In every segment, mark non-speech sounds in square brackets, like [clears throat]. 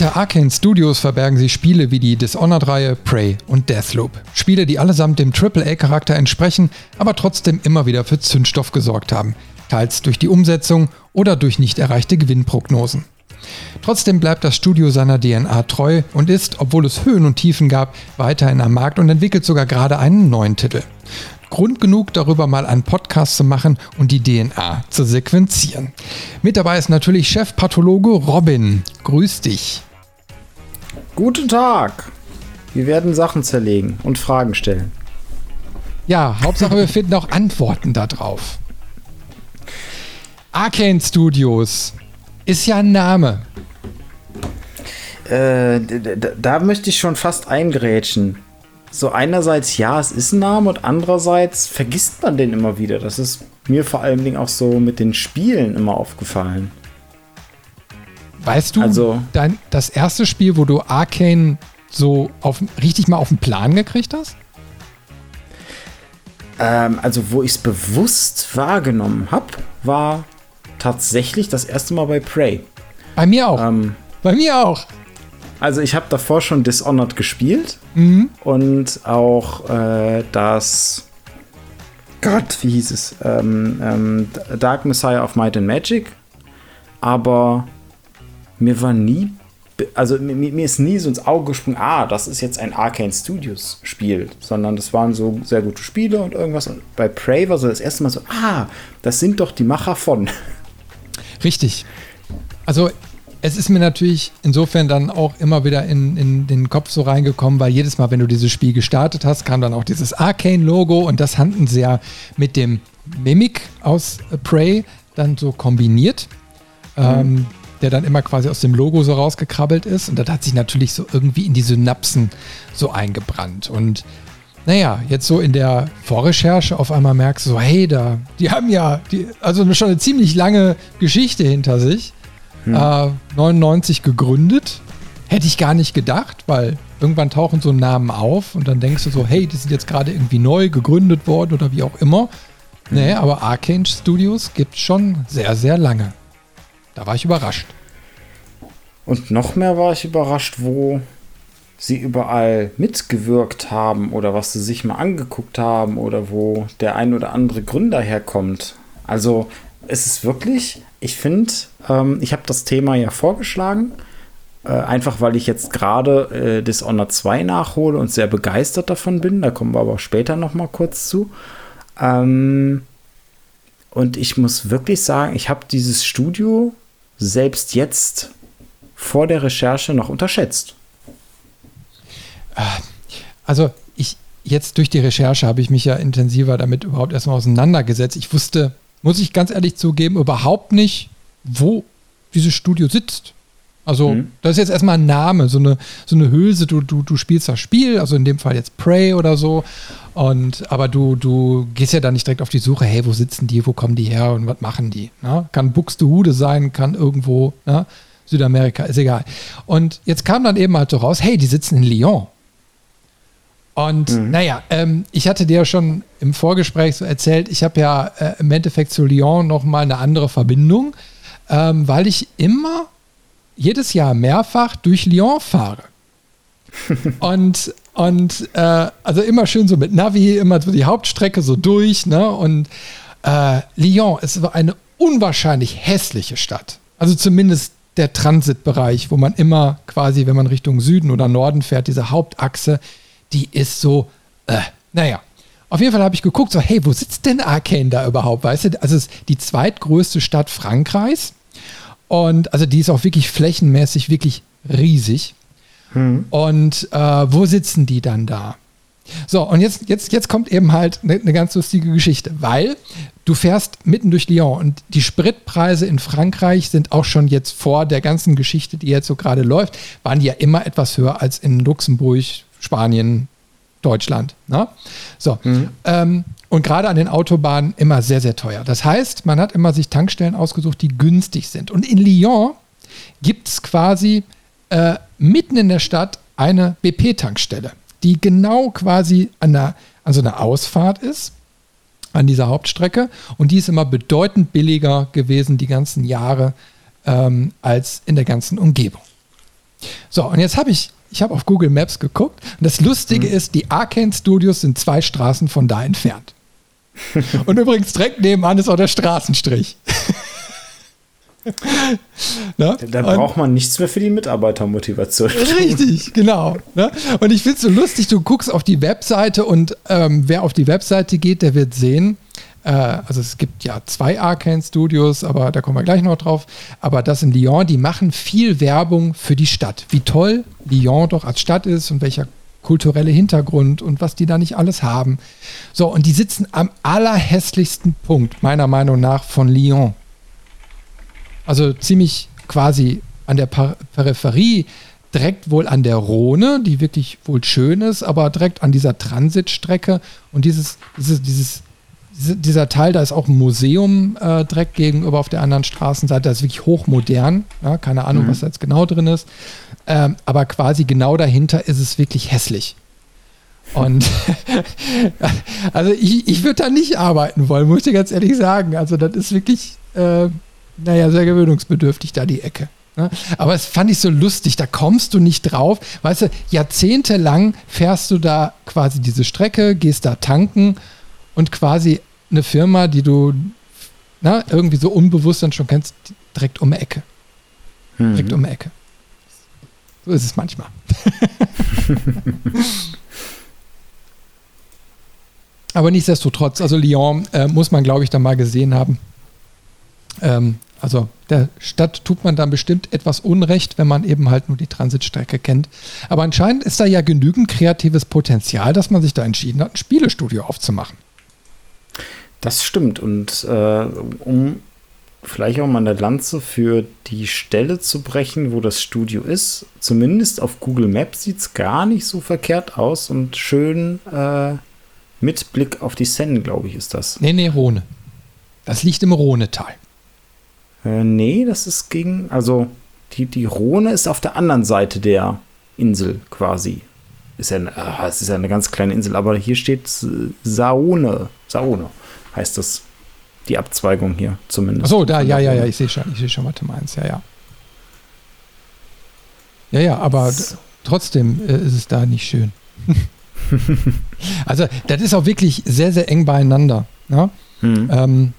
Hinter Arcane Studios verbergen sich Spiele wie die Dishonored-Reihe, Prey und Deathloop. Spiele, die allesamt dem AAA-Charakter entsprechen, aber trotzdem immer wieder für Zündstoff gesorgt haben. Teils durch die Umsetzung oder durch nicht erreichte Gewinnprognosen. Trotzdem bleibt das Studio seiner DNA treu und ist, obwohl es Höhen und Tiefen gab, weiterhin am Markt und entwickelt sogar gerade einen neuen Titel. Grund genug, darüber mal einen Podcast zu machen und die DNA zu sequenzieren. Mit dabei ist natürlich Chefpathologe Robin. Grüß dich. Guten Tag. Wir werden Sachen zerlegen und Fragen stellen. Ja, Hauptsache wir finden auch Antworten darauf. Arcane Studios ist ja ein Name. Äh, da, möchte ich schon fast eingrätschen so einerseits, ja, es ist ein Name und andererseits vergisst man den immer wieder. Das ist mir vor allen Dingen auch so mit den Spielen immer aufgefallen. Weißt du, also, dein, das erste Spiel, wo du Arcane so auf, richtig mal auf den Plan gekriegt hast? Ähm, also, wo ich es bewusst wahrgenommen habe, war tatsächlich das erste Mal bei Prey. Bei mir auch. Ähm, bei mir auch. Also ich habe davor schon Dishonored gespielt mhm. und auch äh, das Gott, wie hieß es? Ähm, ähm, Dark Messiah of Might and Magic. Aber mir war nie, also mir, mir, ist nie so ins Auge gesprungen, ah, das ist jetzt ein Arcane Studios Spiel, sondern das waren so sehr gute Spiele und irgendwas. Und bei Prey war so das erste Mal so, ah, das sind doch die Macher von. Richtig. Also es ist mir natürlich insofern dann auch immer wieder in, in den Kopf so reingekommen, weil jedes Mal, wenn du dieses Spiel gestartet hast, kam dann auch dieses Arcane-Logo und das hatten sie ja mit dem Mimic aus Prey dann so kombiniert, mhm. ähm, der dann immer quasi aus dem Logo so rausgekrabbelt ist und das hat sich natürlich so irgendwie in die Synapsen so eingebrannt und naja, jetzt so in der Vorrecherche auf einmal merkst du so, hey, da, die haben ja die, also schon eine ziemlich lange Geschichte hinter sich hm. Äh, 99 gegründet. Hätte ich gar nicht gedacht, weil irgendwann tauchen so Namen auf und dann denkst du so, hey, die sind jetzt gerade irgendwie neu gegründet worden oder wie auch immer. Hm. Nee, aber Arcane Studios gibt es schon sehr, sehr lange. Da war ich überrascht. Und noch mehr war ich überrascht, wo sie überall mitgewirkt haben oder was sie sich mal angeguckt haben oder wo der ein oder andere Gründer herkommt. Also es ist wirklich, ich finde, ähm, ich habe das Thema ja vorgeschlagen, äh, einfach weil ich jetzt gerade äh, Dishonored 2 nachhole und sehr begeistert davon bin. Da kommen wir aber später noch mal kurz zu. Ähm, und ich muss wirklich sagen, ich habe dieses Studio selbst jetzt vor der Recherche noch unterschätzt. Ah, also ich jetzt durch die Recherche habe ich mich ja intensiver damit überhaupt erstmal auseinandergesetzt. Ich wusste muss ich ganz ehrlich zugeben, überhaupt nicht, wo dieses Studio sitzt. Also, mhm. das ist jetzt erstmal ein Name, so eine, so eine Hülse, du, du, du spielst das Spiel, also in dem Fall jetzt Prey oder so. Und, aber du, du gehst ja da nicht direkt auf die Suche, hey, wo sitzen die, wo kommen die her und was machen die? Na? Kann Buxtehude sein, kann irgendwo, na? Südamerika, ist egal. Und jetzt kam dann eben halt so raus, hey, die sitzen in Lyon. Und mhm. naja, ähm, ich hatte dir ja schon im Vorgespräch so erzählt, ich habe ja äh, im Endeffekt zu Lyon nochmal eine andere Verbindung, ähm, weil ich immer jedes Jahr mehrfach durch Lyon fahre. [laughs] und und äh, also immer schön so mit Navi, immer so die Hauptstrecke so durch. Ne? Und äh, Lyon ist eine unwahrscheinlich hässliche Stadt. Also zumindest der Transitbereich, wo man immer quasi, wenn man Richtung Süden oder Norden fährt, diese Hauptachse, die ist so, äh, naja. Auf jeden Fall habe ich geguckt, so, hey, wo sitzt denn Arcane da überhaupt? Weißt du, also es ist die zweitgrößte Stadt Frankreichs. Und also die ist auch wirklich flächenmäßig wirklich riesig. Hm. Und äh, wo sitzen die dann da? So, und jetzt, jetzt, jetzt kommt eben halt eine, eine ganz lustige Geschichte, weil du fährst mitten durch Lyon und die Spritpreise in Frankreich sind auch schon jetzt vor der ganzen Geschichte, die jetzt so gerade läuft, waren die ja immer etwas höher als in Luxemburg, Spanien, Deutschland. Ne? So. Mhm. Ähm, und gerade an den Autobahnen immer sehr, sehr teuer. Das heißt, man hat immer sich Tankstellen ausgesucht, die günstig sind. Und in Lyon gibt es quasi äh, mitten in der Stadt eine BP-Tankstelle, die genau quasi an, der, an so einer Ausfahrt ist, an dieser Hauptstrecke. Und die ist immer bedeutend billiger gewesen die ganzen Jahre ähm, als in der ganzen Umgebung. So, und jetzt habe ich, ich habe auf Google Maps geguckt. Und das Lustige mhm. ist, die Arcane Studios sind zwei Straßen von da entfernt. [laughs] und übrigens direkt nebenan ist auch der Straßenstrich. [laughs] [laughs] ne? Da braucht man nichts mehr für die Mitarbeitermotivation. Richtig, genau. Ne? Und ich finde es so lustig, du guckst auf die Webseite und ähm, wer auf die Webseite geht, der wird sehen, äh, also es gibt ja zwei Arcane Studios, aber da kommen wir gleich noch drauf. Aber das in Lyon, die machen viel Werbung für die Stadt. Wie toll Lyon doch als Stadt ist und welcher kulturelle Hintergrund und was die da nicht alles haben. So, und die sitzen am allerhässlichsten Punkt, meiner Meinung nach, von Lyon. Also ziemlich quasi an der Peripherie, direkt wohl an der Rhone, die wirklich wohl schön ist, aber direkt an dieser Transitstrecke und dieses, dieses, dieses dieser Teil, da ist auch ein Museum äh, direkt gegenüber auf der anderen Straßenseite. Das ist wirklich hochmodern. Ja, keine Ahnung, mhm. was da jetzt genau drin ist. Ähm, aber quasi genau dahinter ist es wirklich hässlich. Und [laughs] also ich, ich würde da nicht arbeiten wollen, muss ich ganz ehrlich sagen. Also das ist wirklich, äh, naja, sehr gewöhnungsbedürftig da die Ecke. Ne? Aber es fand ich so lustig, da kommst du nicht drauf. Weißt du, jahrzehntelang fährst du da quasi diese Strecke, gehst da tanken und quasi eine Firma, die du na, irgendwie so unbewusst dann schon kennst, direkt um die Ecke. Mhm. Direkt um die Ecke. So ist es manchmal. [laughs] Aber nichtsdestotrotz, also Lyon äh, muss man, glaube ich, dann mal gesehen haben. Ähm, also der Stadt tut man dann bestimmt etwas Unrecht, wenn man eben halt nur die Transitstrecke kennt. Aber anscheinend ist da ja genügend kreatives Potenzial, dass man sich da entschieden hat, ein Spielestudio aufzumachen. Das stimmt. Und äh, um vielleicht auch mal eine Lanze für die Stelle zu brechen, wo das Studio ist, zumindest auf Google Maps sieht es gar nicht so verkehrt aus und schön äh, mit Blick auf die Seine, glaube ich, ist das. Nee, nee, Rhone. Das liegt im Rhonetal. Äh, nee, das ist gegen, also die, die Rhone ist auf der anderen Seite der Insel quasi. Ist ja, äh, es ist ja eine ganz kleine Insel, aber hier steht Saone. Saone heißt das die Abzweigung hier zumindest. Achso, da, ja, ja, ja, ich sehe schon, ich sehe schon, was du meinst, ja, ja. Ja, ja, aber so. trotzdem äh, ist es da nicht schön. [laughs] also, das ist auch wirklich sehr, sehr eng beieinander. Ne? Mhm. Ähm,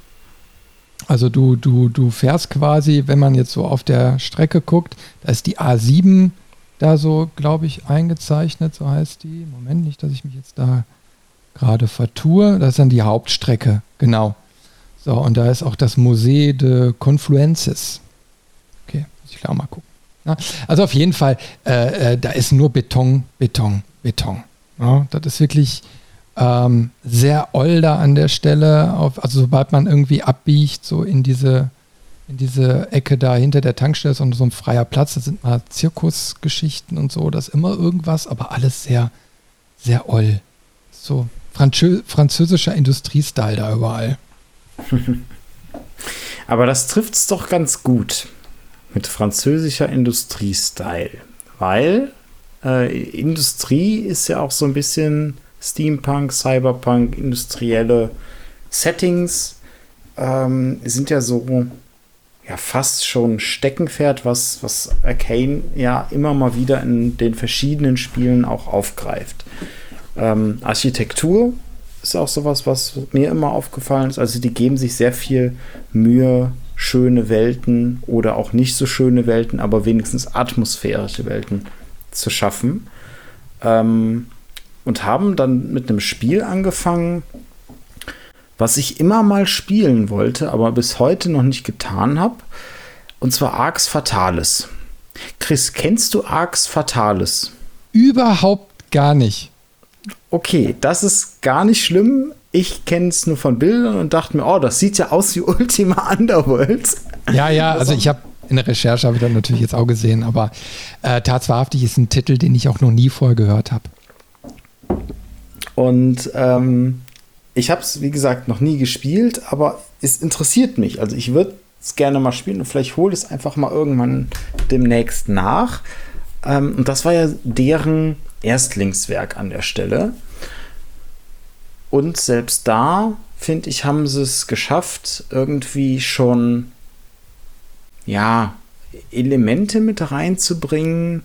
also du, du, du fährst quasi, wenn man jetzt so auf der Strecke guckt, da ist die A7 da so, glaube ich, eingezeichnet, so heißt die. Moment, nicht, dass ich mich jetzt da gerade vertue. Das ist dann die Hauptstrecke, genau. So, und da ist auch das Musée de Confluences. Okay, muss ich klar mal gucken. Ja, also auf jeden Fall, äh, äh, da ist nur Beton, Beton, Beton. Ja, das ist wirklich ähm, sehr da an der Stelle. Auf, also sobald man irgendwie abbiegt, so in diese, in diese Ecke da hinter der Tankstelle ist und so ein freier Platz, da sind mal Zirkusgeschichten und so, das ist immer irgendwas, aber alles sehr, sehr oll. So Franzö französischer Industriestyle da überall. [laughs] Aber das trifft es doch ganz gut mit französischer Industriestyle, weil äh, Industrie ist ja auch so ein bisschen Steampunk, Cyberpunk, industrielle Settings ähm, sind ja so ja fast schon Steckenpferd, was, was Arcane ja immer mal wieder in den verschiedenen Spielen auch aufgreift. Ähm, Architektur ist auch sowas, was mir immer aufgefallen ist. Also die geben sich sehr viel Mühe, schöne Welten oder auch nicht so schöne Welten, aber wenigstens atmosphärische Welten zu schaffen. Ähm, und haben dann mit einem Spiel angefangen, was ich immer mal spielen wollte, aber bis heute noch nicht getan habe. Und zwar Arx Fatalis. Chris, kennst du Arx Fatalis? Überhaupt gar nicht okay, das ist gar nicht schlimm. Ich kenne es nur von Bildern und dachte mir, oh, das sieht ja aus wie [laughs] Ultima Underworld. Ja, ja, also ich habe in der Recherche habe ich dann natürlich jetzt auch gesehen, aber äh, tatsächlich ist ein Titel, den ich auch noch nie vorher gehört habe. Und ähm, ich habe es, wie gesagt, noch nie gespielt, aber es interessiert mich. Also ich würde es gerne mal spielen und vielleicht hole es einfach mal irgendwann demnächst nach. Ähm, und das war ja deren Erstlingswerk an der Stelle. Und selbst da, finde ich, haben sie es geschafft, irgendwie schon, ja, Elemente mit reinzubringen,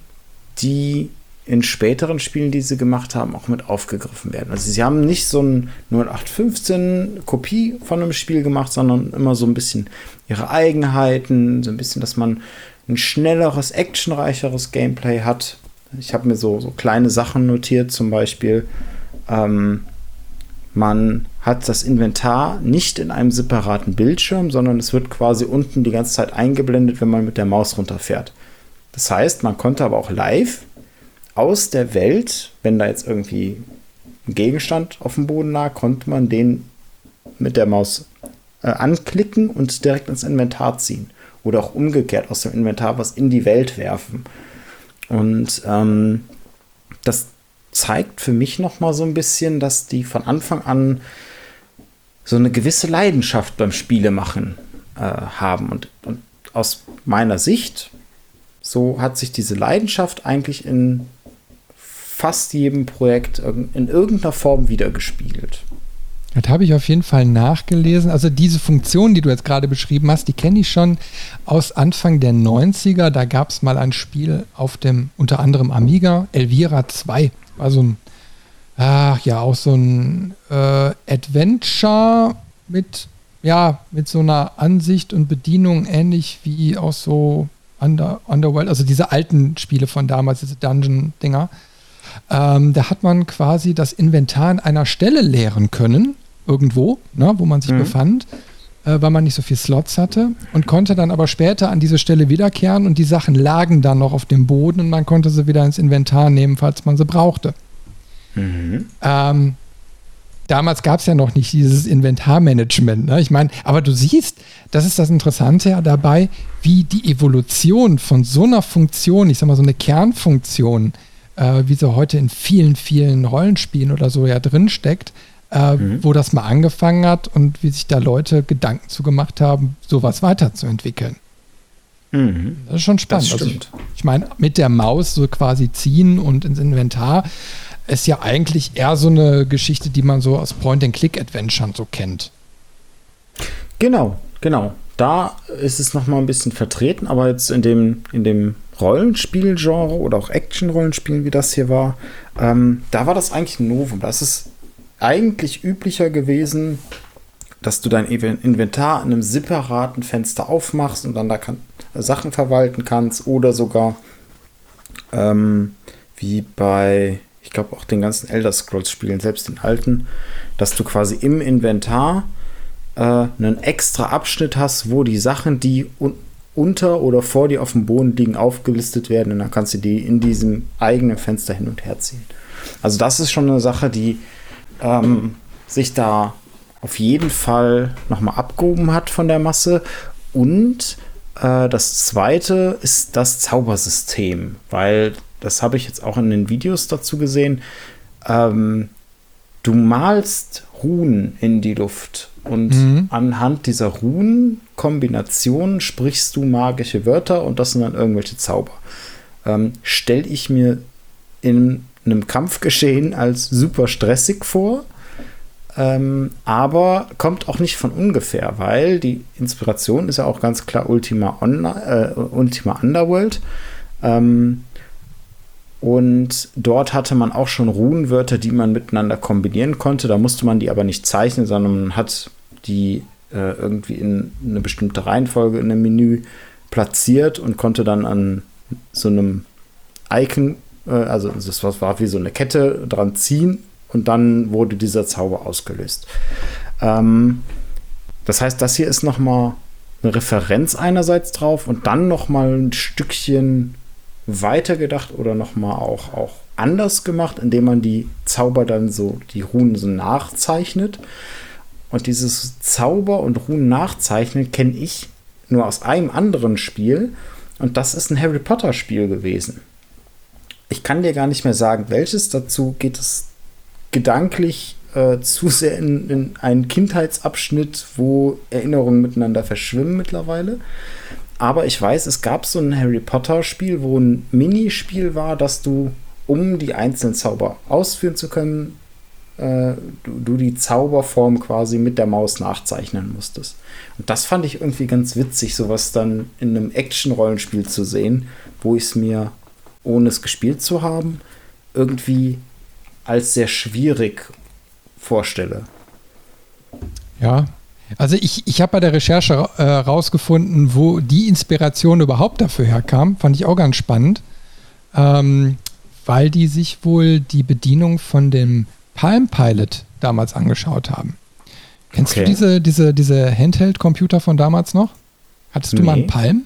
die in späteren Spielen, die sie gemacht haben, auch mit aufgegriffen werden. Also sie haben nicht so ein 0815 Kopie von einem Spiel gemacht, sondern immer so ein bisschen ihre Eigenheiten, so ein bisschen, dass man ein schnelleres, actionreicheres Gameplay hat. Ich habe mir so, so kleine Sachen notiert, zum Beispiel, ähm, man hat das Inventar nicht in einem separaten Bildschirm, sondern es wird quasi unten die ganze Zeit eingeblendet, wenn man mit der Maus runterfährt. Das heißt, man konnte aber auch live aus der Welt, wenn da jetzt irgendwie ein Gegenstand auf dem Boden lag, konnte man den mit der Maus äh, anklicken und direkt ins Inventar ziehen. Oder auch umgekehrt aus dem Inventar was in die Welt werfen. Und ähm, das zeigt für mich noch mal so ein bisschen, dass die von Anfang an so eine gewisse Leidenschaft beim Spielemachen äh, haben. Und, und aus meiner Sicht, so hat sich diese Leidenschaft eigentlich in fast jedem Projekt in irgendeiner Form wiedergespiegelt. Das habe ich auf jeden Fall nachgelesen. Also diese Funktion, die du jetzt gerade beschrieben hast, die kenne ich schon aus Anfang der 90er. Da gab es mal ein Spiel auf dem unter anderem Amiga, Elvira 2. War so ein, ach ja, auch so ein äh, Adventure mit, ja, mit so einer Ansicht und Bedienung ähnlich wie auch so Under, Underworld, also diese alten Spiele von damals, diese Dungeon-Dinger. Ähm, da hat man quasi das Inventar an einer Stelle leeren können, irgendwo, ne, wo man sich mhm. befand, äh, weil man nicht so viel Slots hatte und konnte dann aber später an diese Stelle wiederkehren und die Sachen lagen dann noch auf dem Boden und man konnte sie wieder ins Inventar nehmen, falls man sie brauchte. Mhm. Ähm, damals gab es ja noch nicht dieses Inventarmanagement. Ne? Ich meine, aber du siehst, das ist das Interessante dabei, wie die Evolution von so einer Funktion, ich sag mal so eine Kernfunktion, äh, wie sie heute in vielen, vielen Rollenspielen oder so ja drinsteckt, äh, mhm. wo das mal angefangen hat und wie sich da Leute Gedanken zu gemacht haben, sowas weiterzuentwickeln. Mhm. Das ist schon spannend. Also ich, ich meine, mit der Maus so quasi ziehen und ins Inventar ist ja eigentlich eher so eine Geschichte, die man so aus Point-and-Click-Adventuren so kennt. Genau, genau. Da ist es noch mal ein bisschen vertreten, aber jetzt in dem, in dem Rollenspielgenre oder auch Action-Rollenspielen, wie das hier war, ähm, da war das eigentlich ein Novum. Das ist eigentlich üblicher gewesen, dass du dein Inventar in einem separaten Fenster aufmachst und dann da kann, äh, Sachen verwalten kannst oder sogar ähm, wie bei, ich glaube auch den ganzen Elder Scrolls Spielen, selbst den alten, dass du quasi im Inventar äh, einen extra Abschnitt hast, wo die Sachen, die un unter oder vor dir auf dem Boden liegen, aufgelistet werden und dann kannst du die in diesem eigenen Fenster hin und her ziehen. Also das ist schon eine Sache, die ähm, sich da auf jeden Fall nochmal abgehoben hat von der Masse. Und äh, das zweite ist das Zaubersystem, weil das habe ich jetzt auch in den Videos dazu gesehen. Ähm, du malst Runen in die Luft und mhm. anhand dieser Runenkombinationen sprichst du magische Wörter und das sind dann irgendwelche Zauber. Ähm, Stelle ich mir in einem Kampfgeschehen als super stressig vor. Ähm, aber kommt auch nicht von ungefähr, weil die Inspiration ist ja auch ganz klar Ultima, Online, äh, Ultima Underworld. Ähm, und dort hatte man auch schon Runenwörter, die man miteinander kombinieren konnte. Da musste man die aber nicht zeichnen, sondern man hat die äh, irgendwie in eine bestimmte Reihenfolge in einem Menü platziert und konnte dann an so einem Icon äh, also das war wie so eine Kette dran ziehen und dann wurde dieser Zauber ausgelöst. Ähm, das heißt, das hier ist noch mal eine Referenz einerseits drauf und dann noch mal ein Stückchen weiter gedacht oder noch mal auch, auch anders gemacht, indem man die Zauber dann so, die Runen so nachzeichnet. Und dieses Zauber und Runen nachzeichnen kenne ich nur aus einem anderen Spiel. Und das ist ein Harry Potter Spiel gewesen ich kann dir gar nicht mehr sagen, welches. Dazu geht es gedanklich äh, [laughs] zu sehr in, in einen Kindheitsabschnitt, wo Erinnerungen miteinander verschwimmen mittlerweile. Aber ich weiß, es gab so ein Harry Potter-Spiel, wo ein Minispiel war, dass du, um die einzelnen Zauber ausführen zu können, äh, du, du, die Zauberform quasi mit der Maus nachzeichnen musstest. Und das fand ich irgendwie ganz witzig, sowas dann in einem Action-Rollenspiel zu sehen, wo ich es mir, ohne es gespielt zu haben, irgendwie als sehr schwierig vorstelle. Ja, also ich, ich habe bei der Recherche äh, wo die Inspiration überhaupt dafür herkam. Fand ich auch ganz spannend, ähm, weil die sich wohl die Bedienung von dem Palm Pilot damals angeschaut haben. Kennst okay. du diese, diese, diese Handheld-Computer von damals noch? Hattest du nee. mal einen Palm?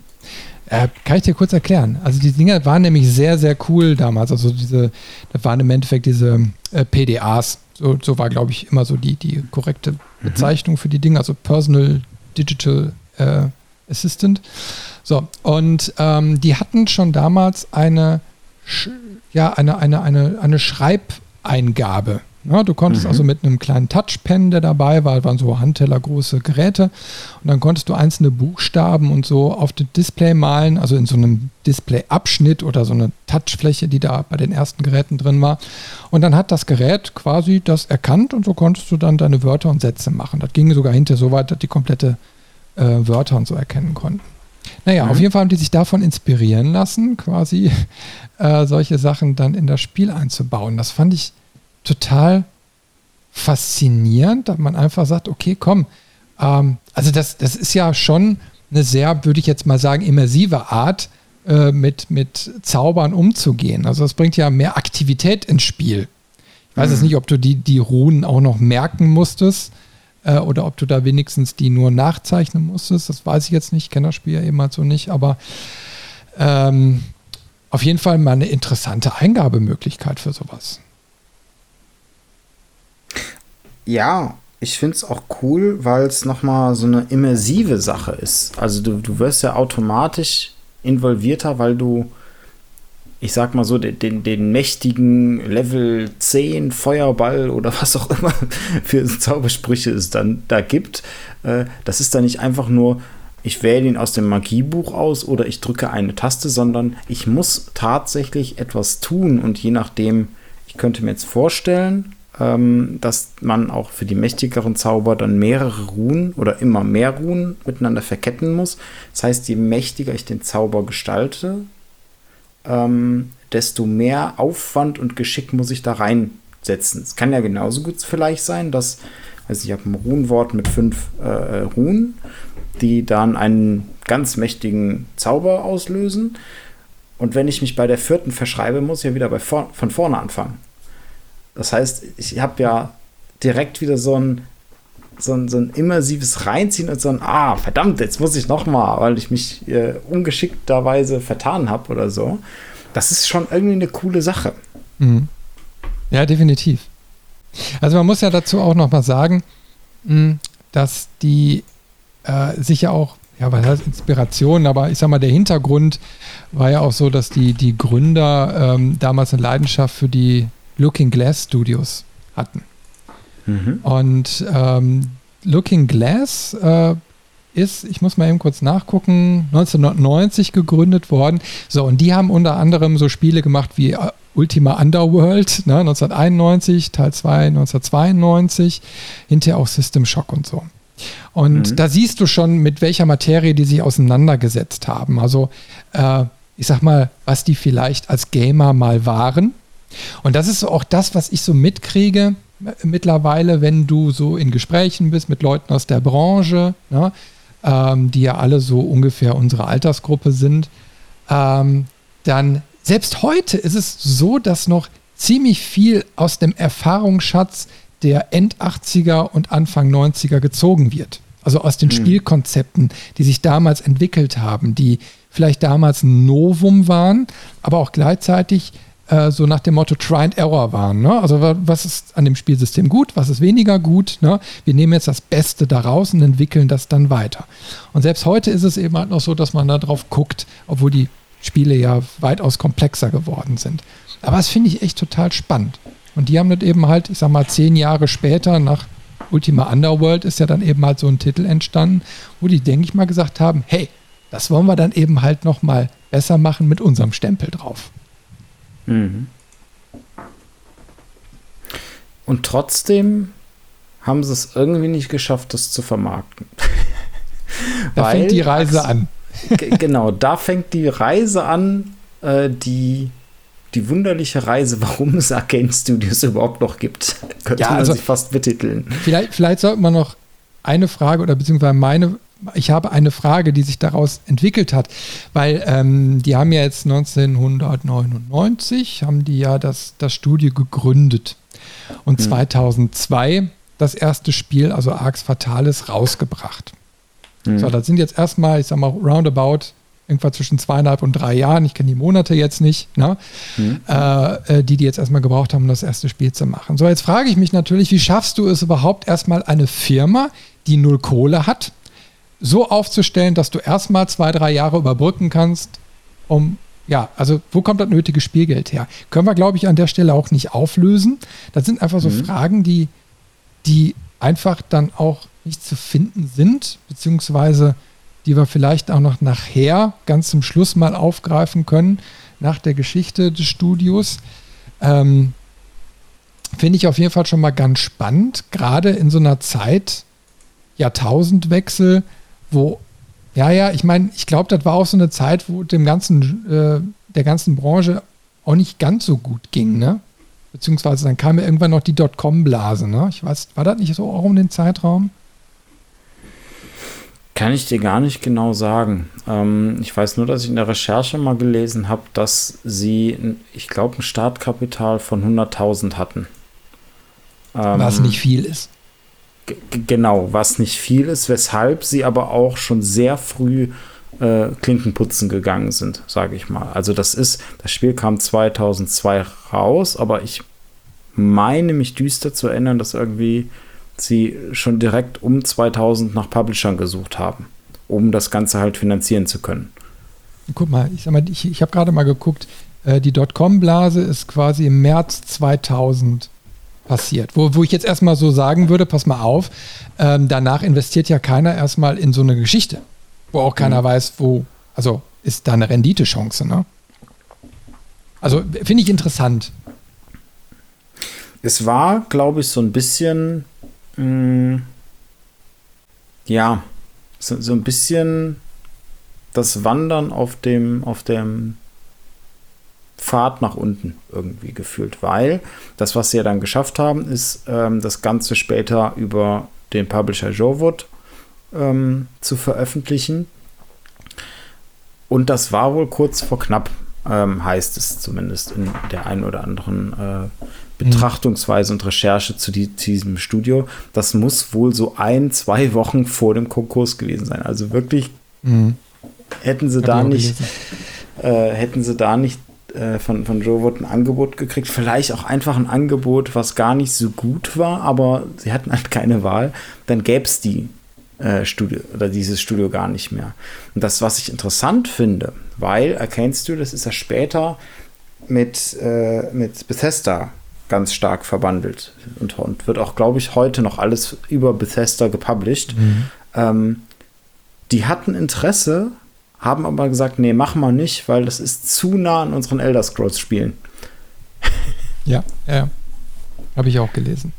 Äh, kann ich dir kurz erklären. Also die Dinger waren nämlich sehr, sehr cool damals. Also diese, das waren im Endeffekt diese äh, PDAs. So, so war, glaube ich, immer so die, die korrekte. Bezeichnung mhm. für die Dinge. Also Personal Digital äh, Assistant. So, und ähm, die hatten schon damals eine, ja, eine, eine, eine, eine Schreibeingabe ja, du konntest mhm. also mit einem kleinen Touchpen, der dabei war, waren so handtellergroße Geräte, und dann konntest du einzelne Buchstaben und so auf das Display malen, also in so einem Displayabschnitt oder so eine Touchfläche, die da bei den ersten Geräten drin war. Und dann hat das Gerät quasi das erkannt und so konntest du dann deine Wörter und Sätze machen. Das ging sogar hinter so weit, dass die komplette äh, Wörter und so erkennen konnten. Naja, mhm. auf jeden Fall haben die sich davon inspirieren lassen, quasi [laughs] äh, solche Sachen dann in das Spiel einzubauen. Das fand ich total faszinierend, dass man einfach sagt, okay, komm, ähm, also das, das ist ja schon eine sehr, würde ich jetzt mal sagen, immersive Art, äh, mit, mit Zaubern umzugehen. Also das bringt ja mehr Aktivität ins Spiel. Ich weiß mhm. jetzt nicht, ob du die, die Runen auch noch merken musstest äh, oder ob du da wenigstens die nur nachzeichnen musstest. Das weiß ich jetzt nicht, ich kenne das Spiel ja eben halt so nicht, aber ähm, auf jeden Fall mal eine interessante Eingabemöglichkeit für sowas. Ja, ich finde es auch cool, weil es nochmal so eine immersive Sache ist. Also du, du wirst ja automatisch involvierter, weil du, ich sag mal so, den, den, den mächtigen Level 10 Feuerball oder [laughs] was auch immer für Zaubersprüche es dann da gibt. Äh, das ist dann nicht einfach nur, ich wähle ihn aus dem Magiebuch aus oder ich drücke eine Taste, sondern ich muss tatsächlich etwas tun und je nachdem, ich könnte mir jetzt vorstellen, ähm, dass man auch für die mächtigeren Zauber dann mehrere Runen oder immer mehr Runen miteinander verketten muss. Das heißt, je mächtiger ich den Zauber gestalte, ähm, desto mehr Aufwand und Geschick muss ich da reinsetzen. Es kann ja genauso gut vielleicht sein, dass also ich habe ein Runenwort mit fünf äh, Runen, die dann einen ganz mächtigen Zauber auslösen. Und wenn ich mich bei der vierten verschreibe, muss ich ja wieder vor von vorne anfangen. Das heißt, ich habe ja direkt wieder so ein, so ein, so ein immersives Reinziehen und so ein, ah, verdammt, jetzt muss ich noch mal, weil ich mich äh, ungeschickterweise vertan habe oder so. Das ist schon irgendwie eine coole Sache. Mhm. Ja, definitiv. Also man muss ja dazu auch noch mal sagen, dass die äh, sich ja auch, ja, was heißt Inspiration, aber ich sag mal, der Hintergrund war ja auch so, dass die, die Gründer ähm, damals eine Leidenschaft für die Looking Glass Studios hatten. Mhm. Und ähm, Looking Glass äh, ist, ich muss mal eben kurz nachgucken, 1990 gegründet worden. So, und die haben unter anderem so Spiele gemacht wie äh, Ultima Underworld, ne, 1991, Teil 2 1992, hinterher auch System Shock und so. Und mhm. da siehst du schon, mit welcher Materie die sich auseinandergesetzt haben. Also, äh, ich sag mal, was die vielleicht als Gamer mal waren und das ist auch das, was ich so mitkriege äh, mittlerweile, wenn du so in Gesprächen bist mit Leuten aus der Branche, ne, ähm, die ja alle so ungefähr unsere Altersgruppe sind, ähm, dann selbst heute ist es so, dass noch ziemlich viel aus dem Erfahrungsschatz der End-80er und Anfang 90er gezogen wird. Also aus den mhm. Spielkonzepten, die sich damals entwickelt haben, die vielleicht damals ein Novum waren, aber auch gleichzeitig äh, so nach dem Motto Try and Error waren. Ne? Also was ist an dem Spielsystem gut, was ist weniger gut. Ne? Wir nehmen jetzt das Beste daraus und entwickeln das dann weiter. Und selbst heute ist es eben halt noch so, dass man da drauf guckt, obwohl die Spiele ja weitaus komplexer geworden sind. Aber das finde ich echt total spannend. Und die haben das eben halt, ich sag mal, zehn Jahre später nach Ultima Underworld ist ja dann eben halt so ein Titel entstanden, wo die, denke ich mal, gesagt haben, hey, das wollen wir dann eben halt noch mal besser machen mit unserem Stempel drauf. Mhm. Und trotzdem haben sie es irgendwie nicht geschafft, das zu vermarkten. [laughs] da Weil, fängt die Reise an. genau, da fängt die Reise an, äh, die die wunderliche Reise, warum es Arcane Studios überhaupt noch gibt. [laughs] Könnte ja, man also sich fast betiteln. Vielleicht, vielleicht sollte man noch eine Frage oder beziehungsweise meine, ich habe eine Frage, die sich daraus entwickelt hat, weil ähm, die haben ja jetzt 1999, haben die ja das, das Studio gegründet und hm. 2002 das erste Spiel, also Arx Fatalis, rausgebracht. Hm. So, das sind jetzt erstmal, ich sag mal, roundabout irgendwann zwischen zweieinhalb und drei Jahren, ich kenne die Monate jetzt nicht, ne? Mhm. Äh, die, die jetzt erstmal gebraucht haben, um das erste Spiel zu machen. So, jetzt frage ich mich natürlich, wie schaffst du es überhaupt erstmal eine Firma, die null Kohle hat, so aufzustellen, dass du erstmal zwei, drei Jahre überbrücken kannst, um ja, also wo kommt das nötige Spielgeld her? Können wir, glaube ich, an der Stelle auch nicht auflösen. Das sind einfach so mhm. Fragen, die, die einfach dann auch nicht zu finden sind, beziehungsweise die wir vielleicht auch noch nachher ganz zum Schluss mal aufgreifen können, nach der Geschichte des Studios. Ähm, Finde ich auf jeden Fall schon mal ganz spannend, gerade in so einer Zeit, Jahrtausendwechsel, wo, ja, ja, ich meine, ich glaube, das war auch so eine Zeit, wo dem ganzen, äh, der ganzen Branche auch nicht ganz so gut ging, ne? Beziehungsweise dann kam ja irgendwann noch die Dotcom-Blase, ne? Ich weiß, war das nicht so auch um den Zeitraum? Kann ich dir gar nicht genau sagen. Ähm, ich weiß nur, dass ich in der Recherche mal gelesen habe, dass sie, ich glaube, ein Startkapital von 100.000 hatten. Ähm, was nicht viel ist. Genau, was nicht viel ist, weshalb sie aber auch schon sehr früh äh, Klinkenputzen gegangen sind, sage ich mal. Also das ist, das Spiel kam 2002 raus, aber ich meine mich düster zu erinnern, dass irgendwie sie schon direkt um 2000 nach Publishern gesucht haben, um das Ganze halt finanzieren zu können. Guck mal, ich, ich, ich habe gerade mal geguckt, äh, die Dotcom-Blase ist quasi im März 2000 passiert. Wo, wo ich jetzt erstmal so sagen würde, pass mal auf, ähm, danach investiert ja keiner erstmal in so eine Geschichte, wo auch keiner mhm. weiß, wo, also ist da eine Renditechance, ne? Also finde ich interessant. Es war, glaube ich, so ein bisschen mh, mm, ja, so, so ein bisschen das Wandern auf dem, auf dem Pfad nach unten irgendwie gefühlt, weil das, was sie ja dann geschafft haben, ist ähm, das Ganze später über den Publisher Jowood ähm, zu veröffentlichen. Und das war wohl kurz vor knapp, ähm, heißt es zumindest in der einen oder anderen äh, Betrachtungsweise und Recherche zu, die, diesem Studio. Das muss wohl so ein, zwei Wochen vor dem Konkurs gewesen sein. Also wirklich mhm. hätten sie da nicht, äh, hätten sie da nicht äh, von, von Joe Wood ein Angebot gekriegt. Vielleicht auch einfach ein Angebot, was gar nicht so gut war, aber sie hatten halt keine Wahl. Dann gäbe es die äh, Studio oder dieses Studio gar nicht mehr. Und das, was ich interessant finde, weil Arcane Studios ist ja später mit, äh, mit Bethesda ganz stark verbandelt und, und wird auch, glaube ich, heute noch alles über Bethesda gepublished. Mhm. Ähm, die hatten Interesse, haben aber gesagt, nee, mach mal nicht, weil das ist zu nah an unseren Elder Scrolls Spielen. Ja, ja. Habe ich auch gelesen.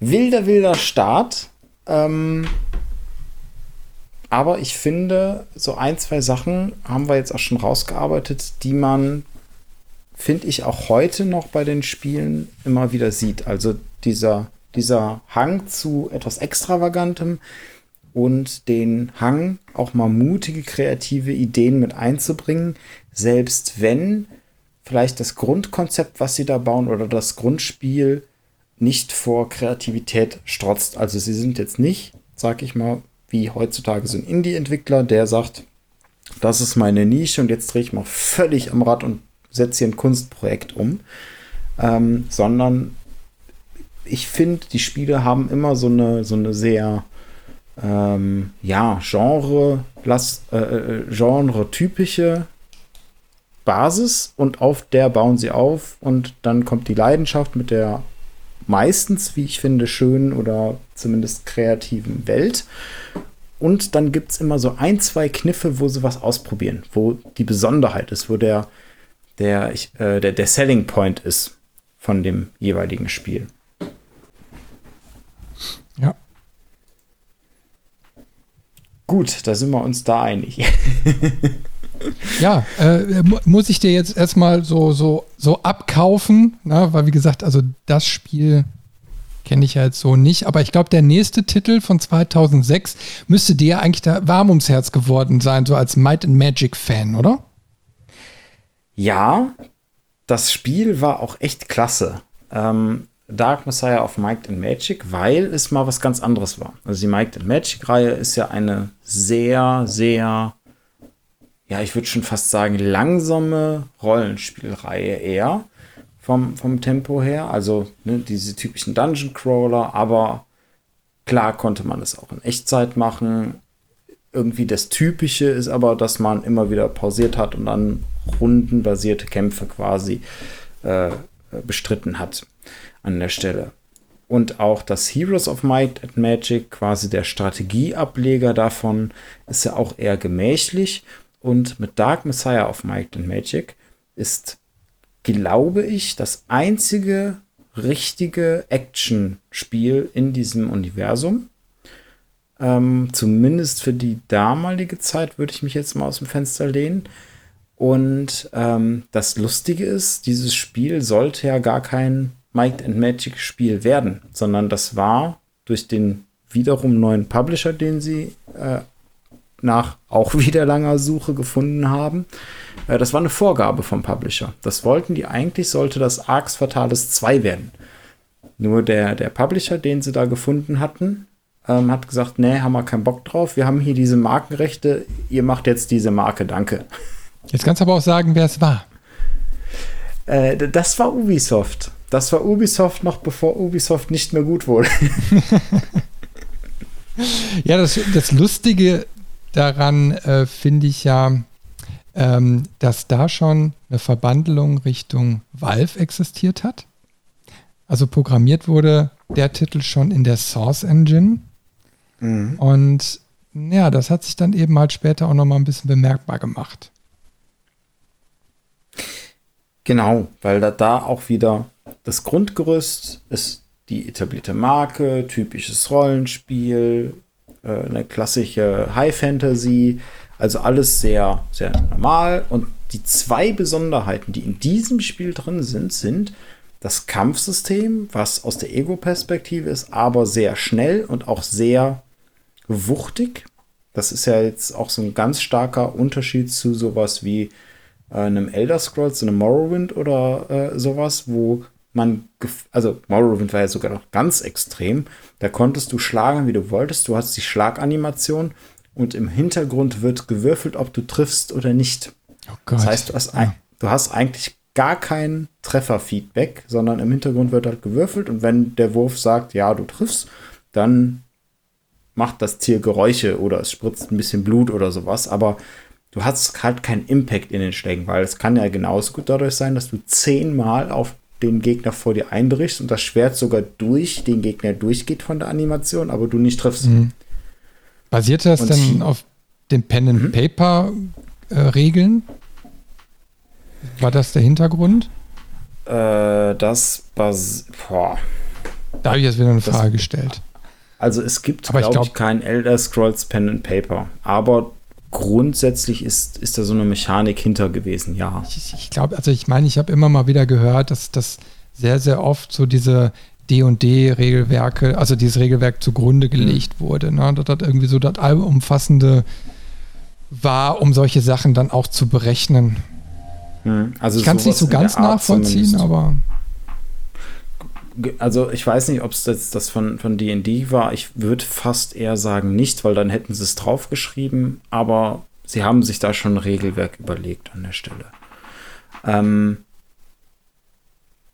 Wilder, wilder Start. Ähm, aber ich finde, so ein, zwei Sachen haben wir jetzt auch schon rausgearbeitet, die man finde ich, auch heute noch bei den Spielen immer wieder sieht. Also dieser, dieser Hang zu etwas Extravagantem und den Hang, auch mal mutige, kreative Ideen mit einzubringen, selbst wenn vielleicht das Grundkonzept, was sie da bauen oder das Grundspiel nicht vor Kreativität strotzt. Also sie sind jetzt nicht, sag ich mal, wie heutzutage so ein Indie-Entwickler, der sagt, das ist meine Nische und jetzt drehe ich mal völlig am Rad und setze hier ein Kunstprojekt um, ähm, sondern ich finde, die Spiele haben immer so eine, so eine sehr ähm, ja, Genre, äh, äh, genre-typische Basis und auf der bauen sie auf und dann kommt die Leidenschaft mit der meistens, wie ich finde, schönen oder zumindest kreativen Welt. Und dann gibt es immer so ein, zwei Kniffe, wo sie was ausprobieren, wo die Besonderheit ist, wo der, der, ich, äh, der, der Selling Point ist von dem jeweiligen Spiel. Ja. Gut, da sind wir uns da einig. [laughs] ja, äh, muss ich dir jetzt erstmal so, so, so abkaufen, ne? weil wie gesagt, also das Spiel kenne ich ja jetzt so nicht, aber ich glaube, der nächste Titel von 2006 müsste dir eigentlich da warm ums Herz geworden sein, so als Might and Magic Fan, oder? Ja, das Spiel war auch echt klasse. Ähm, Dark Messiah of Might and Magic, weil es mal was ganz anderes war. Also die Might and Magic Reihe ist ja eine sehr, sehr, ja, ich würde schon fast sagen, langsame Rollenspielreihe eher vom, vom Tempo her. Also ne, diese typischen Dungeon Crawler, aber klar konnte man es auch in Echtzeit machen. Irgendwie das Typische ist aber, dass man immer wieder pausiert hat und dann rundenbasierte Kämpfe quasi äh, bestritten hat an der Stelle. Und auch das Heroes of Might and Magic, quasi der Strategieableger davon, ist ja auch eher gemächlich. Und mit Dark Messiah of Might and Magic ist, glaube ich, das einzige richtige Action-Spiel in diesem Universum. Ähm, zumindest für die damalige Zeit würde ich mich jetzt mal aus dem Fenster lehnen. Und ähm, das Lustige ist, dieses Spiel sollte ja gar kein Might and Magic Spiel werden, sondern das war durch den wiederum neuen Publisher, den sie äh, nach auch [laughs] wieder langer Suche gefunden haben. Äh, das war eine Vorgabe vom Publisher. Das wollten die eigentlich, sollte das Arx Fatalis 2 werden. Nur der, der Publisher, den sie da gefunden hatten, ähm, hat gesagt, nee, haben wir keinen Bock drauf. Wir haben hier diese Markenrechte. Ihr macht jetzt diese Marke, danke. Jetzt kannst du aber auch sagen, wer es war. Äh, das war Ubisoft. Das war Ubisoft noch bevor Ubisoft nicht mehr gut wurde. [laughs] ja, das, das Lustige daran äh, finde ich ja, ähm, dass da schon eine Verbandelung Richtung Valve existiert hat. Also programmiert wurde der Titel schon in der Source Engine. Mhm. Und ja, das hat sich dann eben halt später auch nochmal ein bisschen bemerkbar gemacht. Genau, weil da, da auch wieder das Grundgerüst ist die etablierte Marke, typisches Rollenspiel, äh, eine klassische High Fantasy, also alles sehr, sehr normal. Und die zwei Besonderheiten, die in diesem Spiel drin sind, sind das Kampfsystem, was aus der Ego-Perspektive ist, aber sehr schnell und auch sehr wuchtig. Das ist ja jetzt auch so ein ganz starker Unterschied zu sowas wie äh, einem Elder Scrolls, einem Morrowind oder äh, sowas, wo man, also Morrowind war ja sogar noch ganz extrem. Da konntest du schlagen, wie du wolltest. Du hast die Schlaganimation und im Hintergrund wird gewürfelt, ob du triffst oder nicht. Oh das heißt, du hast, ja. ein, du hast eigentlich gar kein Trefferfeedback, sondern im Hintergrund wird halt gewürfelt und wenn der Wurf sagt, ja, du triffst, dann macht das Tier Geräusche oder es spritzt ein bisschen Blut oder sowas, aber du hast halt keinen Impact in den Schlägen, weil es kann ja genauso gut dadurch sein, dass du zehnmal auf den Gegner vor dir einbrichst und das Schwert sogar durch den Gegner durchgeht von der Animation, aber du nicht triffst. Mhm. Basiert das und denn auf den Pen and mhm. Paper äh, Regeln? War das der Hintergrund? Äh, das bas boah. Da habe ich jetzt wieder eine Frage gestellt. Also es gibt, glaube ich, glaub, ich, kein Elder Scrolls Pen and Paper, aber grundsätzlich ist, ist da so eine Mechanik hinter gewesen, ja. Ich, ich glaube, also ich meine, ich habe immer mal wieder gehört, dass das sehr, sehr oft so diese D&D-Regelwerke, also dieses Regelwerk zugrunde gelegt mhm. wurde. Ne? Dass das irgendwie so das allumfassende war, um solche Sachen dann auch zu berechnen. Mhm. Also ich kann es nicht so ganz nachvollziehen, aber also ich weiß nicht, ob es jetzt das von von D&D war. Ich würde fast eher sagen nicht, weil dann hätten sie es draufgeschrieben. Aber sie haben sich da schon ein Regelwerk überlegt an der Stelle. Ähm,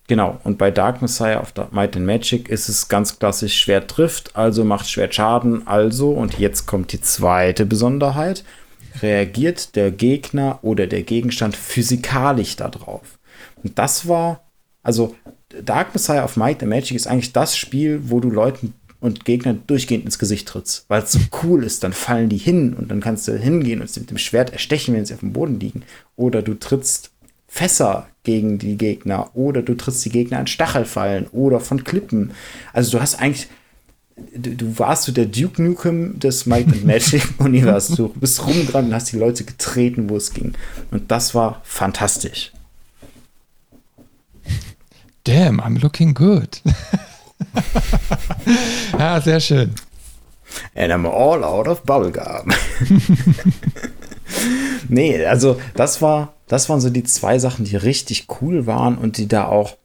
genau. Und bei Dark Messiah auf Might and Magic ist es ganz klassisch Schwert trifft, also macht Schwert Schaden. Also und jetzt kommt die zweite Besonderheit. reagiert der Gegner oder der Gegenstand physikalisch darauf. Und das war, also Dark Messiah of Might and Magic ist eigentlich das Spiel, wo du Leuten und Gegnern durchgehend ins Gesicht trittst, weil es so [laughs] cool ist. Dann fallen die hin und dann kannst du hingehen und sie mit dem Schwert erstechen, wenn sie auf dem Boden liegen. Oder du trittst Fässer gegen die Gegner oder du trittst die Gegner an Stachelfallen oder von Klippen. Also du hast eigentlich du, du warst so der Duke Nukem des Might and Magic [laughs] Universums. Du bist rumgerannt und hast die Leute getreten, wo es ging. Und das war fantastisch. Damn, I'm looking good. ja, [laughs] sehr schön. And I'm all out of bubblegum. [laughs] nee, also das war, das waren so die zwei Sachen, die richtig cool waren und die da auch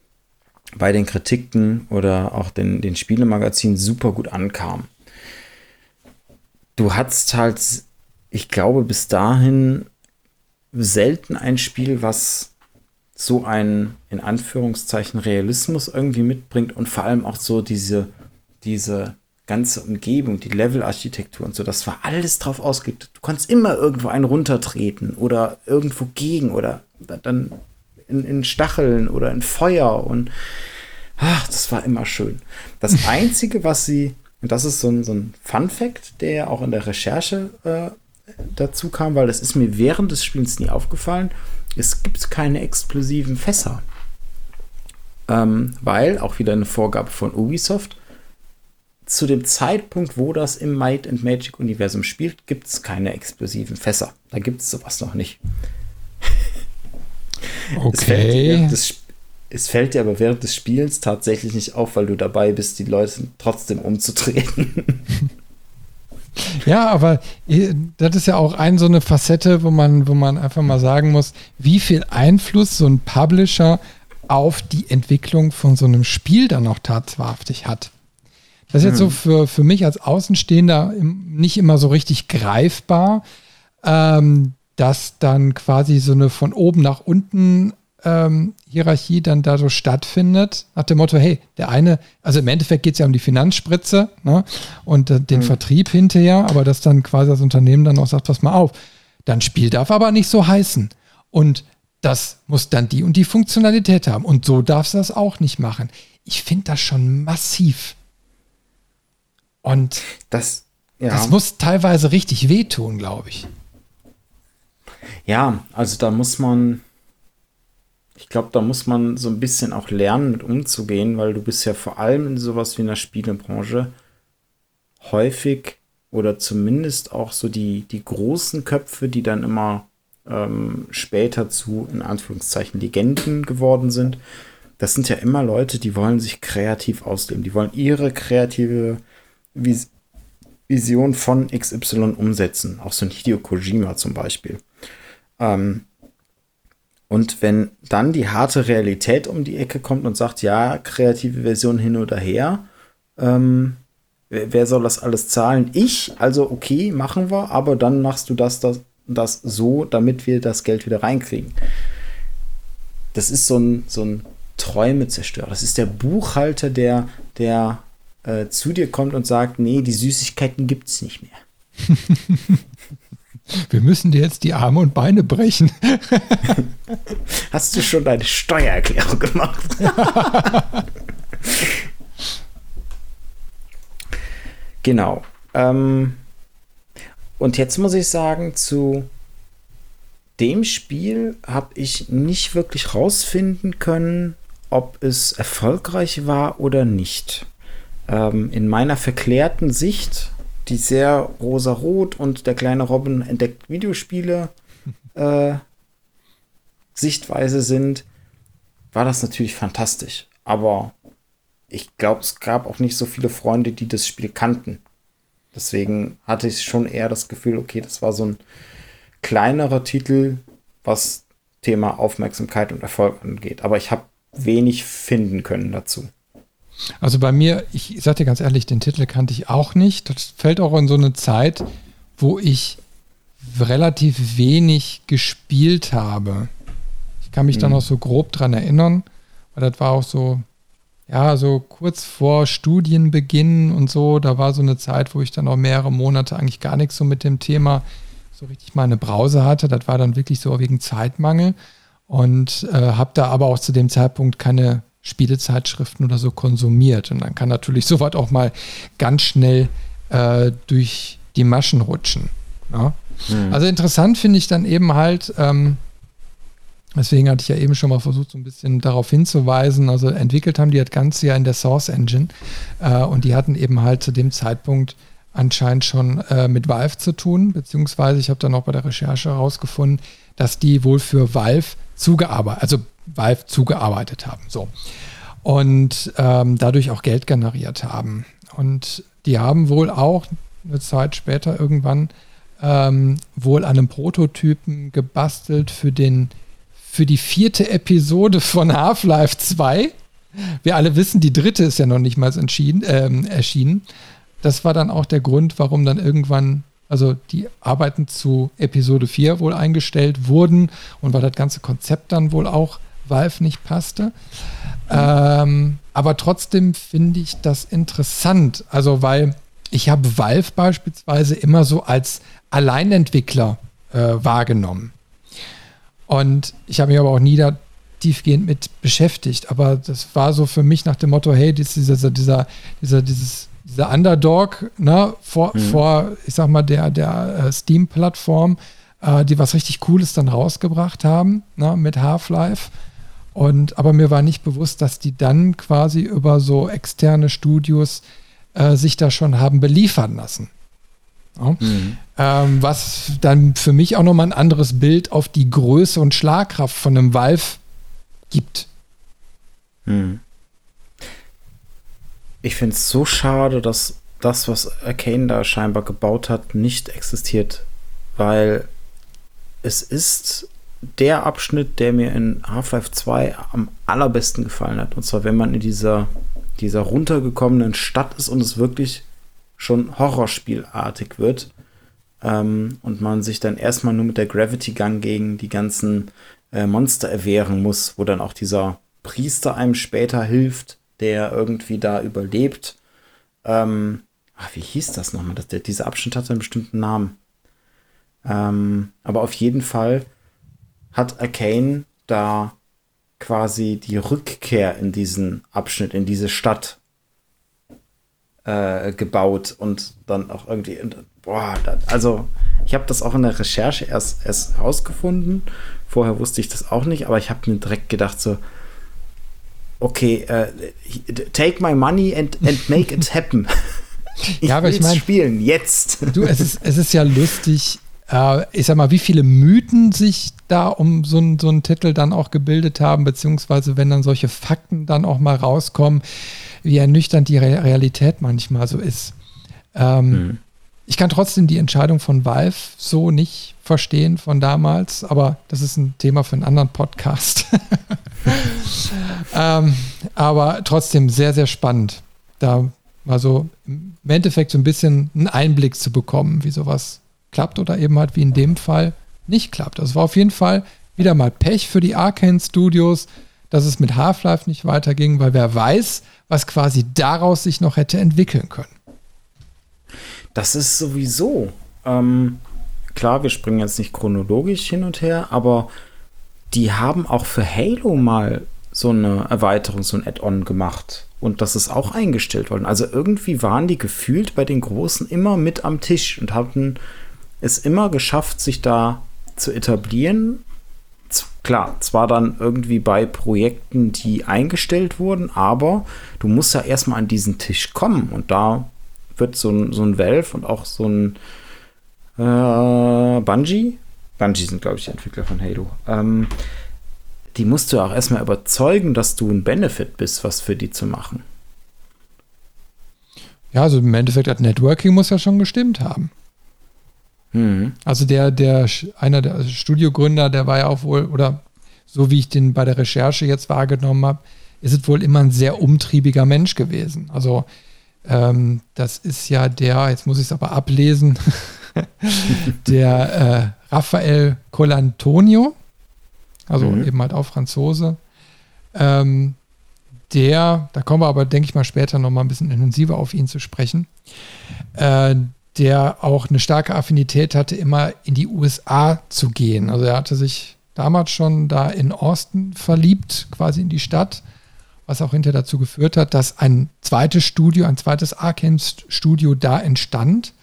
bei den Kritiken oder auch den, den Spielemagazinen super gut ankam. Du hattest halt, ich glaube, bis dahin selten ein Spiel, was so einen, in Anführungszeichen, Realismus irgendwie mitbringt und vor allem auch so diese, diese ganze Umgebung, die Levelarchitektur und so, das war alles drauf ausgelegt. Du konntest immer irgendwo einen runtertreten oder irgendwo gegen oder dann in, in Stacheln oder in Feuer und ach, das war immer schön. Das [laughs] Einzige, was sie, und das ist so ein, so ein Fun Fact, der auch in der Recherche äh, dazu kam, weil das ist mir während des Spiels nie aufgefallen, es gibt keine explosiven Fässer. Ähm, weil, auch wieder eine Vorgabe von Ubisoft, zu dem Zeitpunkt, wo das im Might and Magic Universum spielt, gibt es keine explosiven Fässer. Da gibt es sowas noch nicht. Okay. Es fällt, es fällt, dir aber während des Spiels tatsächlich nicht auf, weil du dabei bist, die Leute trotzdem umzutreten. [laughs] Ja, aber das ist ja auch eine so eine Facette, wo man, wo man einfach mal sagen muss, wie viel Einfluss so ein Publisher auf die Entwicklung von so einem Spiel dann noch tatsächlich hat. Das ist jetzt so hm. für, für mich als Außenstehender nicht immer so richtig greifbar. Ähm, dass dann quasi so eine von oben nach unten ähm, Hierarchie dann da so stattfindet, nach dem Motto, hey, der eine, also im Endeffekt geht es ja um die Finanzspritze ne, und äh, den mhm. Vertrieb hinterher, aber dass dann quasi das Unternehmen dann auch sagt, pass mal auf, dann Spiel darf aber nicht so heißen. Und das muss dann die und die Funktionalität haben. Und so darfst du das auch nicht machen. Ich finde das schon massiv. Und das, ja. das muss teilweise richtig wehtun, glaube ich. Ja, also da muss man, ich glaube, da muss man so ein bisschen auch lernen, mit umzugehen, weil du bist ja vor allem in sowas wie in der Spielebranche häufig oder zumindest auch so die, die großen Köpfe, die dann immer ähm, später zu, in Anführungszeichen, Legenden geworden sind. Das sind ja immer Leute, die wollen sich kreativ ausleben. Die wollen ihre kreative Vis Vision von XY umsetzen. Auch so ein Hideo Kojima zum Beispiel. Ähm, und wenn dann die harte Realität um die Ecke kommt und sagt, ja, kreative Version hin oder her, ähm, wer, soll das alles zahlen? Ich, also okay, machen wir, aber dann machst du das, das, das so, damit wir das Geld wieder reinkriegen. Das ist so ein, so ein Träumezerstörer. Das ist der Buchhalter, der, der äh, zu dir kommt und sagt, nee, die Süßigkeiten gibt es nicht mehr. [laughs] Wir müssen dir jetzt die Arme und Beine brechen. [laughs] Hast du schon deine Steuererklärung gemacht? [laughs] genau. Ähm, und jetzt muss ich sagen, zu dem Spiel habe ich nicht wirklich rausfinden können, ob es erfolgreich war oder nicht. Ähm, in meiner verklärten Sicht die sehr rosa-rot und der kleine Robin entdeckt Videospiele [laughs] äh, Sichtweise sind, war das natürlich fantastisch. Aber ich glaube, es gab auch nicht so viele Freunde, die das Spiel kannten. Deswegen hatte ich schon eher das Gefühl, okay, das war so ein kleinerer Titel, was Thema Aufmerksamkeit und Erfolg angeht. Aber ich habe wenig finden können dazu. Also bei mir, ich sage dir ganz ehrlich, den Titel kannte ich auch nicht. Das fällt auch in so eine Zeit, wo ich relativ wenig gespielt habe. Ich kann mich mhm. da noch so grob dran erinnern, weil das war auch so, ja, so kurz vor Studienbeginn und so. Da war so eine Zeit, wo ich dann auch mehrere Monate eigentlich gar nichts so mit dem Thema so richtig mal eine Brause hatte. Das war dann wirklich so wegen Zeitmangel und äh, habe da aber auch zu dem Zeitpunkt keine Spielezeitschriften oder so konsumiert. Und dann kann natürlich [laughs] sowas auch mal ganz schnell äh, durch die Maschen rutschen. Ja? Mhm. Also interessant finde ich dann eben halt, ähm, deswegen hatte ich ja eben schon mal versucht, so ein bisschen darauf hinzuweisen. Also entwickelt haben die das Ganze ja in der Source Engine äh, und die hatten eben halt zu dem Zeitpunkt anscheinend schon äh, mit Valve zu tun, beziehungsweise ich habe dann auch bei der Recherche herausgefunden, dass die wohl für Valve zugearbeitet, also Valve zugearbeitet haben. So. Und ähm, dadurch auch Geld generiert haben. Und die haben wohl auch eine Zeit später irgendwann ähm, wohl an einem Prototypen gebastelt für den für die vierte Episode von Half-Life 2. Wir alle wissen, die dritte ist ja noch nicht mal ähm, erschienen. Das war dann auch der Grund, warum dann irgendwann, also die Arbeiten zu Episode 4 wohl eingestellt wurden und weil das ganze Konzept dann wohl auch Valve nicht passte. Ähm, aber trotzdem finde ich das interessant. Also, weil ich habe Valve beispielsweise immer so als Alleinentwickler äh, wahrgenommen. Und ich habe mich aber auch nie da tiefgehend mit beschäftigt. Aber das war so für mich nach dem Motto, hey, dieser, dieser, dieser, dieses, dieser Underdog ne, vor, mhm. vor, ich sag mal, der, der äh, Steam-Plattform, äh, die was richtig Cooles dann rausgebracht haben ne, mit Half-Life. Und aber mir war nicht bewusst, dass die dann quasi über so externe Studios äh, sich da schon haben beliefern lassen. Ja. Mhm. Ähm, was dann für mich auch nochmal ein anderes Bild auf die Größe und Schlagkraft von einem Valve gibt. Mhm. Ich finde es so schade, dass das, was Arcane da scheinbar gebaut hat, nicht existiert, weil es ist der Abschnitt, der mir in Half-Life 2 am allerbesten gefallen hat. Und zwar, wenn man in dieser dieser runtergekommenen Stadt ist und es wirklich schon Horrorspielartig wird. Ähm, und man sich dann erstmal nur mit der Gravity Gun gegen die ganzen äh, Monster erwehren muss, wo dann auch dieser Priester einem später hilft, der irgendwie da überlebt. Ähm, ach, wie hieß das nochmal? Dieser Abschnitt hatte einen bestimmten Namen. Ähm, aber auf jeden Fall hat Arcane da quasi die Rückkehr in diesen Abschnitt, in diese Stadt äh, gebaut und dann auch irgendwie, boah, also ich habe das auch in der Recherche erst, erst rausgefunden. Vorher wusste ich das auch nicht, aber ich habe mir direkt gedacht so, okay, uh, take my money and, and make it happen. [laughs] ich ja, aber ich meine, spielen jetzt. Du, es ist, es ist ja lustig, äh, ich sag mal, wie viele Mythen sich da um so, ein, so einen Titel dann auch gebildet haben, beziehungsweise wenn dann solche Fakten dann auch mal rauskommen, wie ernüchternd die Re Realität manchmal so ist. Ähm, mhm. Ich kann trotzdem die Entscheidung von Valve so nicht verstehen von damals, aber das ist ein Thema für einen anderen Podcast. [laughs] ähm, aber trotzdem sehr, sehr spannend, da mal so im Endeffekt so ein bisschen einen Einblick zu bekommen, wie sowas klappt oder eben halt wie in dem Fall nicht klappt. Das war auf jeden Fall wieder mal Pech für die Arkane Studios, dass es mit Half-Life nicht weiterging, weil wer weiß, was quasi daraus sich noch hätte entwickeln können. Das ist sowieso. Ähm, klar, wir springen jetzt nicht chronologisch hin und her, aber die haben auch für Halo mal so eine Erweiterung, so ein Add-on gemacht. Und das ist auch eingestellt worden. Also irgendwie waren die gefühlt bei den Großen immer mit am Tisch und hatten es immer geschafft, sich da zu etablieren. Klar, zwar dann irgendwie bei Projekten, die eingestellt wurden, aber du musst ja erstmal an diesen Tisch kommen und da wird so ein, so ein Valve und auch so ein äh, Bungie, Bungie sind, glaube ich, die Entwickler von Halo, ähm, die musst du auch erstmal überzeugen, dass du ein Benefit bist, was für die zu machen. Ja, also im Endeffekt das Networking muss ja schon gestimmt haben. Mhm. Also der, der, einer der Studiogründer, der war ja auch wohl, oder so wie ich den bei der Recherche jetzt wahrgenommen habe, ist es wohl immer ein sehr umtriebiger Mensch gewesen. Also ähm, das ist ja der, jetzt muss ich es aber ablesen, [laughs] der äh, Raphael Colantonio, also mhm. eben halt auch Franzose. Ähm, der, da kommen wir aber, denke ich mal, später nochmal ein bisschen intensiver auf ihn zu sprechen. Äh, der auch eine starke Affinität hatte, immer in die USA zu gehen. Also er hatte sich damals schon da in Austin verliebt, quasi in die Stadt, was auch hinterher dazu geführt hat, dass ein zweites Studio, ein zweites Arkane-Studio da entstand.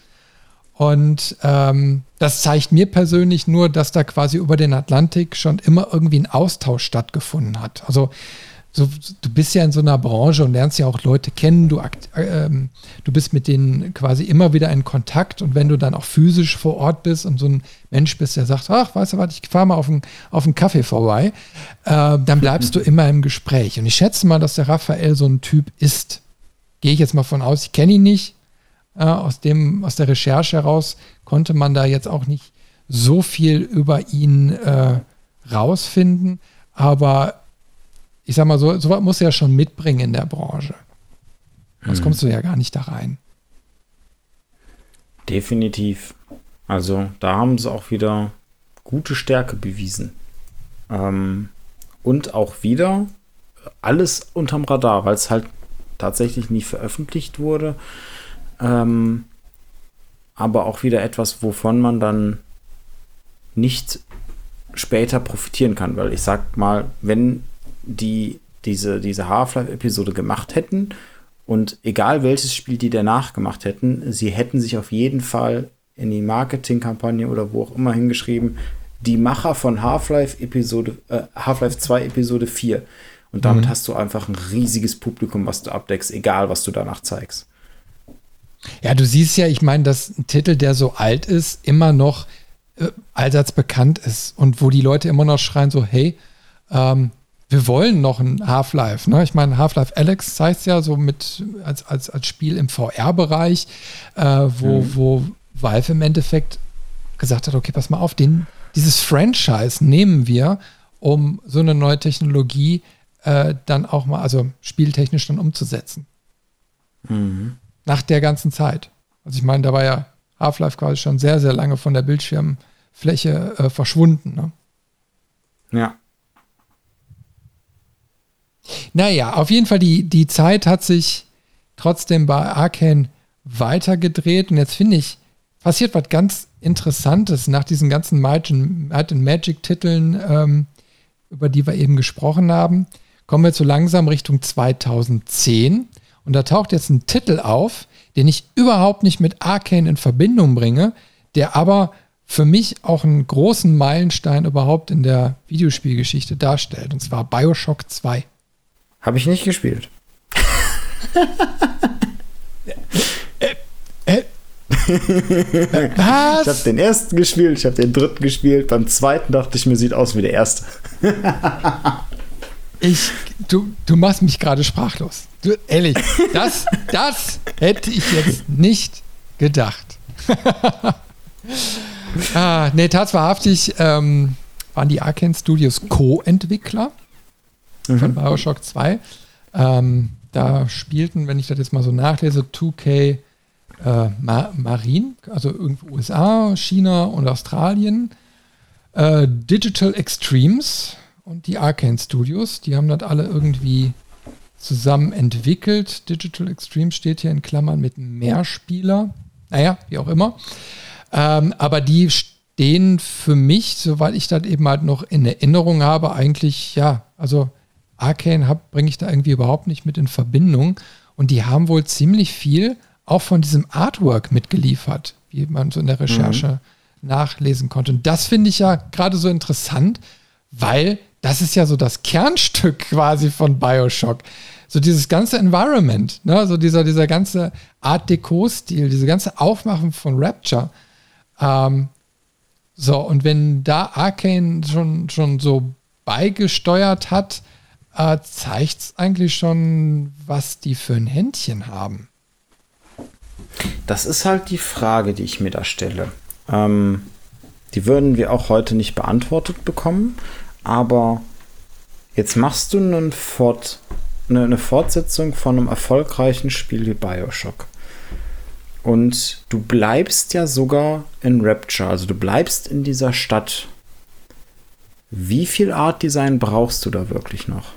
Und ähm, das zeigt mir persönlich nur, dass da quasi über den Atlantik schon immer irgendwie ein Austausch stattgefunden hat. Also so, du bist ja in so einer Branche und lernst ja auch Leute kennen, du, ähm, du bist mit denen quasi immer wieder in Kontakt und wenn du dann auch physisch vor Ort bist und so ein Mensch bist, der sagt, ach, weißt du was, ich fahre mal auf einen, auf einen Kaffee vorbei, äh, dann bleibst du immer im Gespräch. Und ich schätze mal, dass der Raphael so ein Typ ist. Gehe ich jetzt mal von aus, ich kenne ihn nicht. Äh, aus, dem, aus der Recherche heraus konnte man da jetzt auch nicht so viel über ihn äh, rausfinden, aber ich sag mal so, sowas muss er ja schon mitbringen in der Branche. Sonst hm. kommst du ja gar nicht da rein. Definitiv. Also da haben sie auch wieder gute Stärke bewiesen. Ähm, und auch wieder alles unterm Radar, weil es halt tatsächlich nie veröffentlicht wurde. Ähm, aber auch wieder etwas, wovon man dann nicht später profitieren kann, weil ich sag mal, wenn die diese, diese Half-Life-Episode gemacht hätten und egal welches Spiel die danach gemacht hätten, sie hätten sich auf jeden Fall in die Marketingkampagne oder wo auch immer hingeschrieben, die Macher von Half-Life Episode, äh, Half-Life 2 Episode 4. Und damit mhm. hast du einfach ein riesiges Publikum, was du abdeckst, egal was du danach zeigst. Ja, du siehst ja, ich meine, dass ein Titel, der so alt ist, immer noch äh, allseits bekannt ist und wo die Leute immer noch schreien so, hey, ähm, wir wollen noch ein Half-Life. Ne? Ich meine, Half-Life Alex zeigt ja so mit als, als, als Spiel im VR-Bereich, äh, wo, mhm. wo Valve im Endeffekt gesagt hat, okay, pass mal auf, den, dieses Franchise nehmen wir, um so eine neue Technologie äh, dann auch mal, also spieltechnisch dann umzusetzen. Mhm. Nach der ganzen Zeit. Also ich meine, da war ja Half-Life quasi schon sehr, sehr lange von der Bildschirmfläche äh, verschwunden. Ne? Ja. Naja, auf jeden Fall, die, die Zeit hat sich trotzdem bei Arkane weitergedreht. Und jetzt finde ich, passiert was ganz Interessantes nach diesen ganzen Might and Magic-Titeln, ähm, über die wir eben gesprochen haben. Kommen wir so langsam Richtung 2010. Und da taucht jetzt ein Titel auf, den ich überhaupt nicht mit Arkane in Verbindung bringe, der aber für mich auch einen großen Meilenstein überhaupt in der Videospielgeschichte darstellt. Und zwar Bioshock 2. Habe ich nicht gespielt. [laughs] Was? Ich habe den ersten gespielt, ich habe den dritten gespielt. Beim zweiten dachte ich mir, sieht aus wie der erste. [laughs] ich, du, du machst mich gerade sprachlos. Du, ehrlich, das, das hätte ich jetzt nicht gedacht. [laughs] ah, nee, tatsächlich ähm, waren die Arkane Studios Co-Entwickler mhm. von Bioshock 2. Ähm, da spielten, wenn ich das jetzt mal so nachlese, 2K äh, Ma Marine, also irgendwo USA, China und Australien, äh, Digital Extremes und die Arcane Studios, die haben das alle irgendwie zusammen entwickelt. Digital Extremes steht hier in Klammern mit Mehrspieler. Naja, wie auch immer. Ähm, aber die stehen für mich, soweit ich das eben halt noch in Erinnerung habe, eigentlich, ja, also Arcane bringe ich da irgendwie überhaupt nicht mit in Verbindung. Und die haben wohl ziemlich viel auch von diesem Artwork mitgeliefert, wie man so in der Recherche mhm. nachlesen konnte. Und das finde ich ja gerade so interessant, weil das ist ja so das Kernstück [laughs] quasi von Bioshock. So dieses ganze Environment, ne? so dieser, dieser ganze Art Deco-Stil, diese ganze Aufmachung von Rapture. Ähm, so, und wenn da Arcane schon, schon so beigesteuert hat, äh, zeigt es eigentlich schon, was die für ein Händchen haben. Das ist halt die Frage, die ich mir da stelle. Ähm, die würden wir auch heute nicht beantwortet bekommen, aber jetzt machst du Fort, eine, eine Fortsetzung von einem erfolgreichen Spiel wie Bioshock. Und du bleibst ja sogar in Rapture, also du bleibst in dieser Stadt. Wie viel Art Design brauchst du da wirklich noch?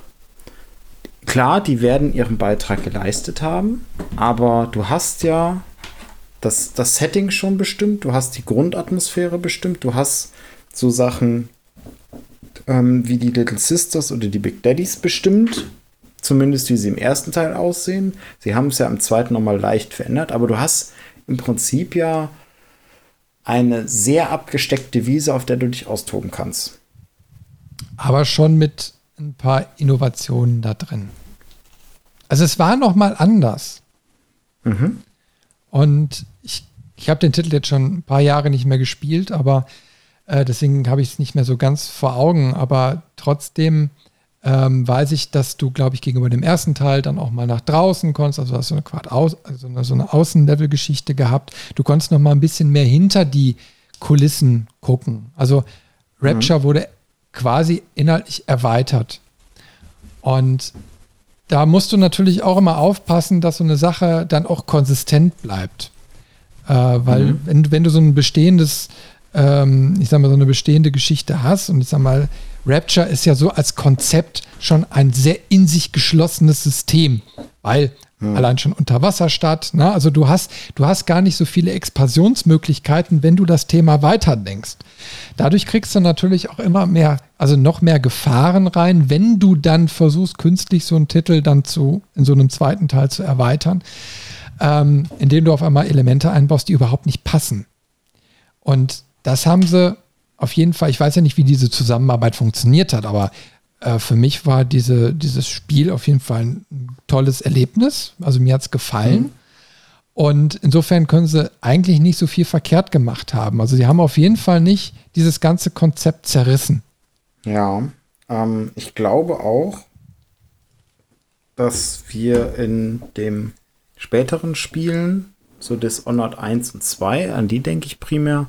Klar, die werden ihren Beitrag geleistet haben, aber du hast ja das, das Setting schon bestimmt, du hast die Grundatmosphäre bestimmt, du hast so Sachen ähm, wie die Little Sisters oder die Big Daddies bestimmt. Zumindest wie sie im ersten Teil aussehen. Sie haben es ja im zweiten nochmal leicht verändert, aber du hast im Prinzip ja eine sehr abgesteckte Wiese, auf der du dich austoben kannst. Aber schon mit ein paar Innovationen da drin. Also es war noch mal anders. Mhm. Und ich, ich habe den Titel jetzt schon ein paar Jahre nicht mehr gespielt, aber äh, deswegen habe ich es nicht mehr so ganz vor Augen. Aber trotzdem ähm, weiß ich, dass du, glaube ich, gegenüber dem ersten Teil dann auch mal nach draußen konntest. Also du hast so eine aus, also eine, so eine Außenlevel-Geschichte gehabt. Du konntest noch mal ein bisschen mehr hinter die Kulissen gucken. Also Rapture mhm. wurde quasi inhaltlich erweitert. Und da musst du natürlich auch immer aufpassen, dass so eine Sache dann auch konsistent bleibt. Äh, weil mhm. wenn, wenn du so ein bestehendes, ähm, ich sag mal, so eine bestehende Geschichte hast und ich sag mal, Rapture ist ja so als Konzept schon ein sehr in sich geschlossenes System, weil hm. allein schon Unterwasserstadt, ne? also du hast, du hast gar nicht so viele Expansionsmöglichkeiten, wenn du das Thema weiterdenkst. Dadurch kriegst du natürlich auch immer mehr, also noch mehr Gefahren rein, wenn du dann versuchst, künstlich so einen Titel dann zu, in so einem zweiten Teil zu erweitern, ähm, indem du auf einmal Elemente einbaust, die überhaupt nicht passen. Und das haben sie auf jeden Fall, ich weiß ja nicht, wie diese Zusammenarbeit funktioniert hat, aber äh, für mich war diese, dieses Spiel auf jeden Fall ein tolles Erlebnis. Also mir hat es gefallen. Mhm. Und insofern können sie eigentlich nicht so viel verkehrt gemacht haben. Also sie haben auf jeden Fall nicht dieses ganze Konzept zerrissen. Ja, ähm, ich glaube auch, dass wir in dem späteren Spielen, so Dishonored 1 und 2, an die denke ich primär,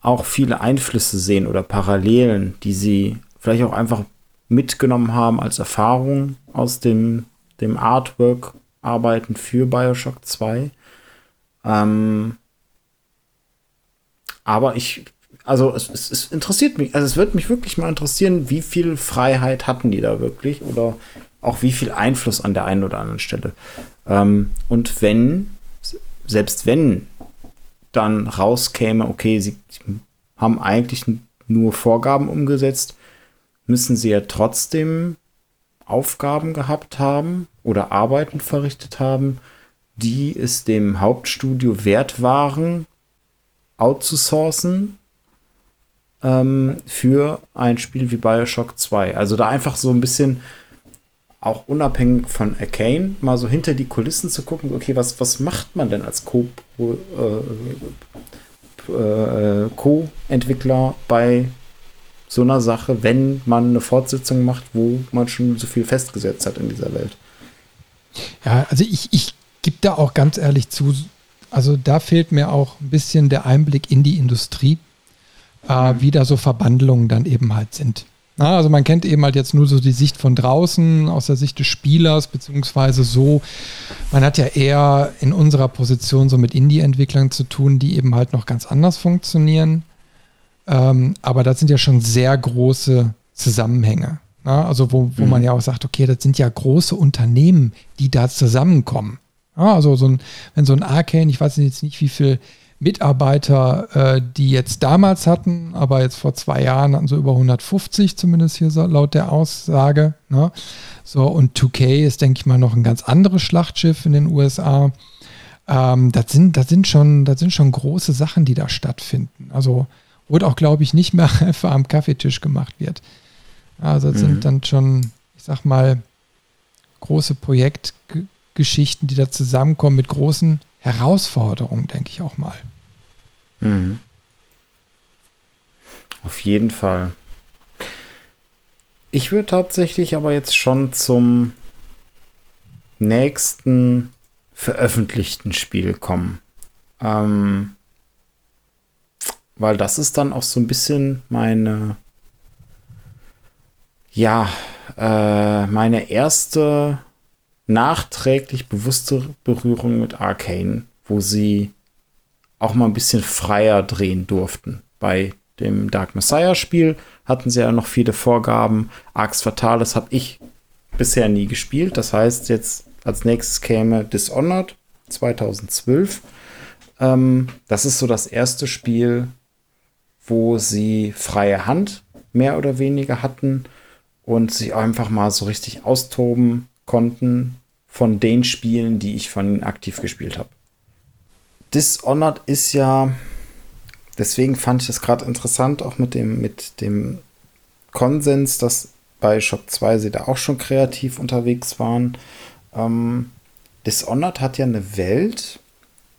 auch viele Einflüsse sehen oder Parallelen, die sie vielleicht auch einfach mitgenommen haben als Erfahrung aus dem, dem Artwork-Arbeiten für Bioshock 2. Ähm, aber ich, also es, es, es, interessiert mich, also es wird mich wirklich mal interessieren, wie viel Freiheit hatten die da wirklich oder auch wie viel Einfluss an der einen oder anderen Stelle. Ähm, und wenn, selbst wenn dann rauskäme, okay, sie haben eigentlich nur Vorgaben umgesetzt, müssen sie ja trotzdem Aufgaben gehabt haben oder Arbeiten verrichtet haben, die es dem Hauptstudio wert waren, outzusourcen ähm, für ein Spiel wie Bioshock 2. Also da einfach so ein bisschen auch unabhängig von Arcane mal so hinter die Kulissen zu gucken, okay, was, was macht man denn als Co- äh, äh, Co-Entwickler bei so einer Sache, wenn man eine Fortsetzung macht, wo man schon so viel festgesetzt hat in dieser Welt. Ja, also ich, ich gebe da auch ganz ehrlich zu, also da fehlt mir auch ein bisschen der Einblick in die Industrie, äh, wie da so Verbandlungen dann eben halt sind. Na, also man kennt eben halt jetzt nur so die Sicht von draußen, aus der Sicht des Spielers, beziehungsweise so, man hat ja eher in unserer Position so mit Indie-Entwicklern zu tun, die eben halt noch ganz anders funktionieren. Ähm, aber das sind ja schon sehr große Zusammenhänge. Ja, also wo, wo mhm. man ja auch sagt, okay, das sind ja große Unternehmen, die da zusammenkommen. Ja, also so ein, wenn so ein Arcane, ich weiß jetzt nicht, wie viele Mitarbeiter äh, die jetzt damals hatten, aber jetzt vor zwei Jahren hatten so über 150 zumindest hier so, laut der Aussage. Ne? So, und 2K ist, denke ich mal, noch ein ganz anderes Schlachtschiff in den USA. Ähm, das, sind, das, sind schon, das sind schon große Sachen, die da stattfinden. Also wurde auch, glaube ich, nicht mehr einfach [laughs] am Kaffeetisch gemacht wird. Also das mhm. sind dann schon, ich sag mal, große Projektgeschichten, die da zusammenkommen mit großen Herausforderungen, denke ich auch mal. Mhm. Auf jeden Fall. Ich würde tatsächlich aber jetzt schon zum nächsten veröffentlichten Spiel kommen. Ähm, weil das ist dann auch so ein bisschen meine, ja, äh, meine erste nachträglich bewusste Berührung mit Arcane, wo sie auch mal ein bisschen freier drehen durften. Bei dem Dark Messiah Spiel hatten sie ja noch viele Vorgaben. Arx Fatalis habe ich bisher nie gespielt. Das heißt, jetzt als nächstes käme Dishonored 2012. ähm, das ist so das erste Spiel, wo sie freie Hand mehr oder weniger hatten und sich einfach mal so richtig austoben konnten von den Spielen, die ich von ihnen aktiv gespielt habe. Dishonored ist ja, deswegen fand ich es gerade interessant, auch mit dem, mit dem Konsens, dass bei Shock 2 sie da auch schon kreativ unterwegs waren. Ähm, Dishonored hat ja eine Welt,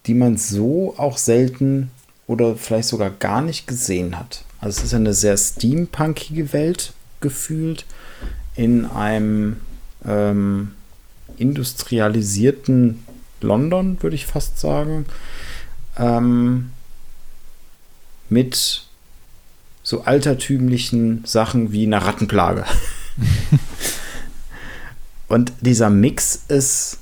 die man so auch selten oder vielleicht sogar gar nicht gesehen hat. Also es ist eine sehr steampunkige Welt gefühlt in einem ähm, industrialisierten London, würde ich fast sagen, ähm, mit so altertümlichen Sachen wie einer Rattenplage. [laughs] Und dieser Mix ist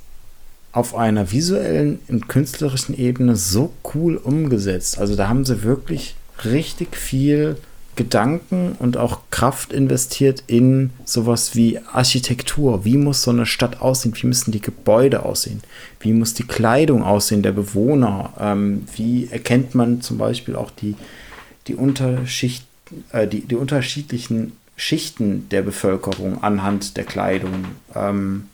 auf einer visuellen und künstlerischen Ebene so cool umgesetzt. Also da haben sie wirklich richtig viel Gedanken und auch Kraft investiert in sowas wie Architektur. Wie muss so eine Stadt aussehen? Wie müssen die Gebäude aussehen? Wie muss die Kleidung aussehen der Bewohner? Ähm, wie erkennt man zum Beispiel auch die, die, Unterschicht, äh, die, die unterschiedlichen Schichten der Bevölkerung anhand der Kleidung? Ähm,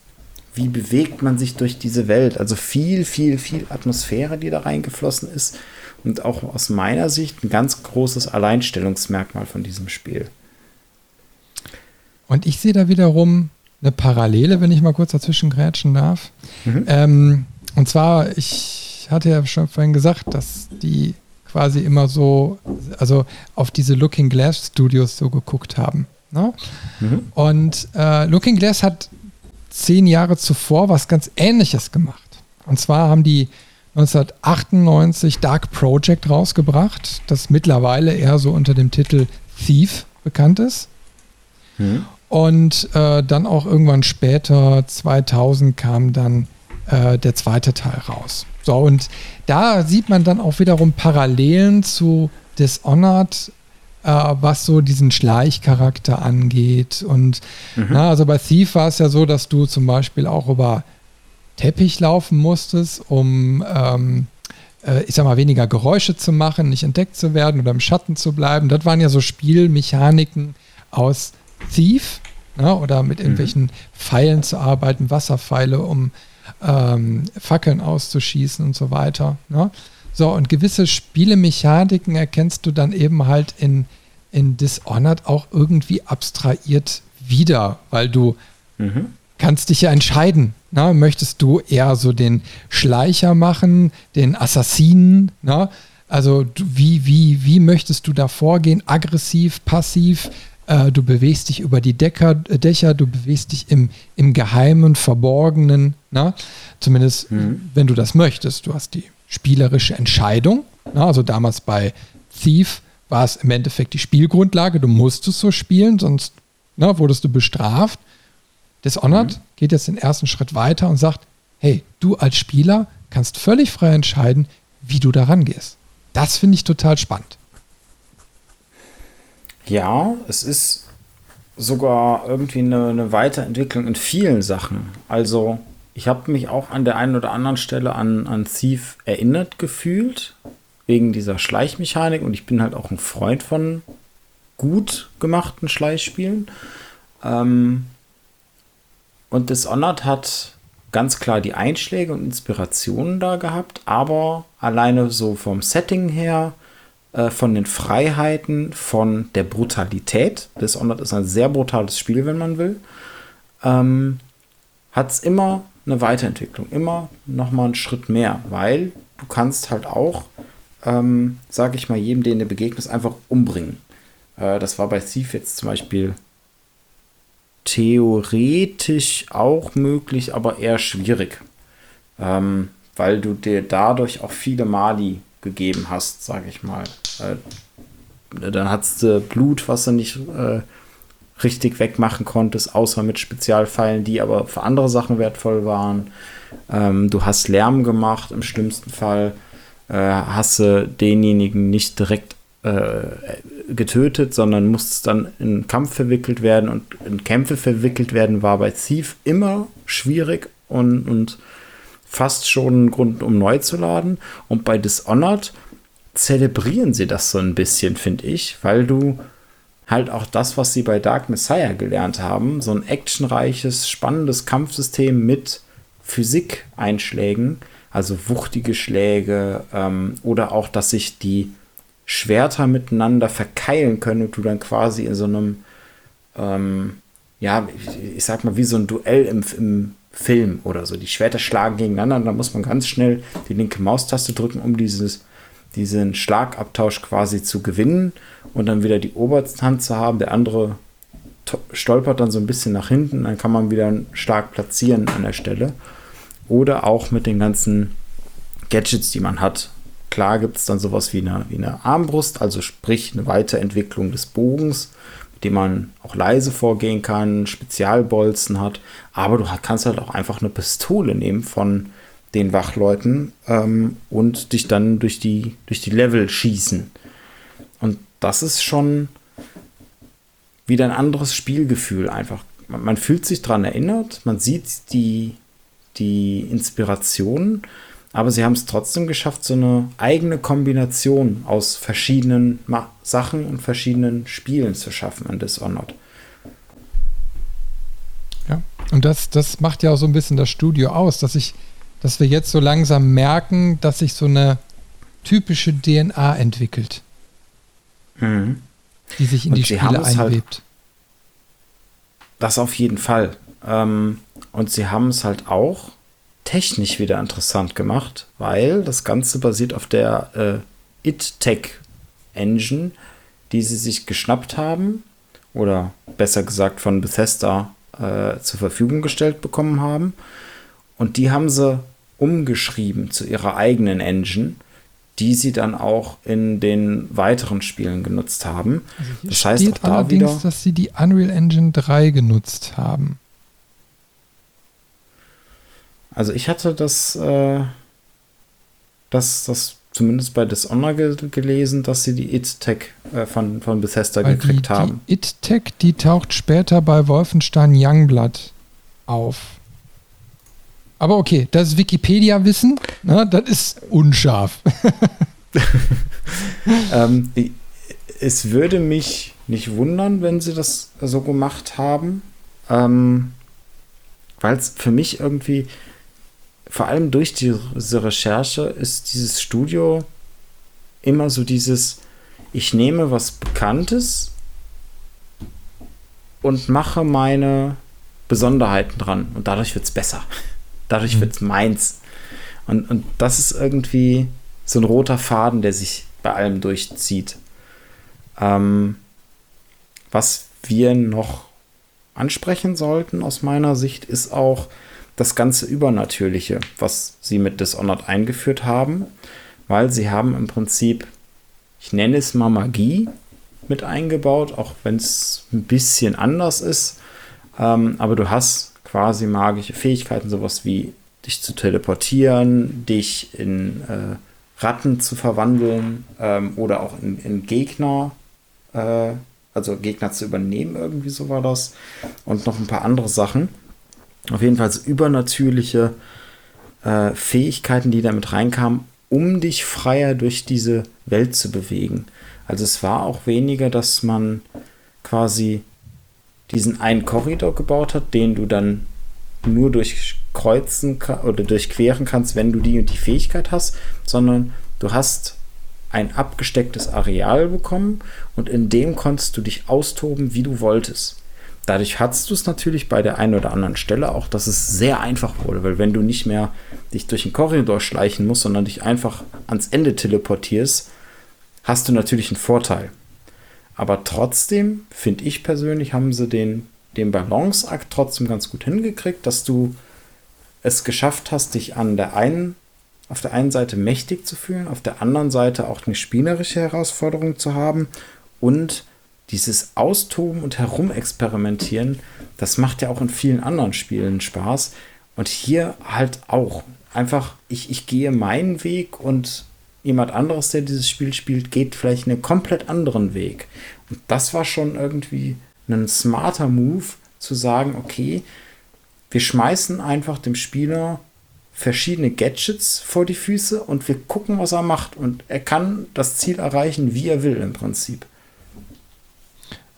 wie bewegt man sich durch diese Welt? Also viel, viel, viel Atmosphäre, die da reingeflossen ist und auch aus meiner Sicht ein ganz großes Alleinstellungsmerkmal von diesem Spiel. Und ich sehe da wiederum eine Parallele, wenn ich mal kurz dazwischen grätschen darf. Mhm. Ähm, und zwar, ich hatte ja schon vorhin gesagt, dass die quasi immer so, also auf diese Looking Glass Studios so geguckt haben. Ne? Mhm. Und äh, Looking Glass hat zehn Jahre zuvor was ganz Ähnliches gemacht. Und zwar haben die 1998 Dark Project rausgebracht, das mittlerweile eher so unter dem Titel Thief bekannt ist. Hm. Und äh, dann auch irgendwann später, 2000, kam dann äh, der zweite Teil raus. So, und da sieht man dann auch wiederum Parallelen zu Dishonored, äh, was so diesen Schleichcharakter angeht. Und mhm. na, also bei Thief war es ja so, dass du zum Beispiel auch über Teppich laufen musstest, um, ähm, äh, ich sag mal, weniger Geräusche zu machen, nicht entdeckt zu werden oder im Schatten zu bleiben. Das waren ja so Spielmechaniken aus Thief ne? oder mit mhm. irgendwelchen mhm. Pfeilen zu arbeiten, Wasserpfeile, um ähm, Fackeln auszuschießen und so weiter. Ne? So, und gewisse Spielemechaniken erkennst du dann eben halt in, in Dishonored auch irgendwie abstrahiert wieder, weil du mhm kannst dich ja entscheiden. Na, möchtest du eher so den Schleicher machen, den Assassinen? Na? Also wie, wie, wie möchtest du da vorgehen? Aggressiv, passiv? Äh, du bewegst dich über die Decker, äh, Dächer, du bewegst dich im, im Geheimen, Verborgenen. Na? Zumindest, mhm. wenn du das möchtest. Du hast die spielerische Entscheidung. Na? Also damals bei Thief war es im Endeffekt die Spielgrundlage. Du musstest so spielen, sonst na, wurdest du bestraft. Dishonored mhm. geht jetzt den ersten Schritt weiter und sagt, hey, du als Spieler kannst völlig frei entscheiden, wie du da rangehst. Das finde ich total spannend. Ja, es ist sogar irgendwie eine, eine Weiterentwicklung in vielen Sachen. Also ich habe mich auch an der einen oder anderen Stelle an, an Thief erinnert gefühlt, wegen dieser Schleichmechanik und ich bin halt auch ein Freund von gut gemachten Schleichspielen. Ähm, und Dishonored hat ganz klar die Einschläge und Inspirationen da gehabt, aber alleine so vom Setting her, äh, von den Freiheiten, von der Brutalität, Dishonored ist ein sehr brutales Spiel, wenn man will, ähm, hat es immer eine Weiterentwicklung, immer nochmal einen Schritt mehr, weil du kannst halt auch, ähm, sag ich mal, jedem, den du begegnest, einfach umbringen. Äh, das war bei Thief jetzt zum Beispiel theoretisch auch möglich, aber eher schwierig. Ähm, weil du dir dadurch auch viele Mali gegeben hast, sage ich mal. Äh, dann hattest du Blut, was du nicht äh, richtig wegmachen konntest, außer mit Spezialpfeilen, die aber für andere Sachen wertvoll waren. Ähm, du hast Lärm gemacht, im schlimmsten Fall äh, hast du denjenigen nicht direkt getötet, sondern musste dann in Kampf verwickelt werden und in Kämpfe verwickelt werden war bei Thief immer schwierig und, und fast schon ein Grund, um neu zu laden. Und bei Dishonored zelebrieren sie das so ein bisschen, finde ich, weil du halt auch das, was sie bei Dark Messiah gelernt haben, so ein actionreiches, spannendes Kampfsystem mit Physik-Einschlägen, also wuchtige Schläge ähm, oder auch, dass sich die Schwerter miteinander verkeilen können und du dann quasi in so einem, ähm, ja, ich, ich, sag mal, wie so ein Duell im, im Film oder so. Die Schwerter schlagen gegeneinander und da muss man ganz schnell die linke Maustaste drücken, um dieses, diesen Schlagabtausch quasi zu gewinnen und dann wieder die Oberhand zu haben. Der andere stolpert dann so ein bisschen nach hinten, dann kann man wieder stark platzieren an der Stelle. Oder auch mit den ganzen Gadgets, die man hat. Klar gibt es dann sowas wie eine, wie eine Armbrust, also sprich eine Weiterentwicklung des Bogens, mit dem man auch leise vorgehen kann, Spezialbolzen hat. Aber du kannst halt auch einfach eine Pistole nehmen von den Wachleuten ähm, und dich dann durch die, durch die Level schießen. Und das ist schon wieder ein anderes Spielgefühl einfach. Man, fühlt sich daran erinnert, man sieht die, die Inspiration aber sie haben es trotzdem geschafft, so eine eigene Kombination aus verschiedenen Ma Sachen und verschiedenen Spielen zu schaffen an Dishonored. Ja, und das, das macht ja auch so ein bisschen das Studio aus, dass ich, dass wir jetzt so langsam merken, dass sich so eine typische DNA entwickelt. Mhm. Die sich in und die Spiele halt einwebt. Halt, das auf jeden Fall. Ähm, und sie haben es halt auch technisch wieder interessant gemacht, weil das Ganze basiert auf der äh, IT-Tech Engine, die sie sich geschnappt haben oder besser gesagt von Bethesda äh, zur Verfügung gestellt bekommen haben. Und die haben sie umgeschrieben zu ihrer eigenen Engine, die sie dann auch in den weiteren Spielen genutzt haben. Also das heißt auch da wieder, dass sie die Unreal Engine 3 genutzt haben. Also ich hatte das, äh, das, das zumindest bei Dishonor ge gelesen, dass sie die It-Tech äh, von, von Bethesda Weil gekriegt die, haben. Die It-Tech, die taucht später bei Wolfenstein Youngblood auf. Aber okay, das ist Wikipedia-Wissen, ne? das ist unscharf. [laughs] ähm, es würde mich nicht wundern, wenn sie das so gemacht haben, ähm, weil es für mich irgendwie, vor allem durch diese Recherche ist dieses Studio immer so dieses, ich nehme was Bekanntes und mache meine Besonderheiten dran und dadurch wird es besser. Dadurch mhm. wird es meins. Und, und das ist irgendwie so ein roter Faden, der sich bei allem durchzieht. Ähm, was wir noch ansprechen sollten aus meiner Sicht ist auch, das ganze Übernatürliche, was sie mit Dishonored eingeführt haben, weil sie haben im Prinzip, ich nenne es mal Magie mit eingebaut, auch wenn es ein bisschen anders ist. Ähm, aber du hast quasi magische Fähigkeiten, sowas wie dich zu teleportieren, dich in äh, Ratten zu verwandeln ähm, oder auch in, in Gegner, äh, also Gegner zu übernehmen, irgendwie so war das. Und noch ein paar andere Sachen auf jeden Fall übernatürliche äh, Fähigkeiten, die damit reinkamen, um dich freier durch diese Welt zu bewegen. Also es war auch weniger, dass man quasi diesen einen Korridor gebaut hat, den du dann nur durchkreuzen oder durchqueren kannst, wenn du die und die Fähigkeit hast, sondern du hast ein abgestecktes Areal bekommen und in dem konntest du dich austoben, wie du wolltest. Dadurch hattest du es natürlich bei der einen oder anderen Stelle auch, dass es sehr einfach wurde, weil wenn du nicht mehr dich durch den Korridor schleichen musst, sondern dich einfach ans Ende teleportierst, hast du natürlich einen Vorteil. Aber trotzdem, finde ich persönlich, haben sie den, den Balanceakt trotzdem ganz gut hingekriegt, dass du es geschafft hast, dich an der einen, auf der einen Seite mächtig zu fühlen, auf der anderen Seite auch eine spielerische Herausforderung zu haben und dieses Austoben und Herumexperimentieren, das macht ja auch in vielen anderen Spielen Spaß. Und hier halt auch. Einfach, ich, ich gehe meinen Weg und jemand anderes, der dieses Spiel spielt, geht vielleicht einen komplett anderen Weg. Und das war schon irgendwie ein smarter Move, zu sagen, okay, wir schmeißen einfach dem Spieler verschiedene Gadgets vor die Füße und wir gucken, was er macht. Und er kann das Ziel erreichen, wie er will im Prinzip.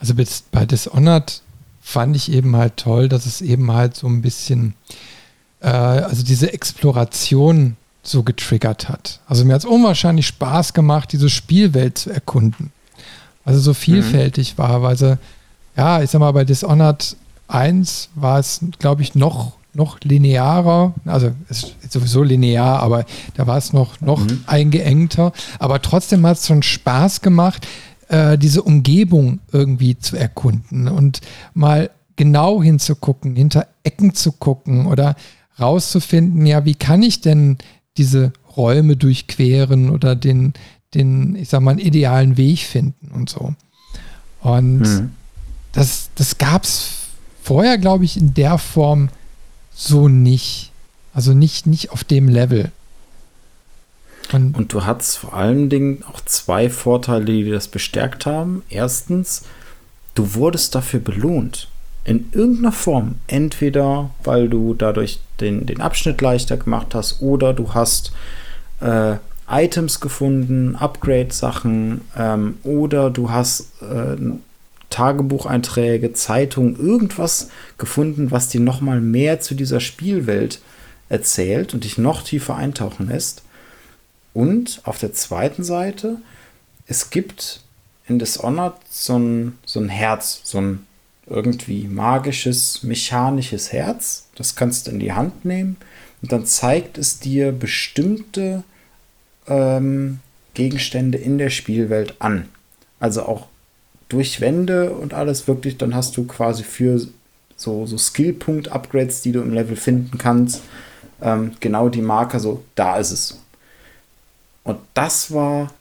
Also bei Dishonored fand ich eben halt toll, dass es eben halt so ein bisschen, äh, also diese Exploration so getriggert hat. Also mir hat es unwahrscheinlich Spaß gemacht, diese Spielwelt zu erkunden. Also so vielfältig mhm. war, weil sie, ja, ich sag mal, bei Dishonored 1 war es, glaube ich, noch, noch linearer. Also es ist sowieso linear, aber da war es noch, noch mhm. eingeengter. Aber trotzdem hat es schon Spaß gemacht, äh, diese Umgebung irgendwie zu erkunden und mal genau hinzugucken, hinter Ecken zu gucken oder rauszufinden, ja, wie kann ich denn diese Räume durchqueren oder den, den, ich sag mal, idealen Weg finden und so. Und mhm. das, das gab es vorher, glaube ich, in der Form so nicht. Also nicht, nicht auf dem Level. Und, und du hattest vor allen Dingen auch zwei Vorteile, die das bestärkt haben. Erstens, du wurdest dafür belohnt. In irgendeiner Form. Entweder, weil du dadurch den, den Abschnitt leichter gemacht hast oder du hast äh, Items gefunden, Upgrade-Sachen ähm, oder du hast äh, Tagebucheinträge, Zeitungen, irgendwas gefunden, was dir nochmal mehr zu dieser Spielwelt erzählt und dich noch tiefer eintauchen lässt. Und auf der zweiten Seite, es gibt in Dishonored so ein, so ein Herz, so ein irgendwie magisches, mechanisches Herz. Das kannst du in die Hand nehmen und dann zeigt es dir bestimmte ähm, Gegenstände in der Spielwelt an. Also auch durch Wände und alles wirklich, dann hast du quasi für so, so Skillpunkt-Upgrades, die du im Level finden kannst, ähm, genau die Marker so, da ist es. Und das war,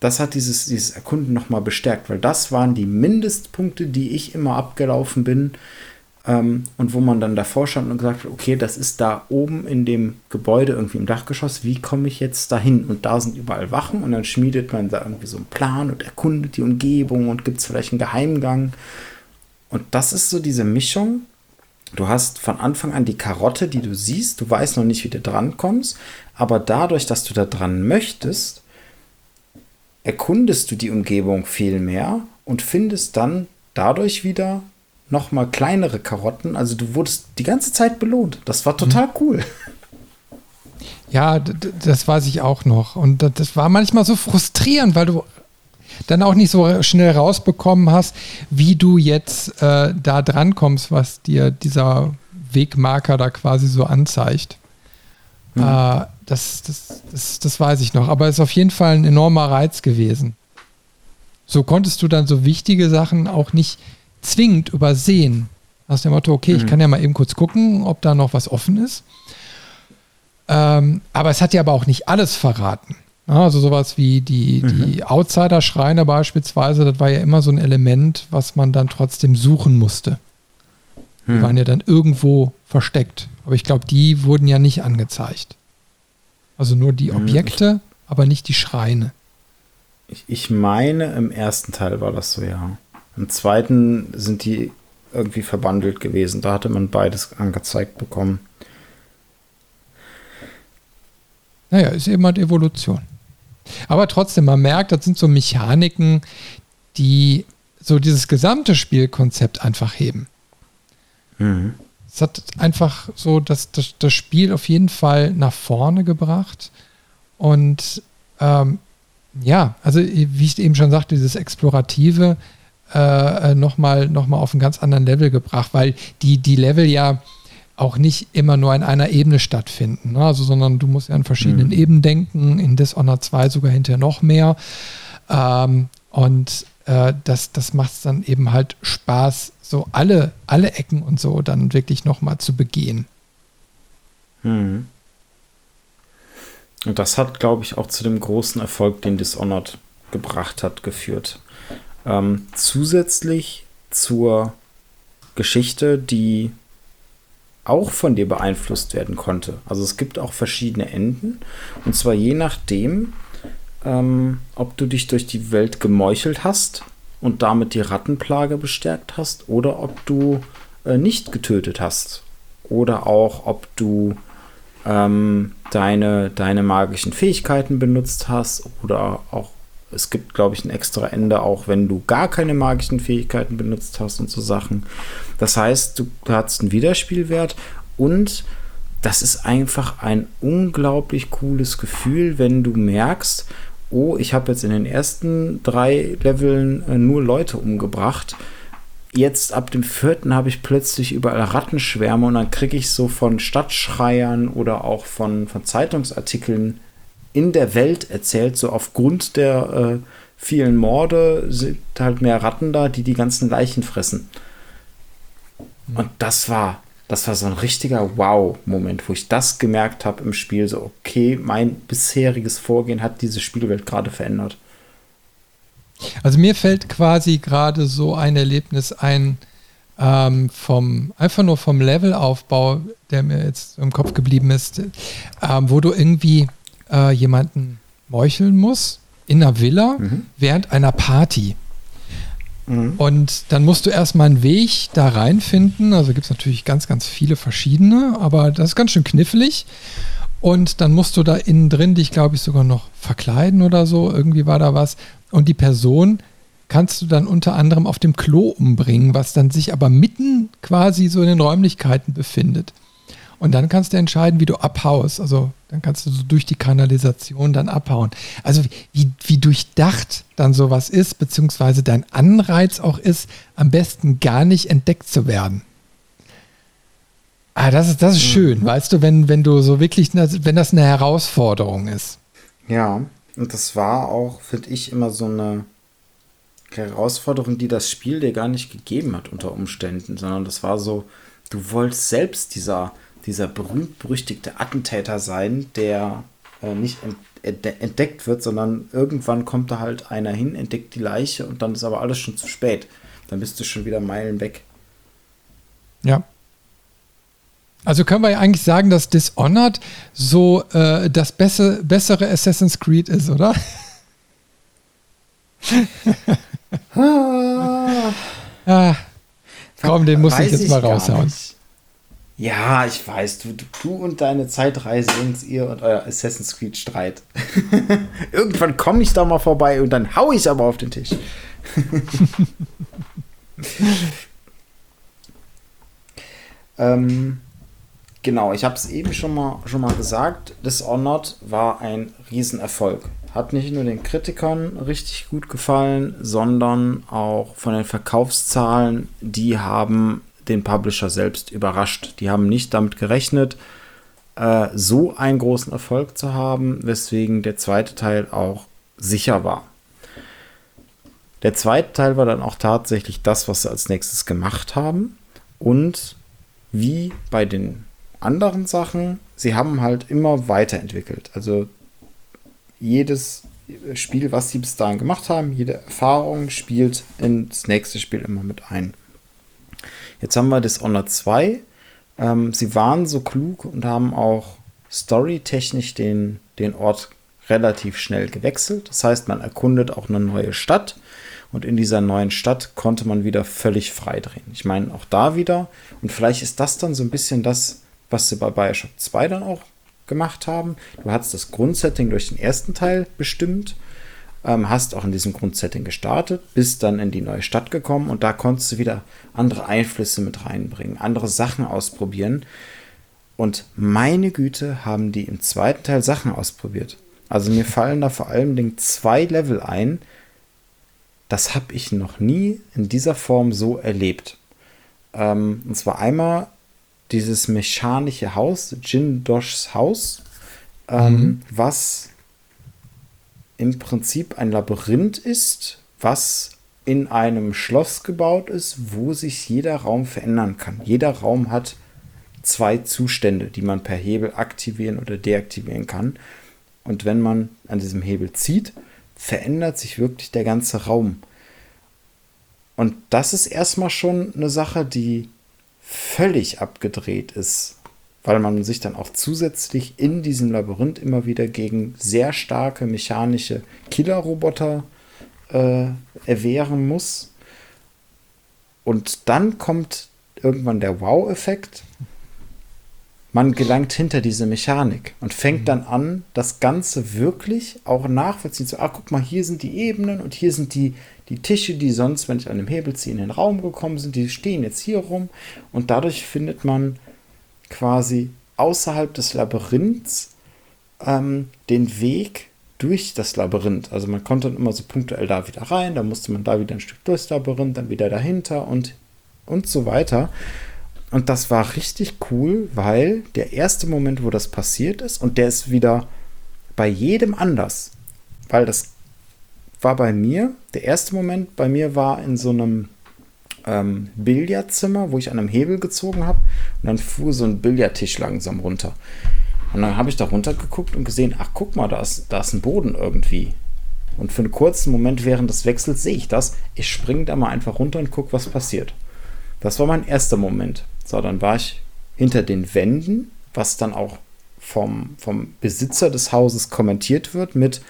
das hat dieses, dieses Erkunden nochmal bestärkt, weil das waren die Mindestpunkte, die ich immer abgelaufen bin, ähm, und wo man dann davor stand und gesagt hat, okay, das ist da oben in dem Gebäude irgendwie im Dachgeschoss, wie komme ich jetzt dahin? Und da sind überall Wachen und dann schmiedet man da irgendwie so einen Plan und erkundet die Umgebung und gibt es vielleicht einen Geheimgang. Und das ist so diese Mischung. Du hast von Anfang an die Karotte, die du siehst, du weißt noch nicht, wie du dran kommst, aber dadurch, dass du da dran möchtest, erkundest du die Umgebung viel mehr und findest dann dadurch wieder noch mal kleinere Karotten. Also du wurdest die ganze Zeit belohnt. Das war total mhm. cool. Ja, das weiß ich auch noch. Und das war manchmal so frustrierend, weil du dann auch nicht so schnell rausbekommen hast, wie du jetzt äh, da dran kommst, was dir dieser Wegmarker da quasi so anzeigt. Mhm. Äh, das, das, das, das weiß ich noch. Aber es ist auf jeden Fall ein enormer Reiz gewesen. So konntest du dann so wichtige Sachen auch nicht zwingend übersehen. Aus dem Motto, okay, mhm. ich kann ja mal eben kurz gucken, ob da noch was offen ist. Ähm, aber es hat ja aber auch nicht alles verraten. Also sowas wie die, mhm. die Outsider-Schreine beispielsweise, das war ja immer so ein Element, was man dann trotzdem suchen musste. Die mhm. waren ja dann irgendwo versteckt. Aber ich glaube, die wurden ja nicht angezeigt. Also nur die mhm. Objekte, aber nicht die Schreine. Ich, ich meine, im ersten Teil war das so, ja. Im zweiten sind die irgendwie verbandelt gewesen. Da hatte man beides angezeigt bekommen. Naja, ist eben halt Evolution. Aber trotzdem, man merkt, das sind so Mechaniken, die so dieses gesamte Spielkonzept einfach heben. Mhm. Es hat einfach so das, das, das Spiel auf jeden Fall nach vorne gebracht. Und ähm, ja, also wie ich eben schon sagte, dieses Explorative, äh, nochmal noch mal auf einen ganz anderen Level gebracht, weil die, die Level ja auch nicht immer nur in einer Ebene stattfinden, ne? also, sondern du musst ja an verschiedenen mhm. Ebenen denken, in Dishonored 2 sogar hinterher noch mehr. Ähm, und äh, das, das macht es dann eben halt Spaß, so alle, alle Ecken und so dann wirklich nochmal zu begehen. Mhm. Und das hat, glaube ich, auch zu dem großen Erfolg, den Dishonored gebracht hat, geführt. Ähm, zusätzlich zur Geschichte, die auch von dir beeinflusst werden konnte. Also es gibt auch verschiedene Enden. Und zwar je nachdem, ähm, ob du dich durch die Welt gemeuchelt hast und damit die Rattenplage bestärkt hast oder ob du äh, nicht getötet hast. Oder auch ob du ähm, deine, deine magischen Fähigkeiten benutzt hast oder auch es gibt, glaube ich, ein extra Ende, auch wenn du gar keine magischen Fähigkeiten benutzt hast und so Sachen. Das heißt, du hast einen Wiederspielwert und das ist einfach ein unglaublich cooles Gefühl, wenn du merkst, oh, ich habe jetzt in den ersten drei Leveln äh, nur Leute umgebracht. Jetzt ab dem vierten habe ich plötzlich überall Rattenschwärme und dann kriege ich so von Stadtschreiern oder auch von, von Zeitungsartikeln in der Welt erzählt, so aufgrund der äh, vielen Morde sind halt mehr Ratten da, die die ganzen Leichen fressen. Mhm. Und das war das war so ein richtiger Wow-Moment, wo ich das gemerkt habe im Spiel. So, okay, mein bisheriges Vorgehen hat diese Spielwelt gerade verändert. Also mir fällt quasi gerade so ein Erlebnis ein, ähm, vom, einfach nur vom Levelaufbau, der mir jetzt im Kopf geblieben ist, ähm, wo du irgendwie äh, jemanden meucheln musst in einer Villa mhm. während einer Party. Mhm. Und dann musst du erstmal einen Weg da reinfinden. Also gibt es natürlich ganz, ganz viele verschiedene, aber das ist ganz schön knifflig. Und dann musst du da innen drin dich, glaube ich, sogar noch verkleiden oder so. Irgendwie war da was. Und die Person kannst du dann unter anderem auf dem Klo umbringen, was dann sich aber mitten quasi so in den Räumlichkeiten befindet. Und dann kannst du entscheiden, wie du abhaust. Also dann kannst du so durch die Kanalisation dann abhauen. Also wie, wie durchdacht dann sowas ist, beziehungsweise dein Anreiz auch ist, am besten gar nicht entdeckt zu werden. Ah, das ist, das ist mhm. schön, weißt du, wenn, wenn du so wirklich, wenn das eine Herausforderung ist. Ja, und das war auch, finde ich, immer so eine Herausforderung, die das Spiel dir gar nicht gegeben hat unter Umständen, sondern das war so, du wolltest selbst dieser dieser berühmt-berüchtigte Attentäter sein, der äh, nicht entdeckt wird, sondern irgendwann kommt da halt einer hin, entdeckt die Leiche und dann ist aber alles schon zu spät. Dann bist du schon wieder Meilen weg. Ja. Also können wir ja eigentlich sagen, dass Dishonored so äh, das besse, bessere Assassin's Creed ist, oder? [laughs] ah. ah. Komm, den muss ich jetzt mal raushauen. Nicht. Ja, ich weiß, du, du und deine Zeitreise, Jungs, ihr und euer Assassin's Creed Streit. [laughs] Irgendwann komme ich da mal vorbei und dann hau ich aber auf den Tisch. [laughs] ähm, genau, ich habe es eben schon mal, schon mal gesagt. Dishonored war ein Riesenerfolg. Hat nicht nur den Kritikern richtig gut gefallen, sondern auch von den Verkaufszahlen. Die haben den Publisher selbst überrascht. Die haben nicht damit gerechnet, äh, so einen großen Erfolg zu haben, weswegen der zweite Teil auch sicher war. Der zweite Teil war dann auch tatsächlich das, was sie als nächstes gemacht haben. Und wie bei den anderen Sachen, sie haben halt immer weiterentwickelt. Also jedes Spiel, was sie bis dahin gemacht haben, jede Erfahrung spielt ins nächste Spiel immer mit ein. Jetzt haben wir Dishonored 2. Ähm, sie waren so klug und haben auch storytechnisch den, den Ort relativ schnell gewechselt. Das heißt, man erkundet auch eine neue Stadt und in dieser neuen Stadt konnte man wieder völlig frei drehen. Ich meine, auch da wieder, und vielleicht ist das dann so ein bisschen das, was sie bei Bioshock 2 dann auch gemacht haben. Du hast das Grundsetting durch den ersten Teil bestimmt ähm, hast auch in diesem Grundsetting gestartet, bist dann in die neue Stadt gekommen und da konntest du wieder andere Einflüsse mit reinbringen, andere Sachen ausprobieren. Und meine Güte, haben die im zweiten Teil Sachen ausprobiert. Also mir fallen da vor allem zwei Level ein. Das habe ich noch nie in dieser Form so erlebt. Ähm, und zwar einmal dieses mechanische Haus, Jin Doshs Haus, ähm, mhm. was im Prinzip ein Labyrinth ist, was in einem Schloss gebaut ist, wo sich jeder Raum verändern kann. Jeder Raum hat zwei Zustände, die man per Hebel aktivieren oder deaktivieren kann. Und wenn man an diesem Hebel zieht, verändert sich wirklich der ganze Raum. Und das ist erstmal schon eine Sache, die völlig abgedreht ist weil man sich dann auch zusätzlich in diesem Labyrinth immer wieder gegen sehr starke mechanische Killerroboter äh, erwehren muss. Und dann kommt irgendwann der Wow-Effekt. man gelangt hinter diese Mechanik und fängt mhm. dann an, das Ganze wirklich auch nachvollziehen zu. Ah, guck mal, hier sind die Ebenen und hier sind die, die Tische, die sonst, wenn ich an dem Hebel ziehe, in den Raum gekommen sind, die stehen jetzt hier rum. Und dadurch findet man quasi außerhalb des Labyrinths ähm, den Weg durch das Labyrinth. Also man konnte dann immer so punktuell da wieder rein, dann musste man da wieder ein Stück durchs Labyrinth, dann wieder dahinter und, und so weiter. Und das war richtig cool, weil der erste Moment, wo das passiert ist, und der ist wieder bei jedem anders, weil das war bei mir, der erste Moment bei mir war in so einem ähm, Billardzimmer, wo ich an einem Hebel gezogen habe und dann fuhr so ein Billardtisch langsam runter. Und dann habe ich da runtergeguckt und gesehen, ach guck mal, da ist, da ist ein Boden irgendwie. Und für einen kurzen Moment während des Wechsels sehe ich das. Ich springe da mal einfach runter und gucke, was passiert. Das war mein erster Moment. So, dann war ich hinter den Wänden, was dann auch vom, vom Besitzer des Hauses kommentiert wird mit,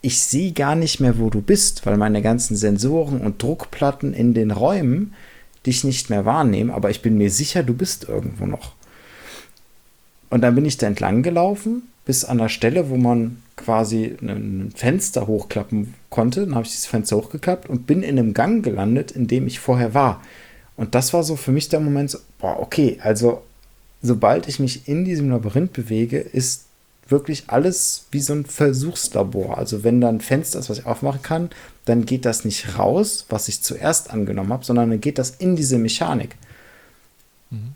ich sehe gar nicht mehr, wo du bist, weil meine ganzen Sensoren und Druckplatten in den Räumen dich nicht mehr wahrnehmen, aber ich bin mir sicher, du bist irgendwo noch. Und dann bin ich da entlang gelaufen, bis an der Stelle, wo man quasi ein Fenster hochklappen konnte. Dann habe ich dieses Fenster hochgeklappt und bin in einem Gang gelandet, in dem ich vorher war. Und das war so für mich der Moment, so, boah, okay, also sobald ich mich in diesem Labyrinth bewege, ist wirklich alles wie so ein Versuchslabor. Also wenn da ein Fenster ist, was ich aufmachen kann, dann geht das nicht raus, was ich zuerst angenommen habe, sondern dann geht das in diese Mechanik. Mhm.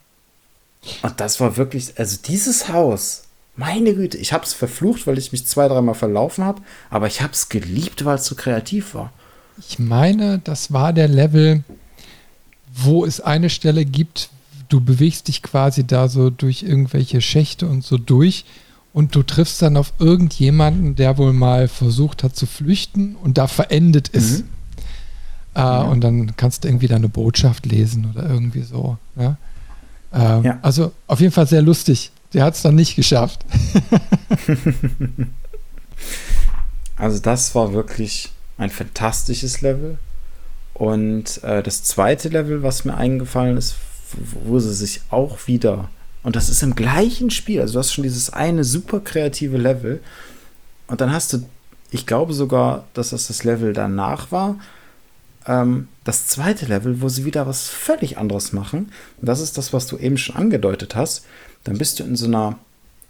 Und das war wirklich, also dieses Haus, meine Güte, ich habe es verflucht, weil ich mich zwei, dreimal verlaufen habe, aber ich habe es geliebt, weil es so kreativ war. Ich meine, das war der Level, wo es eine Stelle gibt, du bewegst dich quasi da so durch irgendwelche Schächte und so durch und du triffst dann auf irgendjemanden, der wohl mal versucht hat zu flüchten und da verendet ist. Mhm. Äh, ja. Und dann kannst du irgendwie deine Botschaft lesen oder irgendwie so. Ja? Äh, ja. Also auf jeden Fall sehr lustig. Der hat es dann nicht geschafft. [laughs] also das war wirklich ein fantastisches Level. Und äh, das zweite Level, was mir eingefallen ist, wo sie sich auch wieder, und das ist im gleichen Spiel, also du hast schon dieses eine super kreative Level, und dann hast du, ich glaube sogar, dass das das Level danach war, ähm, das zweite Level, wo sie wieder was völlig anderes machen. Und das ist das, was du eben schon angedeutet hast. Dann bist du in so einer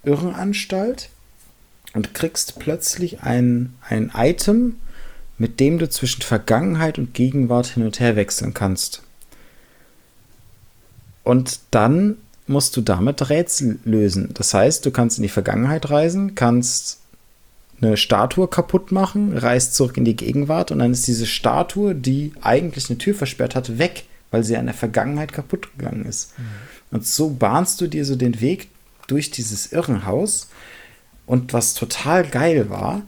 Irrenanstalt und kriegst plötzlich ein, ein Item, mit dem du zwischen Vergangenheit und Gegenwart hin und her wechseln kannst. Und dann musst du damit Rätsel lösen. Das heißt, du kannst in die Vergangenheit reisen, kannst eine Statue kaputt machen, reist zurück in die Gegenwart und dann ist diese Statue, die eigentlich eine Tür versperrt hat, weg, weil sie in der Vergangenheit kaputt gegangen ist. Mhm. Und so bahnst du dir so den Weg durch dieses Irrenhaus. Und was total geil war,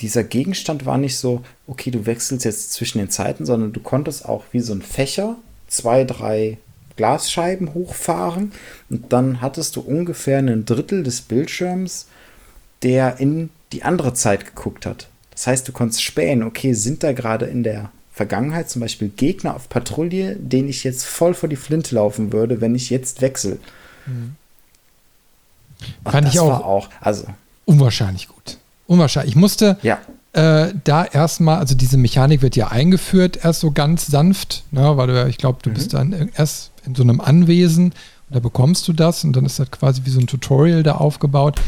dieser Gegenstand war nicht so, okay, du wechselst jetzt zwischen den Zeiten, sondern du konntest auch wie so ein Fächer zwei, drei Glasscheiben hochfahren und dann hattest du ungefähr ein Drittel des Bildschirms, der in die andere Zeit geguckt hat. Das heißt, du konntest spähen, okay, sind da gerade in der Vergangenheit zum Beispiel Gegner auf Patrouille, denen ich jetzt voll vor die Flinte laufen würde, wenn ich jetzt wechsle. Mhm. Fand ich auch, auch, also unwahrscheinlich gut. Unwahrscheinlich. Ich musste ja. Äh, da erstmal, also diese Mechanik wird ja eingeführt, erst so ganz sanft, ne, weil du, ich glaube, du mhm. bist dann erst in so einem Anwesen und da bekommst du das und dann ist das quasi wie so ein Tutorial da aufgebaut.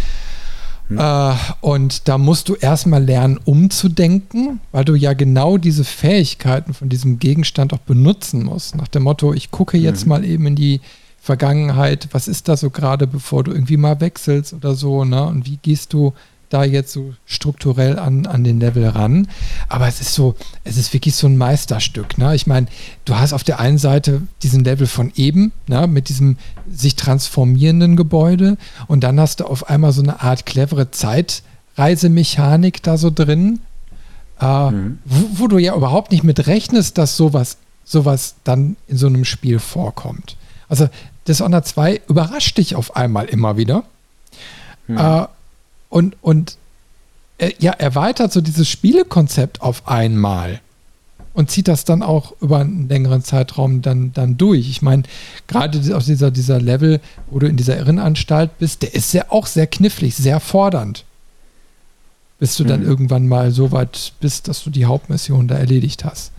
Mhm. Äh, und da musst du erstmal lernen, umzudenken, weil du ja genau diese Fähigkeiten von diesem Gegenstand auch benutzen musst. Nach dem Motto, ich gucke jetzt mhm. mal eben in die Vergangenheit, was ist da so gerade, bevor du irgendwie mal wechselst oder so, ne? Und wie gehst du da jetzt so strukturell an, an den Level ran. Aber es ist so, es ist wirklich so ein Meisterstück. Ne? Ich meine, du hast auf der einen Seite diesen Level von eben, ne? mit diesem sich transformierenden Gebäude und dann hast du auf einmal so eine Art clevere Zeitreisemechanik da so drin, äh, mhm. wo, wo, du ja überhaupt nicht mit rechnest, dass sowas, sowas dann in so einem Spiel vorkommt. Also Dishonored 2 überrascht dich auf einmal immer wieder. Mhm. Äh, und, und äh, ja, erweitert so dieses Spielekonzept auf einmal. und zieht das dann auch über einen längeren Zeitraum dann, dann durch. Ich meine, gerade aus dieser, dieser Level, wo du in dieser Irrenanstalt bist, der ist ja auch sehr knifflig, sehr fordernd. Bis du dann mhm. irgendwann mal so weit bist, dass du die Hauptmission da erledigt hast.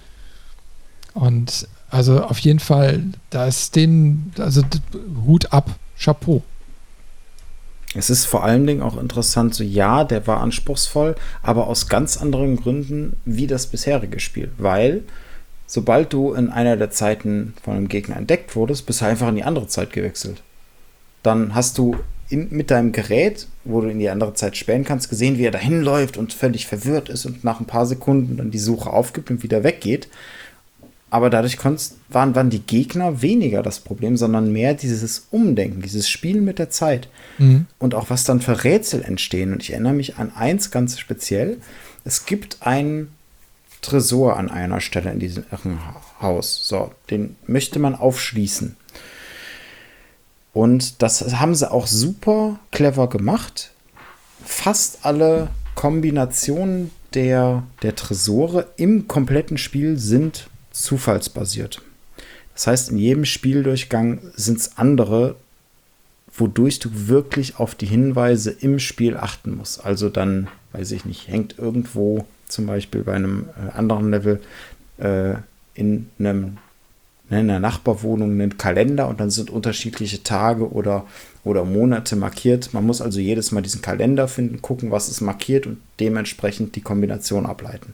Und also auf jeden Fall, da ist den, also Hut ab, Chapeau. Es ist vor allen Dingen auch interessant, so ja, der war anspruchsvoll, aber aus ganz anderen Gründen wie das bisherige Spiel. Weil, sobald du in einer der Zeiten von einem Gegner entdeckt wurdest, bist du einfach in die andere Zeit gewechselt. Dann hast du in, mit deinem Gerät, wo du in die andere Zeit spähen kannst, gesehen, wie er dahin läuft und völlig verwirrt ist und nach ein paar Sekunden dann die Suche aufgibt und wieder weggeht. Aber dadurch waren, waren die Gegner weniger das Problem, sondern mehr dieses Umdenken, dieses Spielen mit der Zeit. Mhm. Und auch was dann für Rätsel entstehen. Und ich erinnere mich an eins ganz speziell. Es gibt einen Tresor an einer Stelle in diesem Irrenhaus. So, den möchte man aufschließen. Und das haben sie auch super clever gemacht. Fast alle Kombinationen der, der Tresore im kompletten Spiel sind zufallsbasiert. Das heißt, in jedem Spieldurchgang sind es andere, wodurch du wirklich auf die Hinweise im Spiel achten musst. Also dann, weiß ich nicht, hängt irgendwo zum Beispiel bei einem äh, anderen Level äh, in einem ne, in einer Nachbarwohnung einen Kalender und dann sind unterschiedliche Tage oder, oder Monate markiert. Man muss also jedes Mal diesen Kalender finden, gucken, was ist markiert und dementsprechend die Kombination ableiten.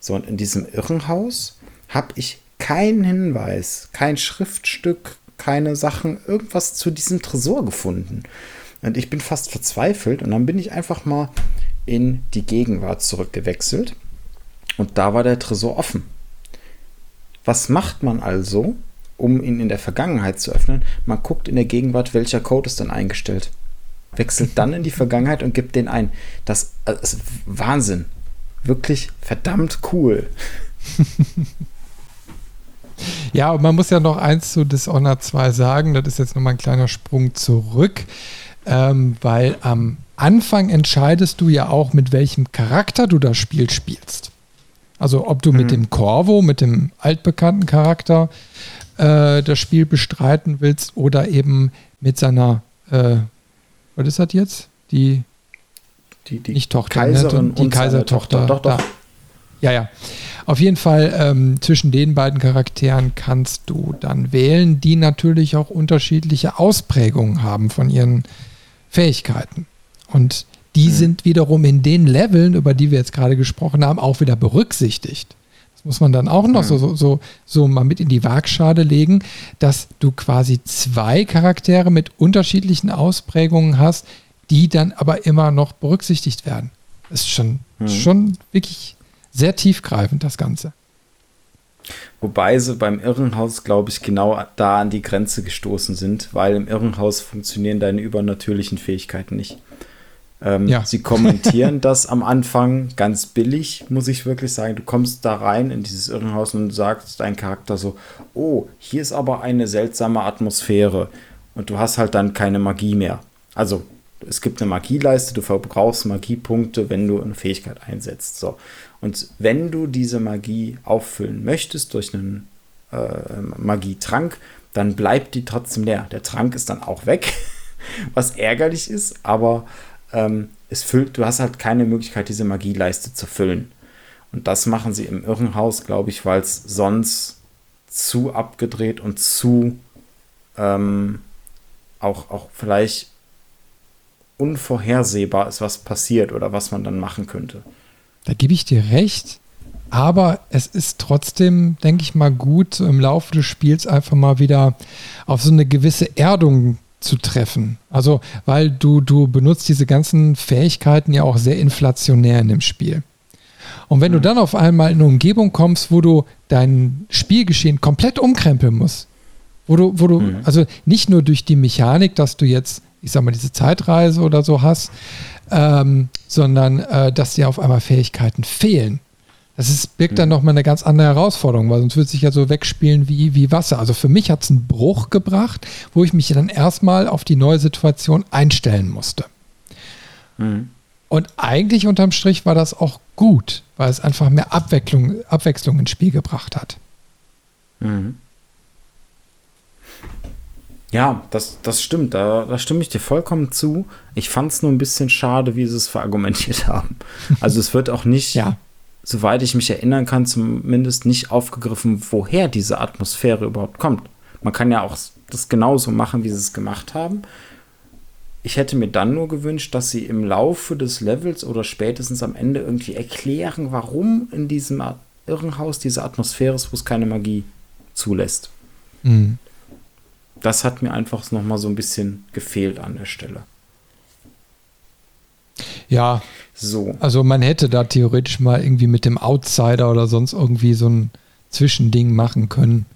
So, und in diesem Irrenhaus habe ich keinen Hinweis, kein Schriftstück, keine Sachen, irgendwas zu diesem Tresor gefunden. Und ich bin fast verzweifelt und dann bin ich einfach mal in die Gegenwart zurückgewechselt und da war der Tresor offen. Was macht man also, um ihn in der Vergangenheit zu öffnen? Man guckt in der Gegenwart, welcher Code ist dann eingestellt. Wechselt dann in die Vergangenheit und gibt den ein. Das, das ist Wahnsinn. Wirklich verdammt cool. [laughs] Ja, und man muss ja noch eins zu Dishonored 2 sagen, das ist jetzt nochmal ein kleiner Sprung zurück, ähm, weil am Anfang entscheidest du ja auch, mit welchem Charakter du das Spiel spielst. Also ob du mhm. mit dem Corvo, mit dem altbekannten Charakter, äh, das Spiel bestreiten willst oder eben mit seiner, äh, was ist das jetzt? Die, die, die nicht Tochter, Kaiserin ne? die Kaisertochter. Doch, doch. Da. Ja, ja. Auf jeden Fall ähm, zwischen den beiden Charakteren kannst du dann wählen, die natürlich auch unterschiedliche Ausprägungen haben von ihren Fähigkeiten. Und die mhm. sind wiederum in den Leveln, über die wir jetzt gerade gesprochen haben, auch wieder berücksichtigt. Das muss man dann auch noch mhm. so, so, so mal mit in die Waagschale legen, dass du quasi zwei Charaktere mit unterschiedlichen Ausprägungen hast, die dann aber immer noch berücksichtigt werden. Das ist schon, mhm. schon wirklich sehr tiefgreifend, das Ganze. Wobei sie beim Irrenhaus, glaube ich, genau da an die Grenze gestoßen sind, weil im Irrenhaus funktionieren deine übernatürlichen Fähigkeiten nicht. Ähm, ja. Sie kommentieren [laughs] das am Anfang ganz billig, muss ich wirklich sagen. Du kommst da rein in dieses Irrenhaus und sagst dein Charakter so: Oh, hier ist aber eine seltsame Atmosphäre. Und du hast halt dann keine Magie mehr. Also, es gibt eine Magieleiste, du verbrauchst Magiepunkte, wenn du eine Fähigkeit einsetzt. So. Und wenn du diese Magie auffüllen möchtest durch einen äh, Magietrank, dann bleibt die trotzdem leer. Der Trank ist dann auch weg, [laughs] was ärgerlich ist, aber ähm, es füllt, du hast halt keine Möglichkeit, diese Magieleiste zu füllen. Und das machen sie im Irrenhaus, glaube ich, weil es sonst zu abgedreht und zu ähm, auch, auch vielleicht unvorhersehbar ist, was passiert oder was man dann machen könnte. Da gebe ich dir recht. Aber es ist trotzdem, denke ich mal, gut, im Laufe des Spiels einfach mal wieder auf so eine gewisse Erdung zu treffen. Also, weil du, du benutzt diese ganzen Fähigkeiten ja auch sehr inflationär in dem Spiel. Und wenn mhm. du dann auf einmal in eine Umgebung kommst, wo du dein Spielgeschehen komplett umkrempeln musst, wo du, wo du, mhm. also nicht nur durch die Mechanik, dass du jetzt, ich sag mal, diese Zeitreise oder so hast, ähm, sondern äh, dass dir auf einmal Fähigkeiten fehlen. Das ist, birgt dann mhm. nochmal eine ganz andere Herausforderung, weil sonst würde es sich ja so wegspielen wie, wie Wasser. Also für mich hat es einen Bruch gebracht, wo ich mich dann erstmal auf die neue Situation einstellen musste. Mhm. Und eigentlich unterm Strich war das auch gut, weil es einfach mehr Abwechslung, Abwechslung ins Spiel gebracht hat. Mhm. Ja, das, das stimmt. Da, da stimme ich dir vollkommen zu. Ich fand es nur ein bisschen schade, wie sie es verargumentiert [laughs] haben. Also es wird auch nicht, ja. soweit ich mich erinnern kann, zumindest nicht aufgegriffen, woher diese Atmosphäre überhaupt kommt. Man kann ja auch das genauso machen, wie sie es gemacht haben. Ich hätte mir dann nur gewünscht, dass sie im Laufe des Levels oder spätestens am Ende irgendwie erklären, warum in diesem Irrenhaus diese Atmosphäre ist, wo es keine Magie zulässt. Mhm das hat mir einfach noch mal so ein bisschen gefehlt an der Stelle. Ja, so. Also man hätte da theoretisch mal irgendwie mit dem Outsider oder sonst irgendwie so ein Zwischending machen können.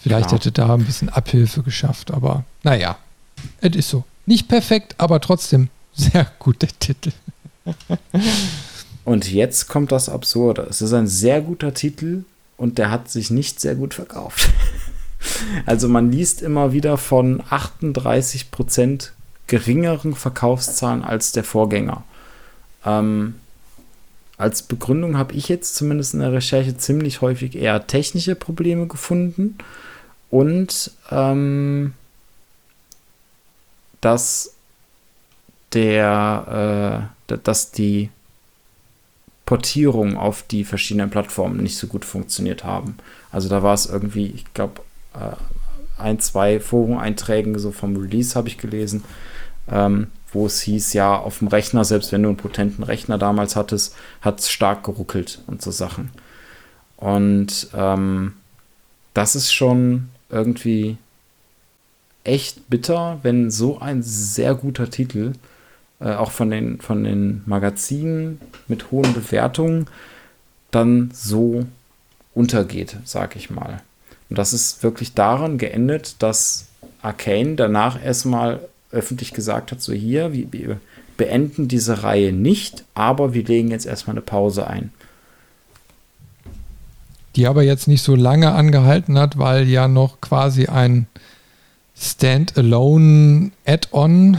Vielleicht Klar. hätte da ein bisschen Abhilfe geschafft, aber naja, es ist so. Nicht perfekt, aber trotzdem sehr [laughs] guter Titel. und jetzt kommt das Absurde. Es ist ein sehr guter Titel und der hat sich nicht sehr gut verkauft. [laughs] Also man liest immer wieder von 38 Prozent geringeren Verkaufszahlen als der Vorgänger. Ähm, als Begründung habe ich jetzt zumindest in der Recherche ziemlich häufig eher technische Probleme gefunden und ähm, dass der, äh, dass die Portierung auf die verschiedenen Plattformen nicht so gut funktioniert haben. Also da war es irgendwie, ich glaube, ein, zwei Forum-Einträgen so vom Release habe ich gelesen, ähm, wo es hieß, ja, auf dem Rechner, selbst wenn du einen potenten Rechner damals hattest, hat es stark geruckelt und so Sachen. Und ähm, das ist schon irgendwie echt bitter, wenn so ein sehr guter Titel, äh, auch von den, von den Magazinen mit hohen Bewertungen, dann so untergeht, sag ich mal. Und das ist wirklich daran geendet, dass Arcane danach erstmal öffentlich gesagt hat, so hier, wir beenden diese Reihe nicht, aber wir legen jetzt erstmal eine Pause ein. Die aber jetzt nicht so lange angehalten hat, weil ja noch quasi ein Standalone Add-on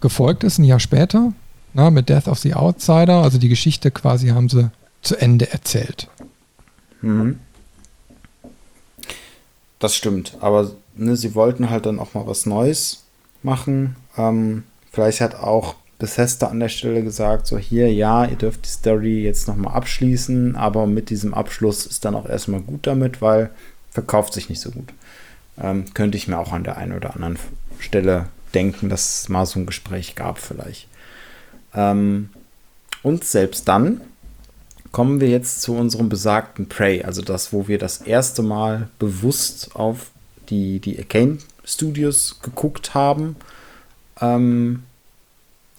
gefolgt ist, ein Jahr später, na, mit Death of the Outsider. Also die Geschichte quasi haben sie zu Ende erzählt. Mhm. Das stimmt, aber ne, sie wollten halt dann auch mal was Neues machen. Ähm, vielleicht hat auch Bethesda an der Stelle gesagt, so hier, ja, ihr dürft die Story jetzt nochmal abschließen, aber mit diesem Abschluss ist dann auch erstmal gut damit, weil verkauft sich nicht so gut. Ähm, könnte ich mir auch an der einen oder anderen Stelle denken, dass es mal so ein Gespräch gab vielleicht. Ähm, und selbst dann kommen wir jetzt zu unserem besagten Prey, also das, wo wir das erste Mal bewusst auf die, die Arcane Studios geguckt haben. Ähm,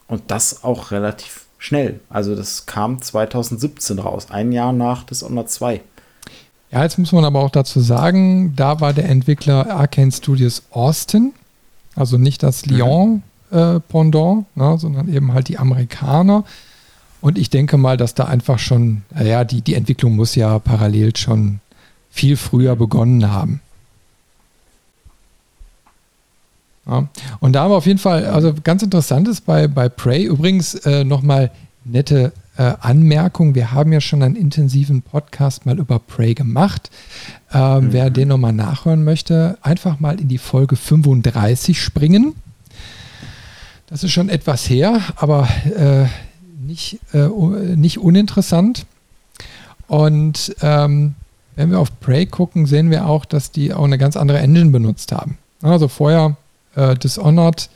und das auch relativ schnell. Also das kam 2017 raus, ein Jahr nach Dishonored 2. Ja, jetzt muss man aber auch dazu sagen, da war der Entwickler Arcane Studios Austin, also nicht das mhm. Lyon-Pendant, äh, ne, sondern eben halt die Amerikaner. Und ich denke mal, dass da einfach schon, naja, die, die Entwicklung muss ja parallel schon viel früher begonnen haben. Ja. Und da haben wir auf jeden Fall, also ganz interessant ist bei, bei Prey übrigens äh, nochmal nette äh, Anmerkung. Wir haben ja schon einen intensiven Podcast mal über Prey gemacht. Äh, mhm. Wer den nochmal nachhören möchte, einfach mal in die Folge 35 springen. Das ist schon etwas her, aber äh, nicht, äh, nicht uninteressant. Und ähm, wenn wir auf Prey gucken, sehen wir auch, dass die auch eine ganz andere Engine benutzt haben. Also vorher äh, Dishonored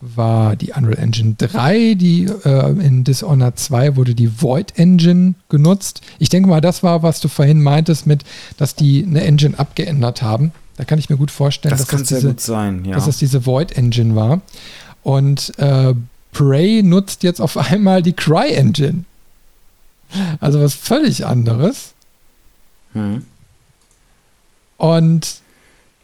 war die Unreal Engine 3, die äh, in Dishonored 2 wurde die Void Engine genutzt. Ich denke mal, das war, was du vorhin meintest, mit, dass die eine Engine abgeändert haben. Da kann ich mir gut vorstellen, das dass, das diese, sein, ja. dass das diese Void Engine war. Und äh, Prey nutzt jetzt auf einmal die Cry-Engine. Also was völlig anderes. Hm. Und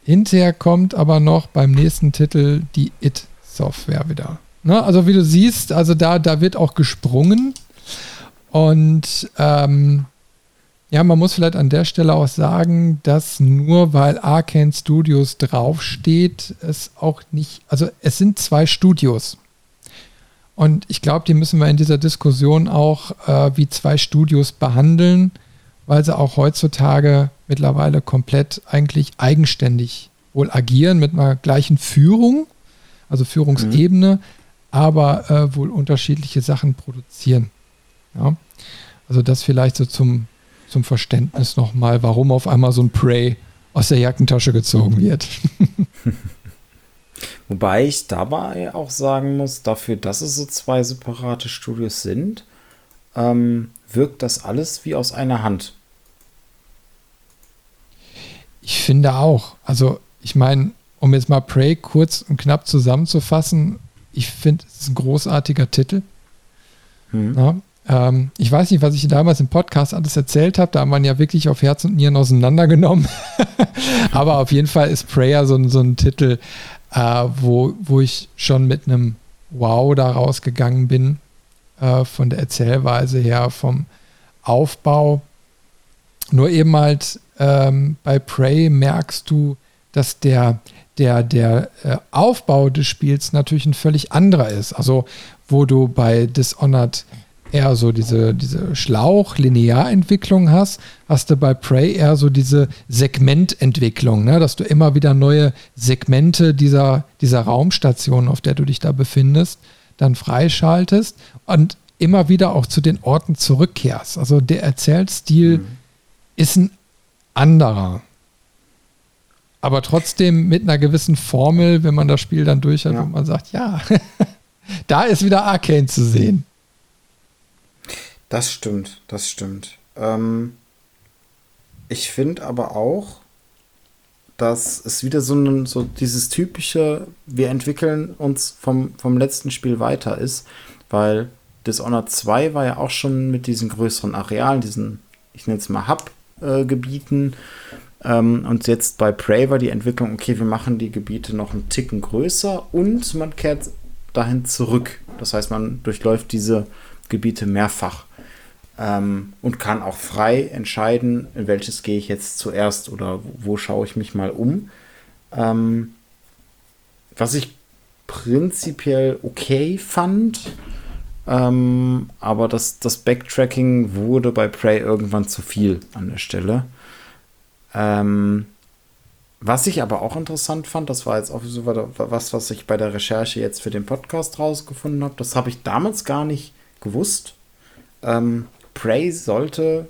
hinterher kommt aber noch beim nächsten Titel die It-Software wieder. Ne? Also wie du siehst, also da, da wird auch gesprungen. Und ähm, ja, man muss vielleicht an der Stelle auch sagen, dass nur weil Arcane Studios draufsteht, es auch nicht, also es sind zwei Studios. Und ich glaube, die müssen wir in dieser Diskussion auch äh, wie zwei Studios behandeln, weil sie auch heutzutage mittlerweile komplett eigentlich eigenständig wohl agieren mit einer gleichen Führung, also Führungsebene, mhm. aber äh, wohl unterschiedliche Sachen produzieren. Ja? Also das vielleicht so zum, zum Verständnis nochmal, warum auf einmal so ein Prey aus der Jackentasche gezogen wird. [laughs] Wobei ich dabei auch sagen muss, dafür, dass es so zwei separate Studios sind, ähm, wirkt das alles wie aus einer Hand. Ich finde auch. Also, ich meine, um jetzt mal Prey kurz und knapp zusammenzufassen, ich finde, es ist ein großartiger Titel. Hm. Ja, ähm, ich weiß nicht, was ich damals im Podcast alles erzählt habe. Da haben wir ja wirklich auf Herz und Nieren auseinandergenommen. [laughs] Aber auf jeden Fall ist Prayer so, so ein Titel, äh, wo, wo ich schon mit einem Wow da rausgegangen bin, äh, von der Erzählweise her, vom Aufbau. Nur eben halt ähm, bei Prey merkst du, dass der, der, der äh, Aufbau des Spiels natürlich ein völlig anderer ist. Also, wo du bei Dishonored eher so diese, diese Schlauch-Linearentwicklung hast, hast du bei Prey eher so diese Segmententwicklung, ne? dass du immer wieder neue Segmente dieser, dieser Raumstation, auf der du dich da befindest, dann freischaltest und immer wieder auch zu den Orten zurückkehrst. Also der Erzählstil mhm. ist ein anderer. Aber trotzdem mit einer gewissen Formel, wenn man das Spiel dann durch hat, ja. wo man sagt, ja, [laughs] da ist wieder Arcane zu sehen. Das stimmt, das stimmt. Ähm, ich finde aber auch, dass es wieder so, ein, so dieses typische, wir entwickeln uns vom, vom letzten Spiel weiter ist, weil Dishonored 2 war ja auch schon mit diesen größeren Arealen, diesen, ich nenne es mal Hub-Gebieten. Äh, ähm, und jetzt bei Prey war die Entwicklung, okay, wir machen die Gebiete noch einen Ticken größer und man kehrt dahin zurück. Das heißt, man durchläuft diese Gebiete mehrfach ähm, und kann auch frei entscheiden, in welches gehe ich jetzt zuerst oder wo, wo schaue ich mich mal um. Ähm, was ich prinzipiell okay fand, ähm, aber das, das Backtracking wurde bei Prey irgendwann zu viel an der Stelle. Ähm, was ich aber auch interessant fand, das war jetzt auch so was, was ich bei der Recherche jetzt für den Podcast rausgefunden habe. Das habe ich damals gar nicht gewusst. Ähm, Prey sollte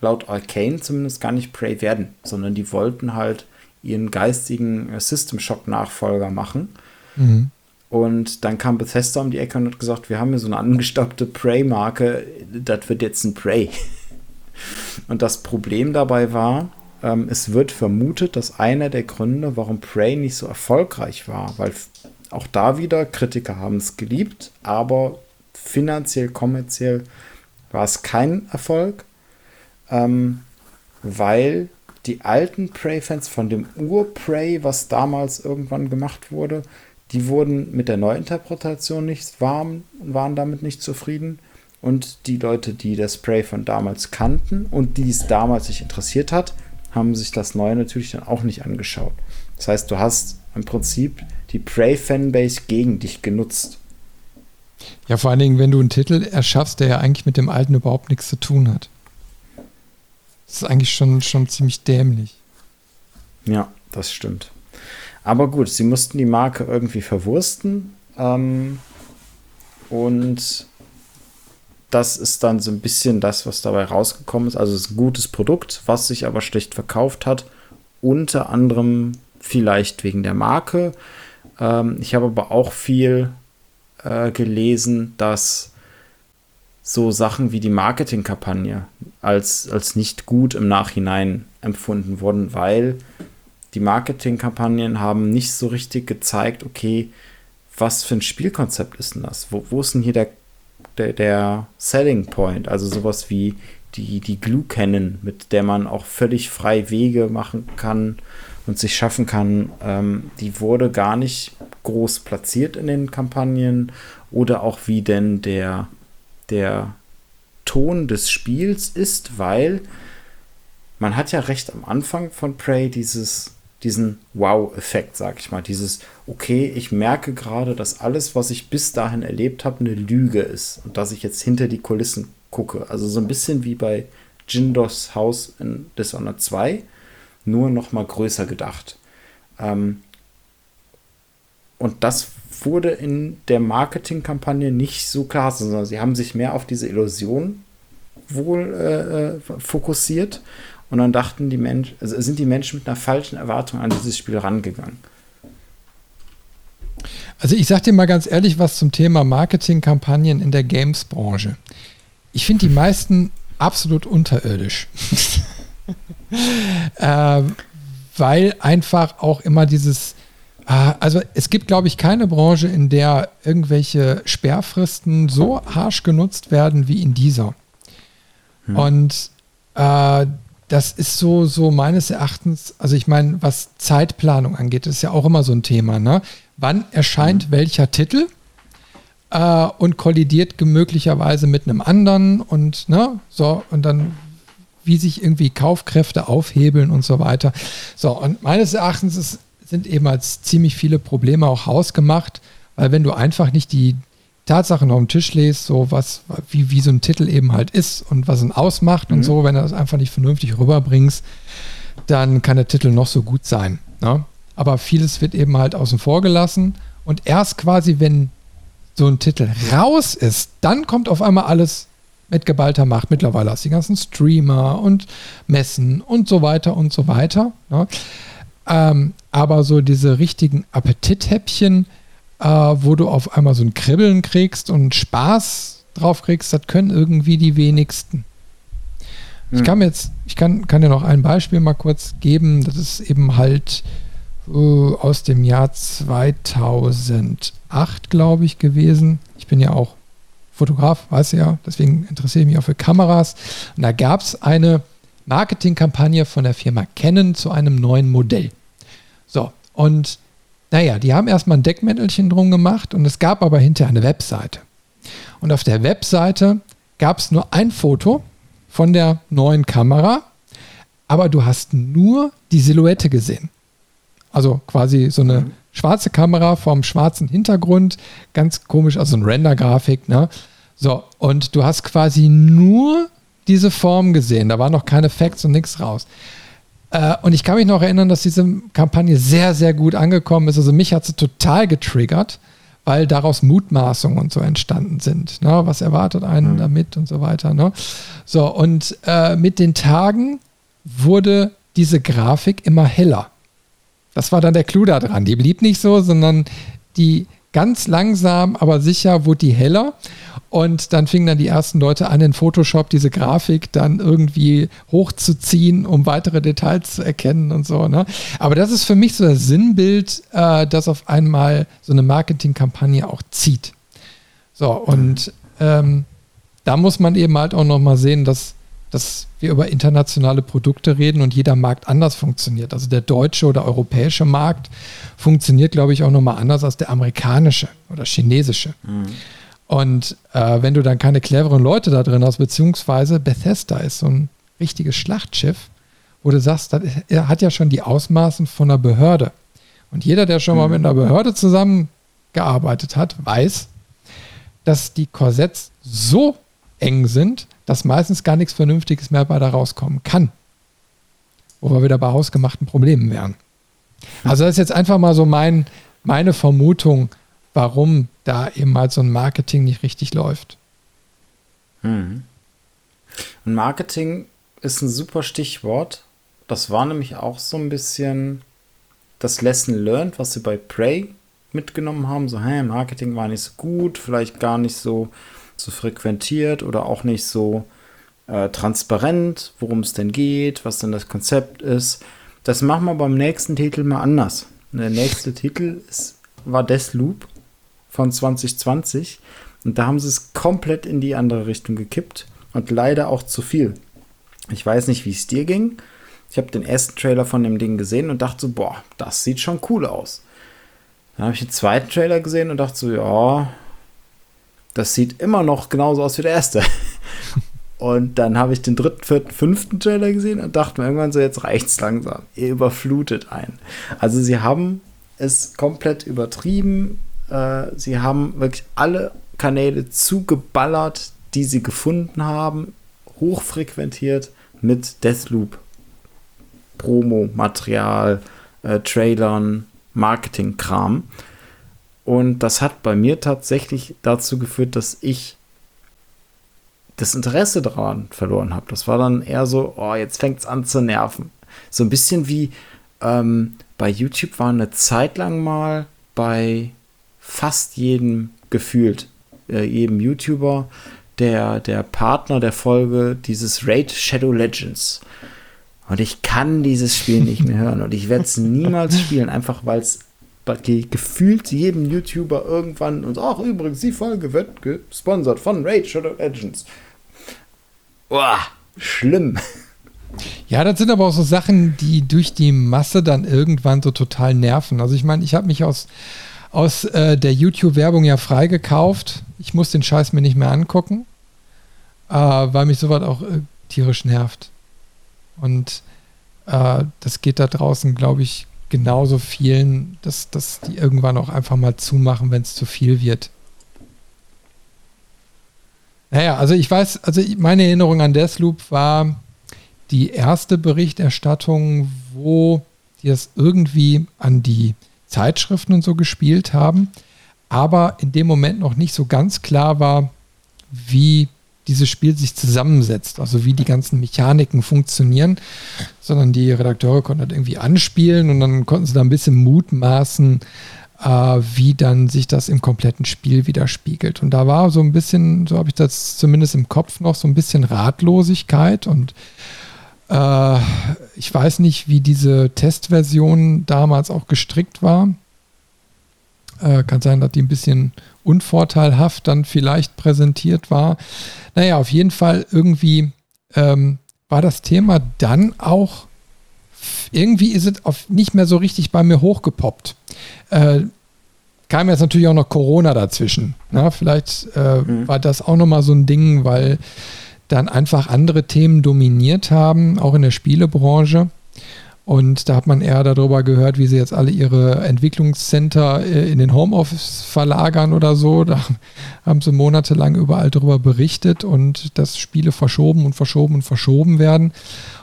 laut Arcane zumindest gar nicht Prey werden, sondern die wollten halt ihren geistigen äh, System Shock Nachfolger machen. Mhm. Und dann kam Bethesda um die Ecke und hat gesagt, wir haben hier so eine angestaubte Prey-Marke, das wird jetzt ein Prey. [laughs] Und das Problem dabei war, ähm, es wird vermutet, dass einer der Gründe, warum Prey nicht so erfolgreich war, weil auch da wieder Kritiker haben es geliebt, aber finanziell, kommerziell war es kein Erfolg, ähm, weil die alten Prey-Fans von dem Ur-Prey, was damals irgendwann gemacht wurde, die wurden mit der Neuinterpretation nicht warm und waren damit nicht zufrieden. Und die Leute, die das Prey von damals kannten und die es damals sich interessiert hat, haben sich das Neue natürlich dann auch nicht angeschaut. Das heißt, du hast im Prinzip die Prey-Fanbase gegen dich genutzt. Ja, vor allen Dingen, wenn du einen Titel erschaffst, der ja eigentlich mit dem alten überhaupt nichts zu tun hat. Das ist eigentlich schon, schon ziemlich dämlich. Ja, das stimmt. Aber gut, sie mussten die Marke irgendwie verwursten. Ähm, und das ist dann so ein bisschen das, was dabei rausgekommen ist. Also es ist ein gutes Produkt, was sich aber schlecht verkauft hat. Unter anderem vielleicht wegen der Marke. Ähm, ich habe aber auch viel äh, gelesen, dass so Sachen wie die Marketingkampagne als, als nicht gut im Nachhinein empfunden wurden, weil die Marketingkampagnen haben nicht so richtig gezeigt, okay, was für ein Spielkonzept ist denn das? Wo, wo ist denn hier der, der, der Selling Point? Also sowas wie die, die Glue Cannon, mit der man auch völlig frei Wege machen kann und sich schaffen kann, ähm, die wurde gar nicht groß platziert in den Kampagnen oder auch wie denn der, der Ton des Spiels ist, weil man hat ja recht am Anfang von Prey dieses diesen Wow-Effekt, sag ich mal. Dieses, okay, ich merke gerade, dass alles, was ich bis dahin erlebt habe, eine Lüge ist und dass ich jetzt hinter die Kulissen gucke. Also so ein bisschen wie bei Jindos Haus in Dishonored 2, nur noch mal größer gedacht. Ähm, und das wurde in der Marketingkampagne nicht so klar, sondern sie haben sich mehr auf diese Illusion wohl äh, äh fokussiert und dann dachten die Menschen, also sind die Menschen mit einer falschen Erwartung an dieses Spiel rangegangen. Also ich sag dir mal ganz ehrlich was zum Thema Marketingkampagnen in der Games-Branche. Ich finde die meisten absolut unterirdisch. [laughs] äh, weil einfach auch immer dieses, also es gibt, glaube ich, keine Branche, in der irgendwelche Sperrfristen so harsch genutzt werden wie in dieser. Hm. Und äh, das ist so, so meines Erachtens, also ich meine, was Zeitplanung angeht, ist ja auch immer so ein Thema. Ne? Wann erscheint mhm. welcher Titel äh, und kollidiert möglicherweise mit einem anderen und ne, so und dann wie sich irgendwie Kaufkräfte aufhebeln und so weiter. So, und meines Erachtens ist, sind eben als ziemlich viele Probleme auch hausgemacht, weil wenn du einfach nicht die, Tatsachen auf dem Tisch lest, so was, wie, wie so ein Titel eben halt ist und was ihn ausmacht mhm. und so, wenn du das einfach nicht vernünftig rüberbringst, dann kann der Titel noch so gut sein. Ne? Aber vieles wird eben halt außen vor gelassen und erst quasi, wenn so ein Titel raus ist, dann kommt auf einmal alles mit geballter Macht. Mittlerweile hast du die ganzen Streamer und Messen und so weiter und so weiter. Ne? Ähm, aber so diese richtigen Appetithäppchen, äh, wo du auf einmal so ein Kribbeln kriegst und Spaß drauf kriegst, das können irgendwie die wenigsten. Hm. Ich kann jetzt, ich kann, kann dir noch ein Beispiel mal kurz geben. Das ist eben halt uh, aus dem Jahr 2008, glaube ich, gewesen. Ich bin ja auch Fotograf, weiß ja, deswegen interessiere ich mich auch für Kameras. Und da gab es eine Marketingkampagne von der Firma Canon zu einem neuen Modell. So, und naja, die haben erstmal ein Deckmäntelchen drum gemacht und es gab aber hinterher eine Webseite. Und auf der Webseite gab es nur ein Foto von der neuen Kamera, aber du hast nur die Silhouette gesehen. Also quasi so eine mhm. schwarze Kamera vom schwarzen Hintergrund, ganz komisch, also ein Render-Grafik, ne? So, und du hast quasi nur diese Form gesehen. Da waren noch keine Facts und nichts raus. Äh, und ich kann mich noch erinnern, dass diese Kampagne sehr, sehr gut angekommen ist. Also mich hat sie total getriggert, weil daraus Mutmaßungen und so entstanden sind. Ne? Was erwartet einen mhm. damit und so weiter. Ne? So, und äh, mit den Tagen wurde diese Grafik immer heller. Das war dann der Clou da dran. Die blieb nicht so, sondern die ganz langsam, aber sicher wurde die heller. Und dann fingen dann die ersten Leute an, in Photoshop diese Grafik dann irgendwie hochzuziehen, um weitere Details zu erkennen und so. Ne? Aber das ist für mich so das Sinnbild, äh, das auf einmal so eine Marketingkampagne auch zieht. So, und ähm, da muss man eben halt auch nochmal sehen, dass, dass wir über internationale Produkte reden und jeder Markt anders funktioniert. Also der deutsche oder europäische Markt funktioniert, glaube ich, auch nochmal anders als der amerikanische oder chinesische. Mhm. Und äh, wenn du dann keine cleveren Leute da drin hast, beziehungsweise Bethesda ist so ein richtiges Schlachtschiff, wo du sagst, das hat ja schon die Ausmaßen von einer Behörde. Und jeder, der schon mhm. mal mit einer Behörde zusammengearbeitet hat, weiß, dass die Korsetts so eng sind, dass meistens gar nichts Vernünftiges mehr bei da rauskommen kann. Wo wir wieder bei hausgemachten Problemen wären. Also das ist jetzt einfach mal so mein, meine Vermutung, warum da eben halt so ein Marketing nicht richtig läuft. Hm. Und Marketing ist ein super Stichwort. Das war nämlich auch so ein bisschen das Lesson learned, was sie bei Prey mitgenommen haben. So, hey, Marketing war nicht so gut, vielleicht gar nicht so, so frequentiert oder auch nicht so äh, transparent, worum es denn geht, was denn das Konzept ist. Das machen wir beim nächsten Titel mal anders. Und der nächste Titel ist, war Deathloop von 2020. Und da haben sie es komplett in die andere Richtung gekippt und leider auch zu viel. Ich weiß nicht, wie es dir ging. Ich habe den ersten Trailer von dem Ding gesehen und dachte so, boah, das sieht schon cool aus. Dann habe ich den zweiten Trailer gesehen und dachte so, ja, das sieht immer noch genauso aus wie der erste. [laughs] Und dann habe ich den dritten, vierten, fünften Trailer gesehen und dachte mir irgendwann so, jetzt reicht's langsam. Ihr überflutet einen. Also sie haben es komplett übertrieben. Äh, sie haben wirklich alle Kanäle zugeballert, die sie gefunden haben, hochfrequentiert mit Deathloop, Promo-Material, äh, Trailern, Marketing-Kram. Und das hat bei mir tatsächlich dazu geführt, dass ich das Interesse daran verloren habe. Das war dann eher so, oh, jetzt fängt es an zu nerven. So ein bisschen wie ähm, bei YouTube war eine Zeit lang mal bei fast jedem gefühlt, äh, jedem YouTuber, der, der Partner der Folge dieses Raid Shadow Legends. Und ich kann dieses Spiel nicht mehr hören und ich werde es [laughs] niemals spielen, einfach weil es gefühlt jedem YouTuber irgendwann und auch übrigens die Folge wird gesponsert von Raid Shadow Legends. Boah, schlimm. Ja, das sind aber auch so Sachen, die durch die Masse dann irgendwann so total nerven. Also ich meine, ich habe mich aus, aus äh, der YouTube-Werbung ja freigekauft. Ich muss den Scheiß mir nicht mehr angucken, äh, weil mich sowas auch äh, tierisch nervt. Und äh, das geht da draußen, glaube ich, genauso vielen, dass, dass die irgendwann auch einfach mal zumachen, wenn es zu viel wird. Naja, also ich weiß, also meine Erinnerung an Deathloop war die erste Berichterstattung, wo die es irgendwie an die Zeitschriften und so gespielt haben, aber in dem Moment noch nicht so ganz klar war, wie dieses Spiel sich zusammensetzt, also wie die ganzen Mechaniken funktionieren, sondern die Redakteure konnten das irgendwie anspielen und dann konnten sie da ein bisschen mutmaßen, äh, wie dann sich das im kompletten Spiel widerspiegelt. Und da war so ein bisschen, so habe ich das zumindest im Kopf noch, so ein bisschen Ratlosigkeit und äh, ich weiß nicht, wie diese Testversion damals auch gestrickt war. Äh, kann sein, dass die ein bisschen unvorteilhaft dann vielleicht präsentiert war. Naja, auf jeden Fall irgendwie ähm, war das Thema dann auch irgendwie ist es auf nicht mehr so richtig bei mir hochgepoppt. Äh, kam jetzt natürlich auch noch Corona dazwischen. Na, ne? vielleicht äh, mhm. war das auch nochmal so ein Ding, weil dann einfach andere Themen dominiert haben, auch in der Spielebranche. Und da hat man eher darüber gehört, wie sie jetzt alle ihre Entwicklungscenter äh, in den Homeoffice verlagern oder so. Da [laughs] haben sie monatelang überall darüber berichtet und dass Spiele verschoben und verschoben und verschoben werden.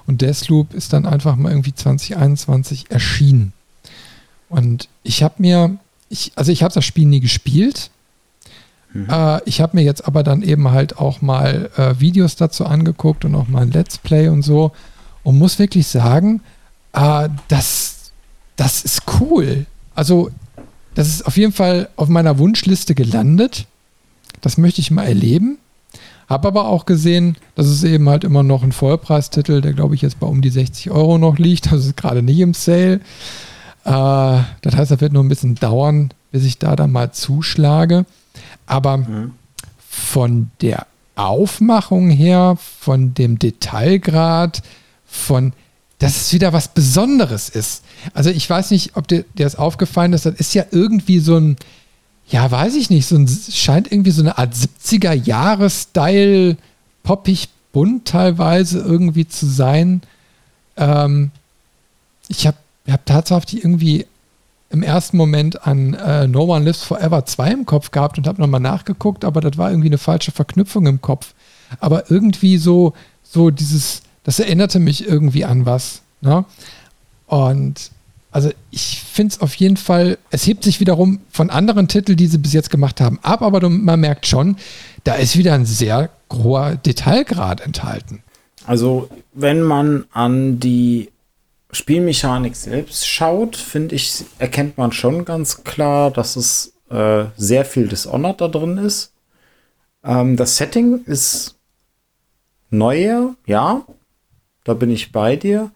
Und Deathloop ist dann einfach mal irgendwie 2021 erschienen. Und ich habe mir, ich, also ich habe das Spiel nie gespielt. Mhm. Äh, ich habe mir jetzt aber dann eben halt auch mal äh, Videos dazu angeguckt und auch mal ein Let's Play und so und muss wirklich sagen, äh, das, das ist cool. Also das ist auf jeden Fall auf meiner Wunschliste gelandet. Das möchte ich mal erleben. Habe aber auch gesehen, dass es eben halt immer noch ein Vollpreistitel, der glaube ich jetzt bei um die 60 Euro noch liegt. Das ist gerade nicht im Sale. Äh, das heißt, das wird nur ein bisschen dauern, bis ich da dann mal zuschlage. Aber mhm. von der Aufmachung her, von dem Detailgrad, von dass es wieder was Besonderes ist. Also ich weiß nicht, ob dir, dir das aufgefallen ist, das ist ja irgendwie so ein, ja, weiß ich nicht, so ein, scheint irgendwie so eine Art 70er-Jahre-Style, poppig bunt teilweise irgendwie zu sein. Ähm, ich habe hab tatsächlich irgendwie im ersten Moment an äh, No One Lives Forever 2 im Kopf gehabt und habe nochmal nachgeguckt, aber das war irgendwie eine falsche Verknüpfung im Kopf. Aber irgendwie so, so dieses, das erinnerte mich irgendwie an was. Ne? Und also ich finde es auf jeden Fall, es hebt sich wiederum von anderen Titeln, die sie bis jetzt gemacht haben, ab, aber man merkt schon, da ist wieder ein sehr hoher Detailgrad enthalten. Also wenn man an die Spielmechanik selbst schaut, finde ich, erkennt man schon ganz klar, dass es äh, sehr viel Dishonored da drin ist. Ähm, das Setting ist neuer, ja, da bin ich bei dir.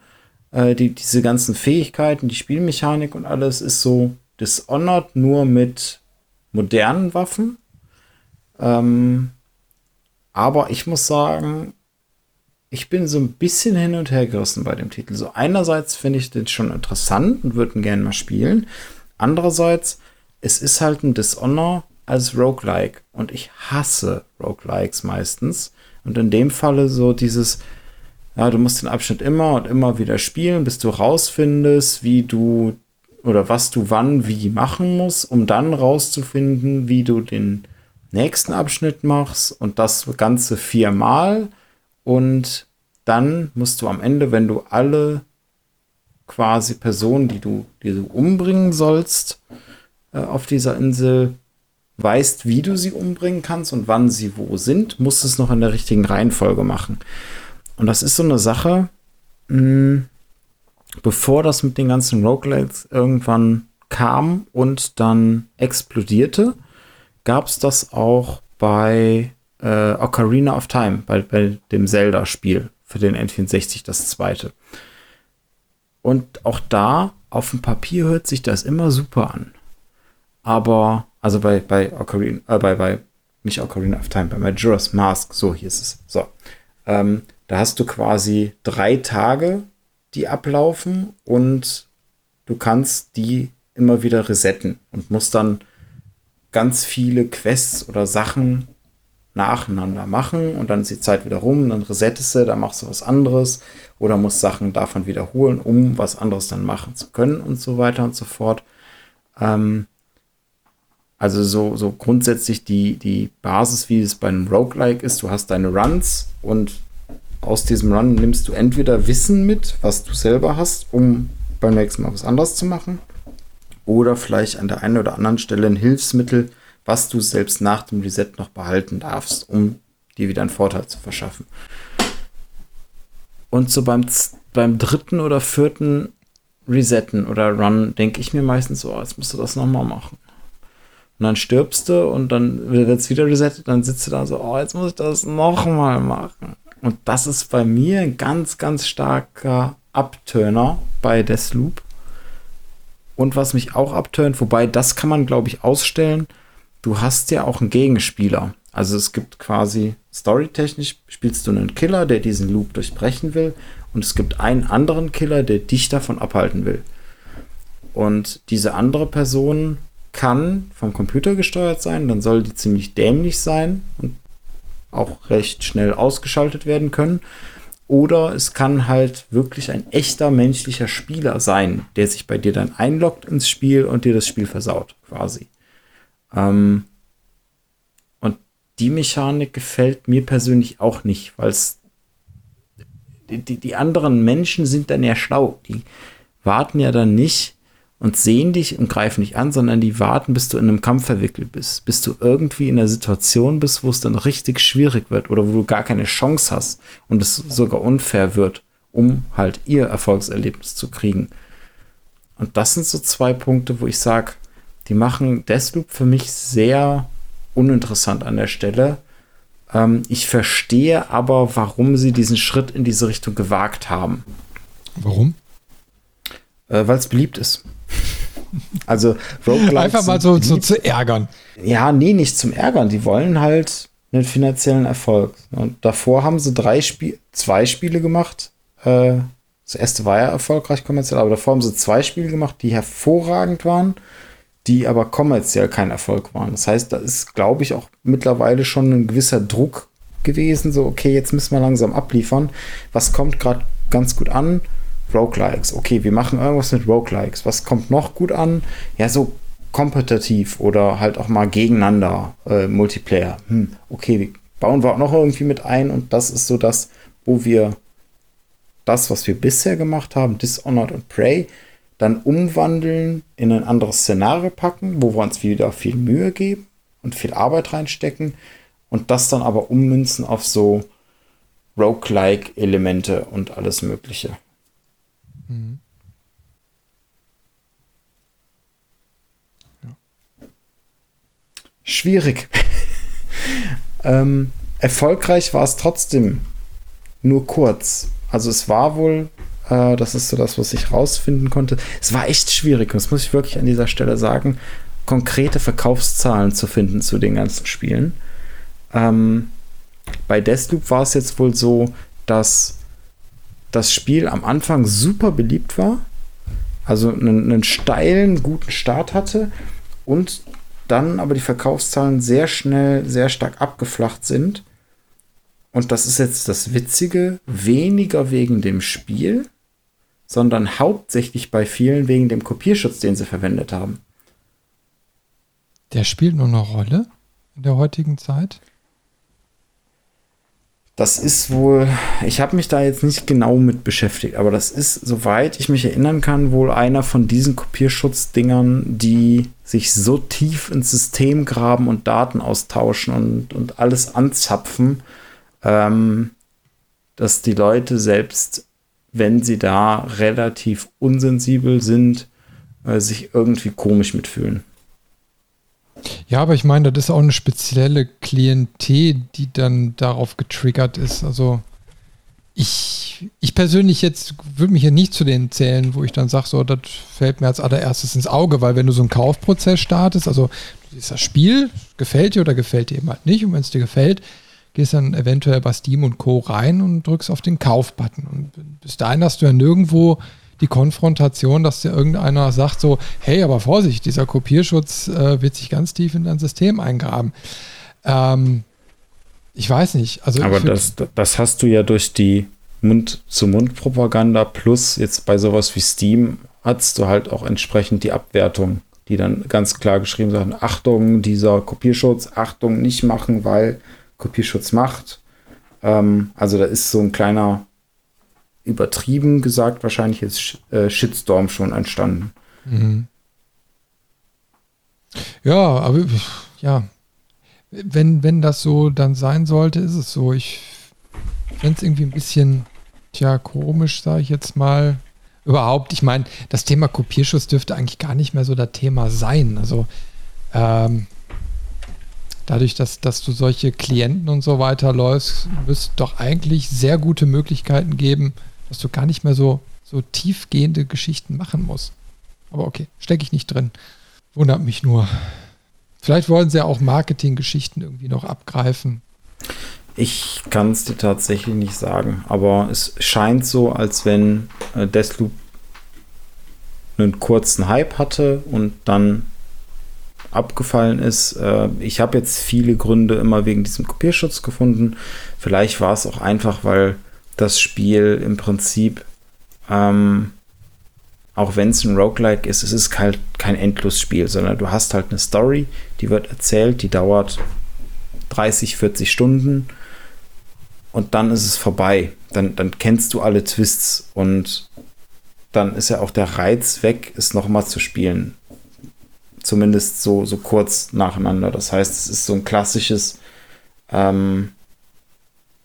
Äh, die, diese ganzen Fähigkeiten, die Spielmechanik und alles ist so Dishonored nur mit modernen Waffen. Ähm, aber ich muss sagen, ich bin so ein bisschen hin und her gerissen bei dem Titel. So einerseits finde ich den schon interessant und würde ihn gerne mal spielen. Andererseits, es ist halt ein Dishonor als Roguelike und ich hasse Roguelikes meistens. Und in dem Falle so dieses, ja, du musst den Abschnitt immer und immer wieder spielen, bis du rausfindest, wie du oder was du wann wie machen musst, um dann rauszufinden, wie du den nächsten Abschnitt machst und das Ganze viermal. Und dann musst du am Ende, wenn du alle quasi Personen, die du, die du umbringen sollst, äh, auf dieser Insel weißt, wie du sie umbringen kannst und wann sie wo sind, musst du es noch in der richtigen Reihenfolge machen. Und das ist so eine Sache, mh, hm, bevor das mit den ganzen Roguelikes irgendwann kam und dann explodierte, gab es das auch bei äh, Ocarina of Time, bei, bei dem Zelda-Spiel für den N64, das zweite. Und auch da, auf dem Papier hört sich das immer super an. Aber, also bei, bei Ocarina, äh, bei, bei, nicht Ocarina of Time, bei Majora's Mask, so hieß es. So. Ähm, da hast du quasi drei Tage, die ablaufen und du kannst die immer wieder resetten und musst dann ganz viele Quests oder Sachen nacheinander machen und dann ist die Zeit wieder rum, dann resettest du, dann machst du was anderes oder musst Sachen davon wiederholen, um was anderes dann machen zu können und so weiter und so fort. Ähm, also so, so grundsätzlich die, die Basis, wie es bei einem Roguelike ist, du hast deine Runs und aus diesem Run nimmst du entweder Wissen mit, was du selber hast, um beim nächsten Mal was anderes zu machen, oder vielleicht an der einen oder anderen Stelle ein Hilfsmittel, was du selbst nach dem Reset noch behalten darfst, um dir wieder einen Vorteil zu verschaffen. Und so beim, beim dritten oder vierten Resetten oder Run denke ich mir meistens so, oh, jetzt musst du das nochmal machen. Und dann stirbst du und dann wird es wieder resettet, dann sitzt du da so, oh, jetzt muss ich das nochmal machen. Und das ist bei mir ein ganz, ganz starker Abturner bei Deathloop. Und was mich auch abturnt, wobei das kann man, glaube ich, ausstellen, du hast ja auch einen Gegenspieler. Also es gibt quasi storytechnisch spielst du einen Killer, der diesen Loop durchbrechen will, und es gibt einen anderen Killer, der dich davon abhalten will. Und diese andere Person kann vom Computer gesteuert sein, dann soll die ziemlich dämlich sein und auch recht schnell ausgeschaltet werden können. Oder es kann halt wirklich ein echter menschlicher Spieler sein, der sich bei dir dann einloggt ins Spiel und dir das Spiel versaut, quasi. Ähm und die Mechanik gefällt mir persönlich auch nicht, weil es die, die anderen Menschen sind dann ja schlau. Die warten ja dann nicht, und sehen dich und greifen dich an, sondern die warten, bis du in einem Kampf verwickelt bist, bis du irgendwie in einer Situation bist, wo es dann richtig schwierig wird oder wo du gar keine Chance hast und es sogar unfair wird, um halt ihr Erfolgserlebnis zu kriegen. Und das sind so zwei Punkte, wo ich sage, die machen Deathloop für mich sehr uninteressant an der Stelle. Ähm, ich verstehe aber, warum sie diesen Schritt in diese Richtung gewagt haben. Warum? Äh, Weil es beliebt ist. Also Roguelikes Einfach mal so, so, zu ärgern. Ja, nee, nicht zum Ärgern. Die wollen halt einen finanziellen Erfolg. Und davor haben sie drei Spiel, zwei Spiele gemacht. Äh, das erste war ja erfolgreich kommerziell, aber davor haben sie zwei Spiele gemacht, die hervorragend waren, die aber kommerziell kein Erfolg waren. Das heißt, da ist, glaube ich, auch mittlerweile schon ein gewisser Druck gewesen. So, okay, jetzt müssen wir langsam abliefern. Was kommt gerade ganz gut an? Roguelikes. Okay, wir machen irgendwas mit Roguelikes. Was kommt noch gut an? Ja, so kompetitiv oder halt auch mal gegeneinander äh, Multiplayer. Hm, okay, bauen wir auch noch irgendwie mit ein und das ist so das, wo wir das, was wir bisher gemacht haben, Dishonored und Prey, dann umwandeln, in ein anderes Szenario packen, wo wir uns wieder viel Mühe geben und viel Arbeit reinstecken und das dann aber ummünzen auf so Roguelike-Elemente und alles Mögliche. Mhm. Ja. Schwierig. [laughs] ähm, erfolgreich war es trotzdem nur kurz. Also es war wohl, äh, das ist so das, was ich rausfinden konnte. Es war echt schwierig, das muss ich wirklich an dieser Stelle sagen, konkrete Verkaufszahlen zu finden zu den ganzen Spielen. Ähm, bei Deathloop war es jetzt wohl so, dass das Spiel am Anfang super beliebt war, also einen, einen steilen, guten Start hatte und dann aber die Verkaufszahlen sehr schnell, sehr stark abgeflacht sind und das ist jetzt das Witzige, weniger wegen dem Spiel, sondern hauptsächlich bei vielen wegen dem Kopierschutz, den sie verwendet haben. Der spielt nur eine Rolle in der heutigen Zeit? Das ist wohl, ich habe mich da jetzt nicht genau mit beschäftigt, aber das ist, soweit ich mich erinnern kann, wohl einer von diesen Kopierschutzdingern, die sich so tief ins System graben und Daten austauschen und, und alles anzapfen, ähm, dass die Leute selbst, wenn sie da relativ unsensibel sind, äh, sich irgendwie komisch mitfühlen. Ja, aber ich meine, das ist auch eine spezielle Klientel, die dann darauf getriggert ist. Also ich, ich persönlich jetzt würde mich ja nicht zu denen zählen, wo ich dann sage, so, das fällt mir als allererstes ins Auge, weil wenn du so einen Kaufprozess startest, also siehst das Spiel, gefällt dir oder gefällt dir eben halt nicht und wenn es dir gefällt, gehst dann eventuell bei Steam und Co. rein und drückst auf den Kauf-Button. Und bis dahin hast du ja nirgendwo die Konfrontation, dass dir irgendeiner sagt so, hey, aber Vorsicht, dieser Kopierschutz äh, wird sich ganz tief in dein System eingraben. Ähm, ich weiß nicht. Also aber das, das hast du ja durch die Mund-zu-Mund-Propaganda plus jetzt bei sowas wie Steam hast du halt auch entsprechend die Abwertung, die dann ganz klar geschrieben sagen, Achtung, dieser Kopierschutz, Achtung, nicht machen, weil Kopierschutz macht. Ähm, also da ist so ein kleiner übertrieben gesagt, wahrscheinlich ist äh, Shitstorm schon entstanden. Mhm. Ja, aber ja, wenn, wenn das so dann sein sollte, ist es so. Ich finde es irgendwie ein bisschen, tja, komisch, sage ich jetzt mal. Überhaupt, ich meine, das Thema Kopierschutz dürfte eigentlich gar nicht mehr so das Thema sein. Also, ähm, dadurch, dass, dass du solche Klienten und so weiter läufst, müsste doch eigentlich sehr gute Möglichkeiten geben, dass du gar nicht mehr so, so tiefgehende Geschichten machen musst. Aber okay, stecke ich nicht drin. Wundert mich nur. Vielleicht wollen sie ja auch Marketinggeschichten irgendwie noch abgreifen. Ich kann es dir tatsächlich nicht sagen, aber es scheint so, als wenn äh, Deathloop einen kurzen Hype hatte und dann abgefallen ist. Äh, ich habe jetzt viele Gründe immer wegen diesem Kopierschutz gefunden. Vielleicht war es auch einfach, weil das Spiel im Prinzip, ähm, auch wenn es ein Roguelike ist, es ist halt kein Endlosspiel, sondern du hast halt eine Story, die wird erzählt, die dauert 30, 40 Stunden und dann ist es vorbei. Dann, dann kennst du alle Twists und dann ist ja auch der Reiz weg, es nochmal zu spielen. Zumindest so, so kurz nacheinander. Das heißt, es ist so ein klassisches ähm,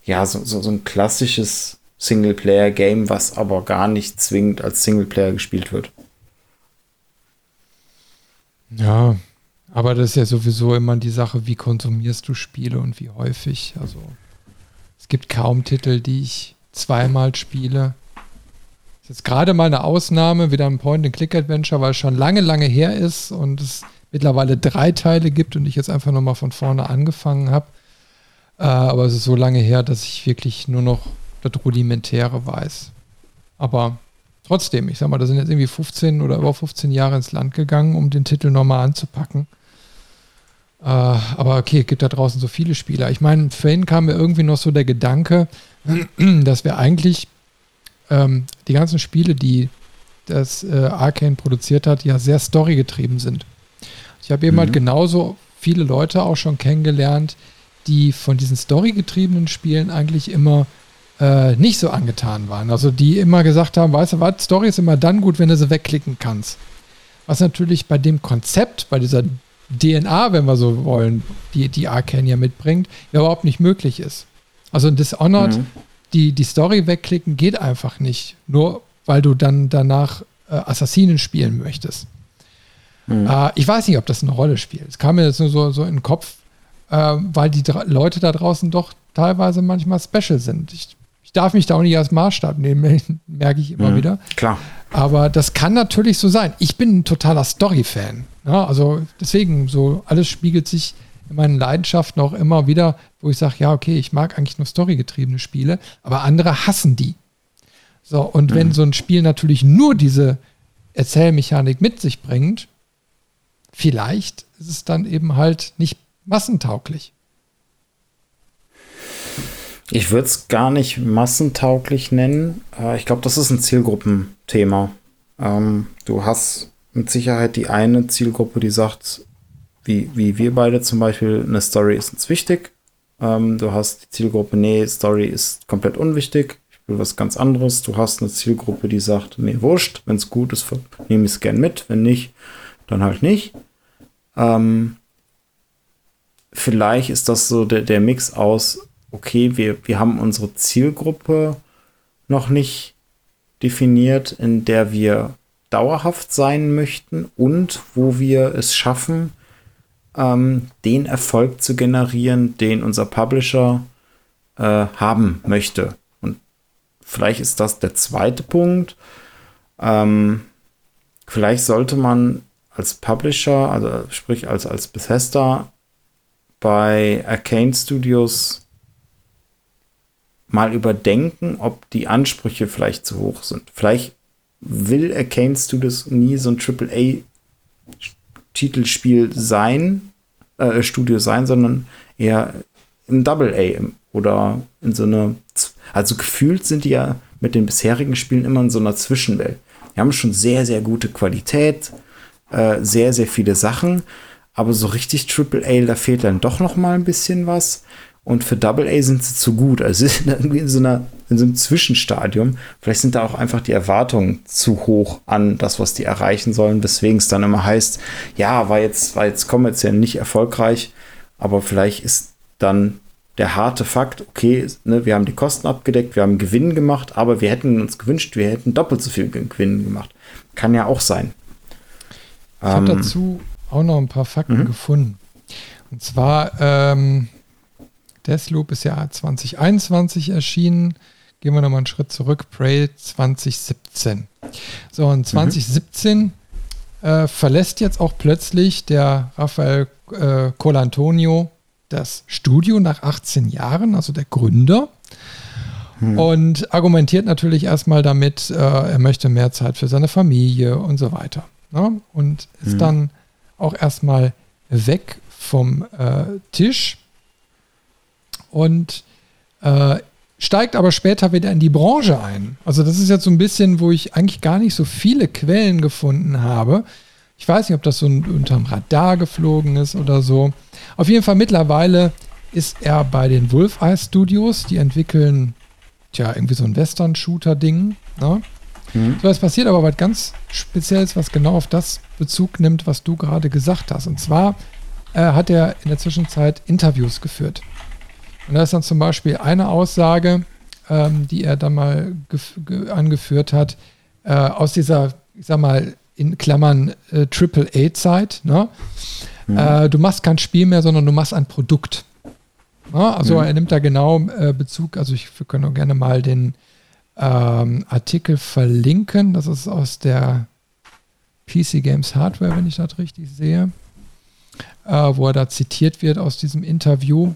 ja, so, so, so ein klassisches Singleplayer-Game, was aber gar nicht zwingend als Singleplayer gespielt wird. Ja, aber das ist ja sowieso immer die Sache, wie konsumierst du Spiele und wie häufig. Also es gibt kaum Titel, die ich zweimal spiele. Das ist jetzt gerade mal eine Ausnahme, wieder ein Point-and-Click-Adventure, weil es schon lange, lange her ist und es mittlerweile drei Teile gibt und ich jetzt einfach nochmal von vorne angefangen habe. Äh, aber es ist so lange her, dass ich wirklich nur noch das Rudimentäre weiß. Aber trotzdem, ich sag mal, da sind jetzt irgendwie 15 oder über 15 Jahre ins Land gegangen, um den Titel nochmal anzupacken. Äh, aber okay, es gibt da draußen so viele Spieler. Ich meine, vorhin kam mir irgendwie noch so der Gedanke, [clears throat] dass wir eigentlich ähm, die ganzen Spiele, die das äh, Arcane produziert hat, ja sehr storygetrieben sind. Ich habe eben halt mhm. halt genauso viele Leute auch schon kennengelernt, die von diesen storygetriebenen Spielen eigentlich immer äh, nicht so angetan waren. Also die immer gesagt haben, weißt du was, Story ist immer dann gut, wenn du sie wegklicken kannst. Was natürlich bei dem Konzept, bei dieser DNA, wenn wir so wollen, die, die Arcane ja mitbringt, ja überhaupt nicht möglich ist. Also in Dishonored, mhm. die, die Story wegklicken geht einfach nicht. Nur weil du dann danach äh, Assassinen spielen möchtest. Mhm. Äh, ich weiß nicht, ob das eine Rolle spielt. Es kam mir jetzt nur so, so in den Kopf, äh, weil die Leute da draußen doch teilweise manchmal special sind. Ich, ich darf mich da auch nicht als Maßstab nehmen, [laughs] merke ich immer mhm, wieder. Klar. Aber das kann natürlich so sein. Ich bin ein totaler Story-Fan. Ja, also deswegen, so alles spiegelt sich in meinen Leidenschaften auch immer wieder, wo ich sage, ja, okay, ich mag eigentlich nur storygetriebene Spiele, aber andere hassen die. So, und mhm. wenn so ein Spiel natürlich nur diese Erzählmechanik mit sich bringt, vielleicht ist es dann eben halt nicht massentauglich. Ich würde es gar nicht massentauglich nennen. Äh, ich glaube, das ist ein Zielgruppenthema. Ähm, du hast mit Sicherheit die eine Zielgruppe, die sagt, wie, wie wir beide zum Beispiel, eine Story ist uns wichtig. Ähm, du hast die Zielgruppe, nee, Story ist komplett unwichtig. Ich will was ganz anderes. Du hast eine Zielgruppe, die sagt, nee, wurscht, wenn es gut ist, nehme ich es gern mit. Wenn nicht, dann halt nicht. Ähm, vielleicht ist das so der, der Mix aus, okay, wir, wir haben unsere Zielgruppe noch nicht definiert, in der wir dauerhaft sein möchten und wo wir es schaffen, ähm, den Erfolg zu generieren, den unser Publisher äh, haben möchte. Und vielleicht ist das der zweite Punkt. Ähm, vielleicht sollte man als Publisher, also sprich als, als Bethesda, bei Arcane Studios mal überdenken, ob die Ansprüche vielleicht zu hoch sind. Vielleicht will Arcane Studios nie so ein AAA-Titelspiel sein, äh, Studio sein, sondern eher im Double A oder in so einer, also gefühlt sind die ja mit den bisherigen Spielen immer in so einer Zwischenwelt. Die haben schon sehr, sehr gute Qualität, äh, sehr, sehr viele Sachen, aber so richtig Triple A, da fehlt dann doch noch mal ein bisschen was. Und für Double A sind sie zu gut. Also sie sind [laughs] irgendwie in so, einer, in so einem Zwischenstadium. Vielleicht sind da auch einfach die Erwartungen zu hoch an das, was die erreichen sollen, weswegen es dann immer heißt, ja, war jetzt, war jetzt kommerziell nicht erfolgreich, aber vielleicht ist dann der harte Fakt, okay, ne, wir haben die Kosten abgedeckt, wir haben Gewinn gemacht, aber wir hätten uns gewünscht, wir hätten doppelt so viel Gewinn gemacht. Kann ja auch sein. Ich habe ähm, dazu auch noch ein paar Fakten mhm. gefunden. Und zwar, ähm, Deathloop ist ja 2021 erschienen. Gehen wir nochmal einen Schritt zurück. Prey 2017. So, und 2017 mhm. äh, verlässt jetzt auch plötzlich der Raphael äh, Colantonio das Studio nach 18 Jahren, also der Gründer. Mhm. Und argumentiert natürlich erstmal damit, äh, er möchte mehr Zeit für seine Familie und so weiter. Ne? Und ist mhm. dann auch erstmal weg vom äh, Tisch und äh, steigt aber später wieder in die Branche ein. Also das ist jetzt so ein bisschen, wo ich eigentlich gar nicht so viele Quellen gefunden habe. Ich weiß nicht, ob das so unterm Radar geflogen ist oder so. Auf jeden Fall mittlerweile ist er bei den Wolfeye Studios. Die entwickeln, tja, irgendwie so ein Western-Shooter-Ding. Ne? Mhm. So, es passiert aber was ganz Spezielles, was genau auf das Bezug nimmt, was du gerade gesagt hast. Und zwar äh, hat er in der Zwischenzeit Interviews geführt. Und da ist dann zum Beispiel eine Aussage, ähm, die er dann mal angeführt hat, äh, aus dieser, ich sag mal, in Klammern äh, Triple-A-Zeit. Ne? Mhm. Äh, du machst kein Spiel mehr, sondern du machst ein Produkt. Ne? Also mhm. er nimmt da genau äh, Bezug, also ich, wir können auch gerne mal den ähm, Artikel verlinken. Das ist aus der PC Games Hardware, wenn ich das richtig sehe, äh, wo er da zitiert wird aus diesem Interview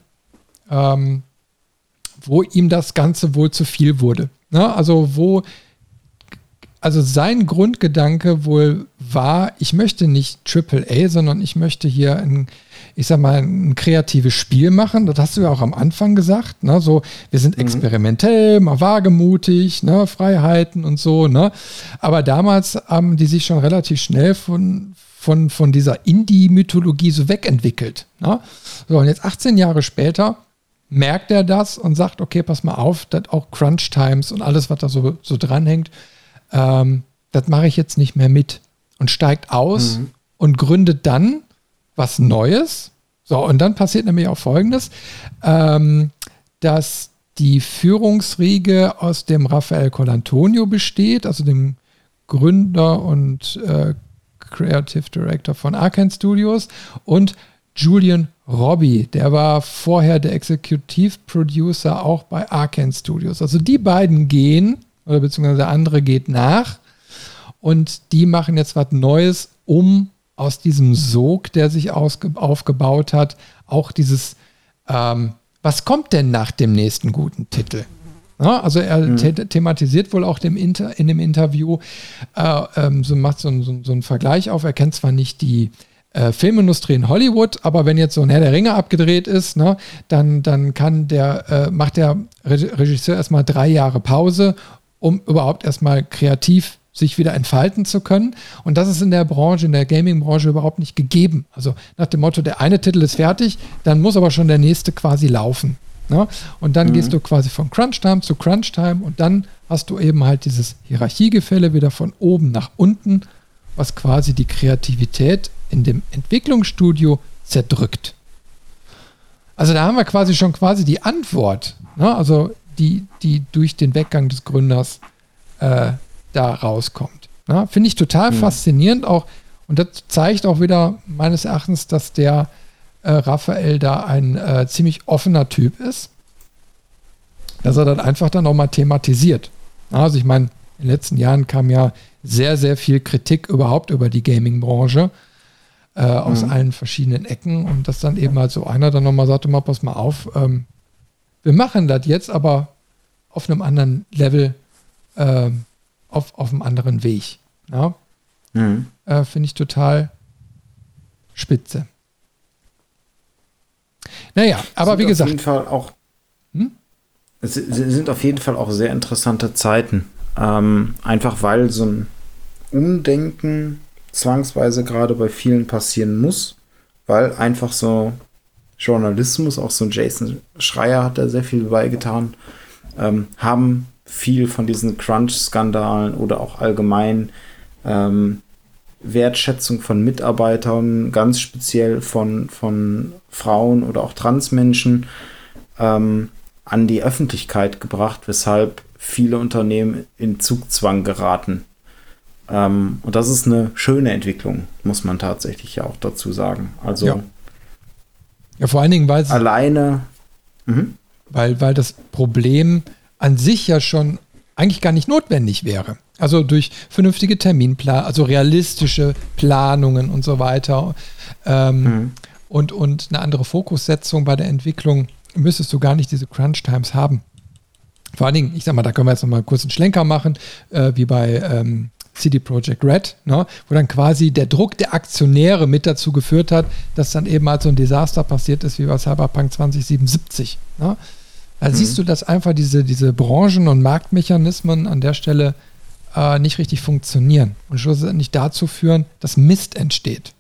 ähm, wo ihm das Ganze wohl zu viel wurde. Ne? Also wo, also sein Grundgedanke wohl war, ich möchte nicht AAA, sondern ich möchte hier ein, ich sag mal, ein kreatives Spiel machen. Das hast du ja auch am Anfang gesagt. Ne? So, wir sind mhm. experimentell, mal wagemutig, ne? Freiheiten und so. Ne? Aber damals haben die sich schon relativ schnell von, von, von dieser Indie-Mythologie so wegentwickelt. Ne? So, und jetzt 18 Jahre später merkt er das und sagt, okay, pass mal auf, dass auch Crunch Times und alles, was da so, so dranhängt, ähm, das mache ich jetzt nicht mehr mit und steigt aus mhm. und gründet dann was Neues. So, und dann passiert nämlich auch Folgendes, ähm, dass die Führungsriege aus dem Rafael Colantonio besteht, also dem Gründer und äh, Creative Director von Arkane Studios und Julian Robbie, der war vorher der Executive Producer auch bei Arkane Studios. Also die beiden gehen, oder beziehungsweise der andere geht nach und die machen jetzt was Neues, um aus diesem Sog, der sich aufgebaut hat, auch dieses, ähm, was kommt denn nach dem nächsten guten Titel? Ja, also er mhm. the thematisiert wohl auch dem Inter in dem Interview, äh, ähm, so macht so, so, so einen Vergleich auf. Er kennt zwar nicht die äh, Filmindustrie in Hollywood, aber wenn jetzt so ein Herr der Ringe abgedreht ist, ne, dann, dann kann der, äh, macht der Regisseur erstmal drei Jahre Pause, um überhaupt erstmal kreativ sich wieder entfalten zu können. Und das ist in der Branche, in der Gaming-Branche überhaupt nicht gegeben. Also nach dem Motto, der eine Titel ist fertig, dann muss aber schon der nächste quasi laufen. Ne? Und dann mhm. gehst du quasi von Crunch-Time zu Crunch-Time und dann hast du eben halt dieses Hierarchiegefälle wieder von oben nach unten, was quasi die Kreativität in dem Entwicklungsstudio zerdrückt. Also da haben wir quasi schon quasi die Antwort, ne? also die, die durch den Weggang des Gründers äh, da rauskommt. Finde ich total mhm. faszinierend auch und das zeigt auch wieder meines Erachtens, dass der äh, Raphael da ein äh, ziemlich offener Typ ist, dass er das einfach dann nochmal thematisiert. Also ich meine, in den letzten Jahren kam ja sehr, sehr viel Kritik überhaupt über die Gaming-Branche äh, aus mhm. allen verschiedenen Ecken und dass dann eben halt so einer dann nochmal sagte, mal pass mal auf, ähm, wir machen das jetzt aber auf einem anderen Level, ähm, auf, auf einem anderen Weg. Ja? Mhm. Äh, Finde ich total spitze. Naja, aber sind wie gesagt. Auf jeden Fall auch, hm? Es sind auf jeden Fall auch sehr interessante Zeiten. Ähm, einfach weil so ein Umdenken zwangsweise gerade bei vielen passieren muss, weil einfach so Journalismus, auch so ein Jason Schreier hat da sehr viel beigetan, ähm, haben viel von diesen Crunch-Skandalen oder auch allgemein ähm, Wertschätzung von Mitarbeitern, ganz speziell von, von Frauen oder auch Transmenschen, ähm, an die Öffentlichkeit gebracht, weshalb viele Unternehmen in Zugzwang geraten. Ähm, und das ist eine schöne Entwicklung, muss man tatsächlich ja auch dazu sagen. Also ja, ja vor allen Dingen, weil alleine, mhm. weil, weil das Problem an sich ja schon eigentlich gar nicht notwendig wäre. Also durch vernünftige Terminplan, also realistische Planungen und so weiter ähm, mhm. und, und eine andere Fokussetzung bei der Entwicklung müsstest du gar nicht diese Crunch Times haben. Vor allen Dingen, ich sag mal, da können wir jetzt noch mal kurz einen Schlenker machen, äh, wie bei ähm, CD Projekt Red, ne, wo dann quasi der Druck der Aktionäre mit dazu geführt hat, dass dann eben halt so ein Desaster passiert ist wie bei Cyberpunk 2077. Ne? Da mhm. siehst du, dass einfach diese, diese Branchen- und Marktmechanismen an der Stelle äh, nicht richtig funktionieren und schlussendlich dazu führen, dass Mist entsteht.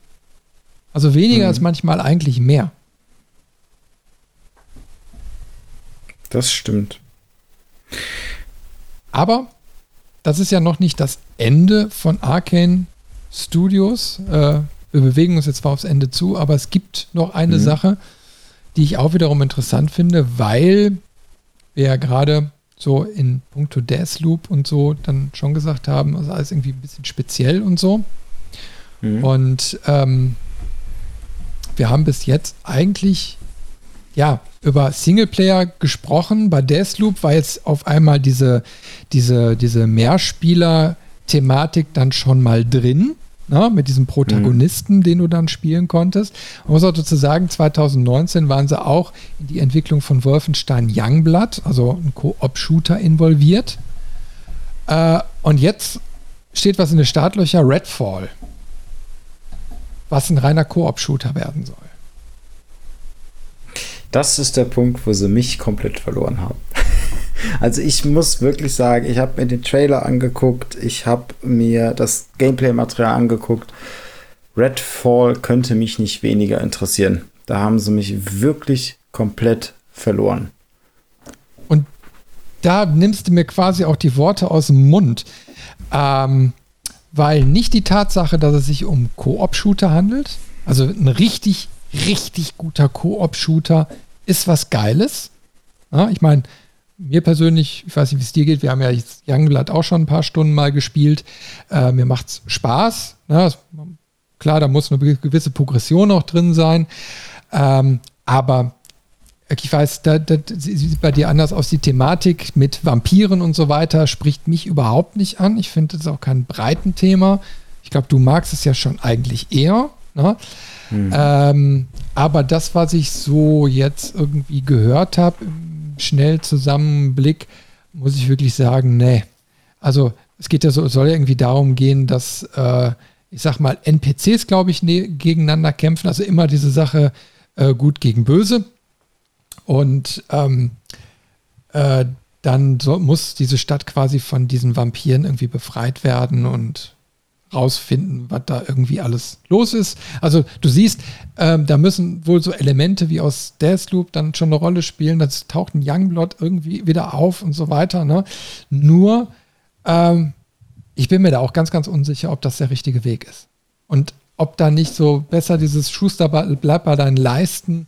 Also weniger mhm. ist manchmal eigentlich mehr. Das stimmt. Aber das ist ja noch nicht das Ende von Arcane Studios. Äh, wir bewegen uns jetzt zwar aufs Ende zu, aber es gibt noch eine mhm. Sache, die ich auch wiederum interessant finde, weil wir ja gerade so in puncto Deathloop und so dann schon gesagt haben, also alles irgendwie ein bisschen speziell und so. Mhm. Und ähm, wir haben bis jetzt eigentlich ja über Singleplayer gesprochen. Bei Deathloop war jetzt auf einmal diese, diese, diese Mehrspieler-Thematik dann schon mal drin ne, mit diesem Protagonisten, mhm. den du dann spielen konntest. Man muss auch dazu sagen, 2019 waren sie auch in die Entwicklung von Wolfenstein Youngblood, also ein Co-op-Shooter involviert. Äh, und jetzt steht was in den Startlöcher, Redfall, was ein reiner Koop-Shooter werden soll. Das ist der Punkt, wo sie mich komplett verloren haben. [laughs] Also ich muss wirklich sagen, ich habe mir den Trailer angeguckt, ich habe mir das Gameplay-Material angeguckt. Redfall könnte mich nicht weniger interessieren. Da haben sie mich wirklich komplett verloren. Und da nimmst du mir quasi auch die Worte aus dem Mund. Ähm, weil nicht die Tatsache, dass es sich um Koop-Shooter handelt, also ein richtig, richtig guter Koop-Shooter ist was Geiles. Ja, ich meine, mir persönlich, ich weiß nicht, wie es dir geht, wir haben ja jetzt Youngblood auch schon ein paar Stunden mal gespielt. Äh, mir macht es Spaß. Ne? Klar, da muss eine gewisse Progression auch drin sein. Ähm, aber ich weiß, da, da sieht bei dir anders aus. Die Thematik mit Vampiren und so weiter spricht mich überhaupt nicht an. Ich finde, das ist auch kein breiten Thema. Ich glaube, du magst es ja schon eigentlich eher. Ne? Hm. Ähm, aber das, was ich so jetzt irgendwie gehört habe schnell Zusammenblick muss ich wirklich sagen, nee. Also es geht ja so, soll ja irgendwie darum gehen, dass äh, ich sag mal, NPCs, glaube ich, ne, gegeneinander kämpfen. Also immer diese Sache äh, gut gegen böse. Und ähm, äh, dann so, muss diese Stadt quasi von diesen Vampiren irgendwie befreit werden und rausfinden, was da irgendwie alles los ist. Also du siehst, ähm, da müssen wohl so Elemente wie aus Deathloop dann schon eine Rolle spielen. Das taucht ein Youngblood irgendwie wieder auf und so weiter. Ne? Nur, ähm, ich bin mir da auch ganz, ganz unsicher, ob das der richtige Weg ist. Und ob da nicht so besser dieses Schuster bleibt bei deinen Leisten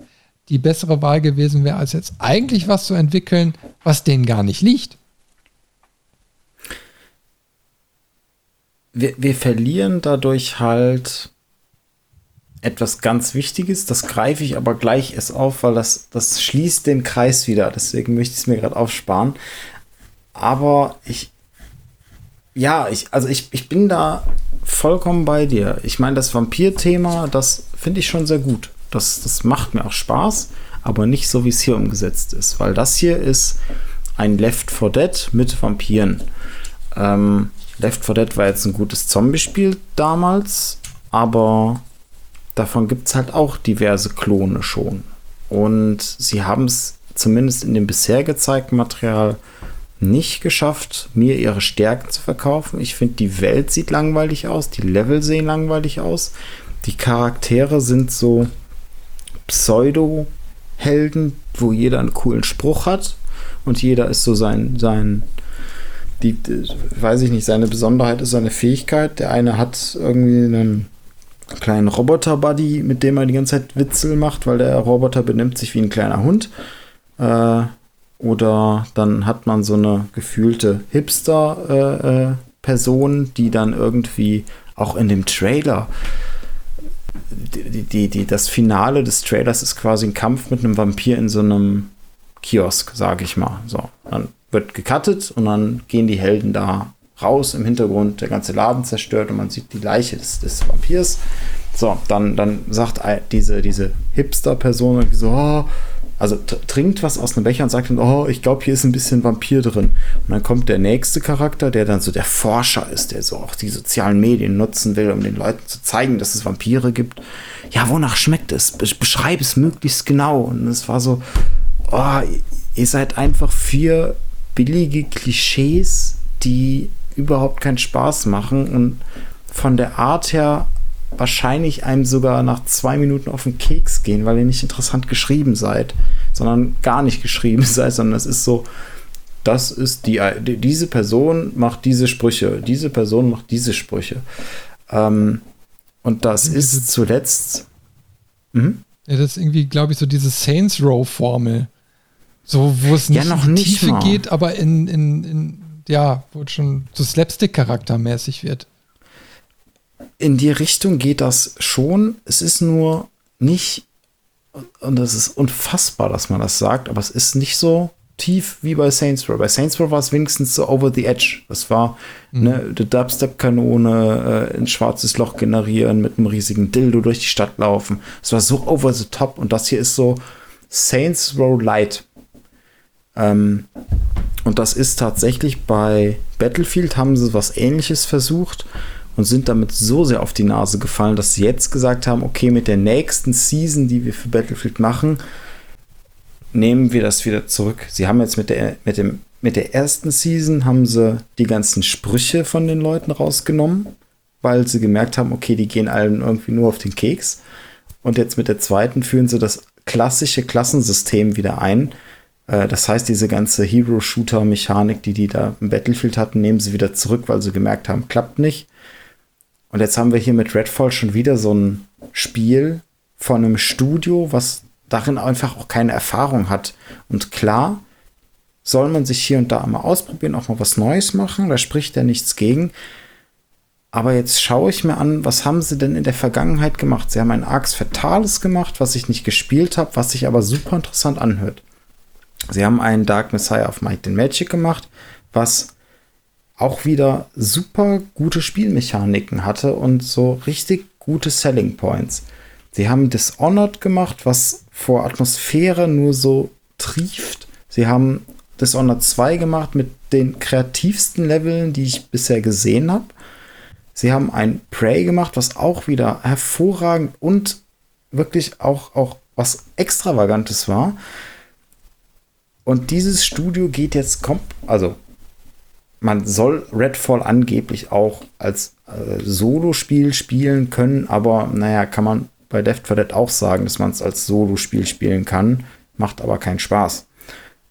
die bessere Wahl gewesen wäre, als jetzt eigentlich was zu entwickeln, was denen gar nicht liegt. Wir, wir verlieren dadurch halt etwas ganz Wichtiges, das greife ich aber gleich erst auf, weil das, das schließt den Kreis wieder. Deswegen möchte ich es mir gerade aufsparen. Aber ich, ja, ich, also ich, ich bin da vollkommen bei dir. Ich meine, das Vampir-Thema, das finde ich schon sehr gut. Das, das macht mir auch Spaß, aber nicht so, wie es hier umgesetzt ist. Weil das hier ist ein Left 4 Dead mit Vampiren. Ähm, Left 4 Dead war jetzt ein gutes Zombie-Spiel damals, aber davon gibt es halt auch diverse Klone schon. Und sie haben es zumindest in dem bisher gezeigten Material nicht geschafft, mir ihre Stärken zu verkaufen. Ich finde, die Welt sieht langweilig aus, die Level sehen langweilig aus. Die Charaktere sind so Pseudo-Helden, wo jeder einen coolen Spruch hat und jeder ist so sein, sein, die, weiß ich nicht, seine Besonderheit ist seine Fähigkeit. Der eine hat irgendwie einen kleinen Roboter-Buddy, mit dem er die ganze Zeit Witzel macht, weil der Roboter benimmt sich wie ein kleiner Hund. Äh, oder dann hat man so eine gefühlte Hipster-Person, äh, äh, die dann irgendwie auch in dem Trailer die, die, die, das Finale des Trailers ist quasi ein Kampf mit einem Vampir in so einem Kiosk, sage ich mal. So, dann wird gecuttet und dann gehen die Helden da raus im Hintergrund, der ganze Laden zerstört und man sieht die Leiche des, des Vampirs. So, dann, dann sagt diese, diese Hipster-Person so, oh, also trinkt was aus einem Becher und sagt dann, oh, ich glaube, hier ist ein bisschen Vampir drin. Und dann kommt der nächste Charakter, der dann so der Forscher ist, der so auch die sozialen Medien nutzen will, um den Leuten zu zeigen, dass es Vampire gibt. Ja, wonach schmeckt es? Beschreib es möglichst genau. Und es war so, oh, ihr seid einfach vier billige Klischees, die überhaupt keinen Spaß machen und von der Art her wahrscheinlich einem sogar nach zwei Minuten auf den Keks gehen, weil ihr nicht interessant geschrieben seid, sondern gar nicht geschrieben [laughs] seid, sondern es ist so, das ist die, diese Person macht diese Sprüche, diese Person macht diese Sprüche. Ähm, und das ist zuletzt. Mhm. Ja, das ist irgendwie, glaube ich, so diese Saints Row-Formel. So, wo es nicht ja, noch in die Tiefe mal. geht, aber in, in, in, ja, wo es schon so Slapstick-Charaktermäßig wird in die Richtung geht das schon. Es ist nur nicht, und das ist unfassbar, dass man das sagt, aber es ist nicht so tief wie bei Saints Row. Bei Saints Row war es wenigstens so over the edge. Das war mhm. ne, eine Dubstep-Kanone, äh, ein schwarzes Loch generieren, mit einem riesigen Dildo durch die Stadt laufen. Es war so over the top und das hier ist so Saints Row Light. Ähm, und das ist tatsächlich bei Battlefield haben sie was ähnliches versucht und sind damit so sehr auf die Nase gefallen, dass sie jetzt gesagt haben, okay, mit der nächsten Season, die wir für Battlefield machen, nehmen wir das wieder zurück. Sie haben jetzt mit der, mit dem, mit der ersten Season haben sie die ganzen Sprüche von den Leuten rausgenommen, weil sie gemerkt haben, okay, die gehen allen irgendwie nur auf den Keks. Und jetzt mit der zweiten führen sie das klassische Klassensystem wieder ein. Äh, das heißt, diese ganze Hero-Shooter-Mechanik, die die da im Battlefield hatten, nehmen sie wieder zurück, weil sie gemerkt haben, klappt nicht. Und jetzt haben wir hier mit Redfall schon wieder so ein Spiel von einem Studio, was darin einfach auch keine Erfahrung hat. Und klar, soll man sich hier und da mal ausprobieren, auch mal was Neues machen, da spricht ja nichts gegen. Aber jetzt schaue ich mir an, was haben sie denn in der Vergangenheit gemacht? Sie haben ein Arx Fatales gemacht, was ich nicht gespielt habe, was sich aber super interessant anhört. Sie haben einen Dark Messiah of Might and Magic gemacht, was auch wieder super gute Spielmechaniken hatte und so richtig gute Selling Points. Sie haben Dishonored gemacht, was vor Atmosphäre nur so trieft. Sie haben Dishonored 2 gemacht mit den kreativsten Leveln, die ich bisher gesehen habe. Sie haben ein Prey gemacht, was auch wieder hervorragend und wirklich auch, auch was Extravagantes war. Und dieses Studio geht jetzt, kommt, also man soll Redfall angeblich auch als äh, Solospiel spielen können, aber naja, kann man bei Left 4 Dead auch sagen, dass man es als Solospiel spielen kann, macht aber keinen Spaß.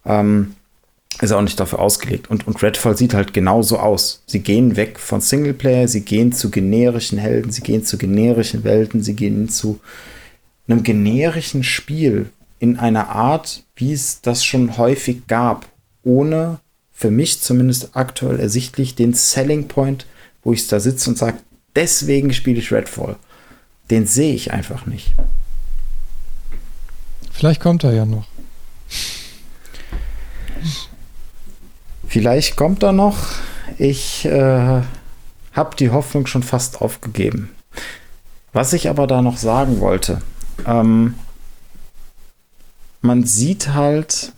Ähm, ist auch nicht dafür ausgelegt. Und, und Redfall sieht halt genauso aus. Sie gehen weg von Singleplayer, sie gehen zu generischen Helden, sie gehen zu generischen Welten, sie gehen zu einem generischen Spiel in einer Art, wie es das schon häufig gab, ohne für mich zumindest aktuell ersichtlich den Selling Point, wo ich da sitze und sage, deswegen spiele ich Redfall. Den sehe ich einfach nicht. Vielleicht kommt er ja noch. Vielleicht kommt er noch. Ich äh, habe die Hoffnung schon fast aufgegeben. Was ich aber da noch sagen wollte, ähm, man sieht halt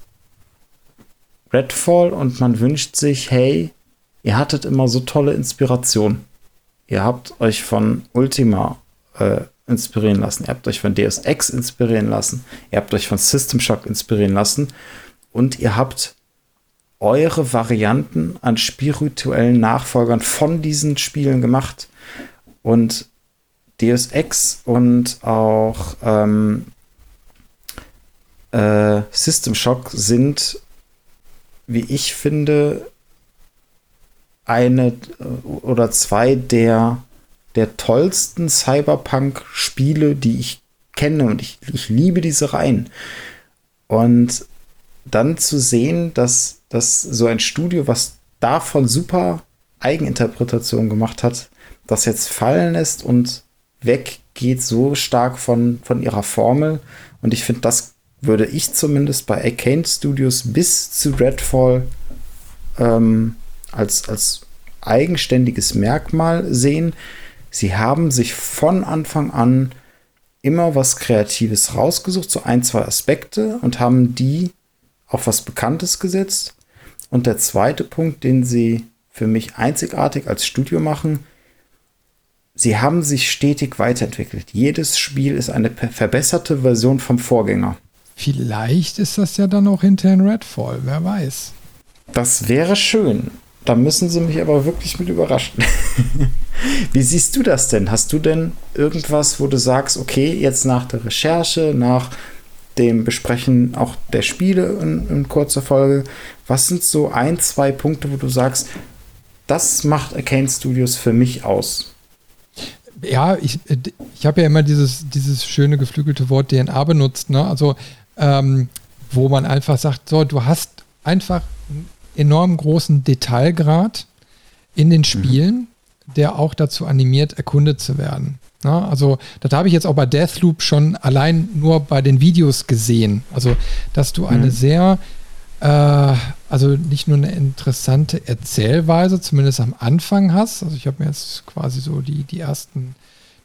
Redfall und man wünscht sich, hey, ihr hattet immer so tolle Inspiration. Ihr habt euch von Ultima äh, inspirieren lassen, ihr habt euch von Deus Ex inspirieren lassen, ihr habt euch von System Shock inspirieren lassen und ihr habt eure Varianten an spirituellen Nachfolgern von diesen Spielen gemacht. Und Deus Ex und auch ähm, äh, System Shock sind, wie ich finde, eine äh, oder zwei der, der tollsten Cyberpunk-Spiele, die ich kenne. Und ich, ich liebe diese Reihen. Und dann zu sehen, dass, dass so ein Studio, was davon super Eigeninterpretation gemacht hat, das jetzt fallen lässt und weggeht so stark von, von ihrer Formel. Und ich finde, das würde ich zumindest bei Arcane Studios bis zu Redfall ähm, als, als eigenständiges Merkmal sehen. Sie haben sich von Anfang an immer was Kreatives rausgesucht, so ein, zwei Aspekte und haben die auf was Bekanntes gesetzt. Und der zweite Punkt, den sie für mich einzigartig als Studio machen, sie haben sich stetig weiterentwickelt. Jedes Spiel ist eine verbesserte Version vom Vorgänger. Vielleicht ist das ja dann auch hinterher ein Redfall, wer weiß. Das wäre schön. Da müssen sie mich aber wirklich mit überraschen. [laughs] Wie siehst du das denn? Hast du denn irgendwas, wo du sagst, okay, jetzt nach der Recherche, nach dem Besprechen auch der Spiele in, in kurzer Folge. Was sind so ein, zwei Punkte, wo du sagst, das macht Arcane Studios für mich aus? Ja, ich, ich habe ja immer dieses, dieses schöne geflügelte Wort DNA benutzt, ne? Also, ähm, wo man einfach sagt, so, du hast einfach einen enorm großen Detailgrad in den mhm. Spielen, mhm. der auch dazu animiert, erkundet zu werden. Na, also, das habe ich jetzt auch bei Deathloop schon allein nur bei den Videos gesehen. Also, dass du eine mhm. sehr, äh, also nicht nur eine interessante Erzählweise, zumindest am Anfang hast. Also, ich habe mir jetzt quasi so die, die ersten,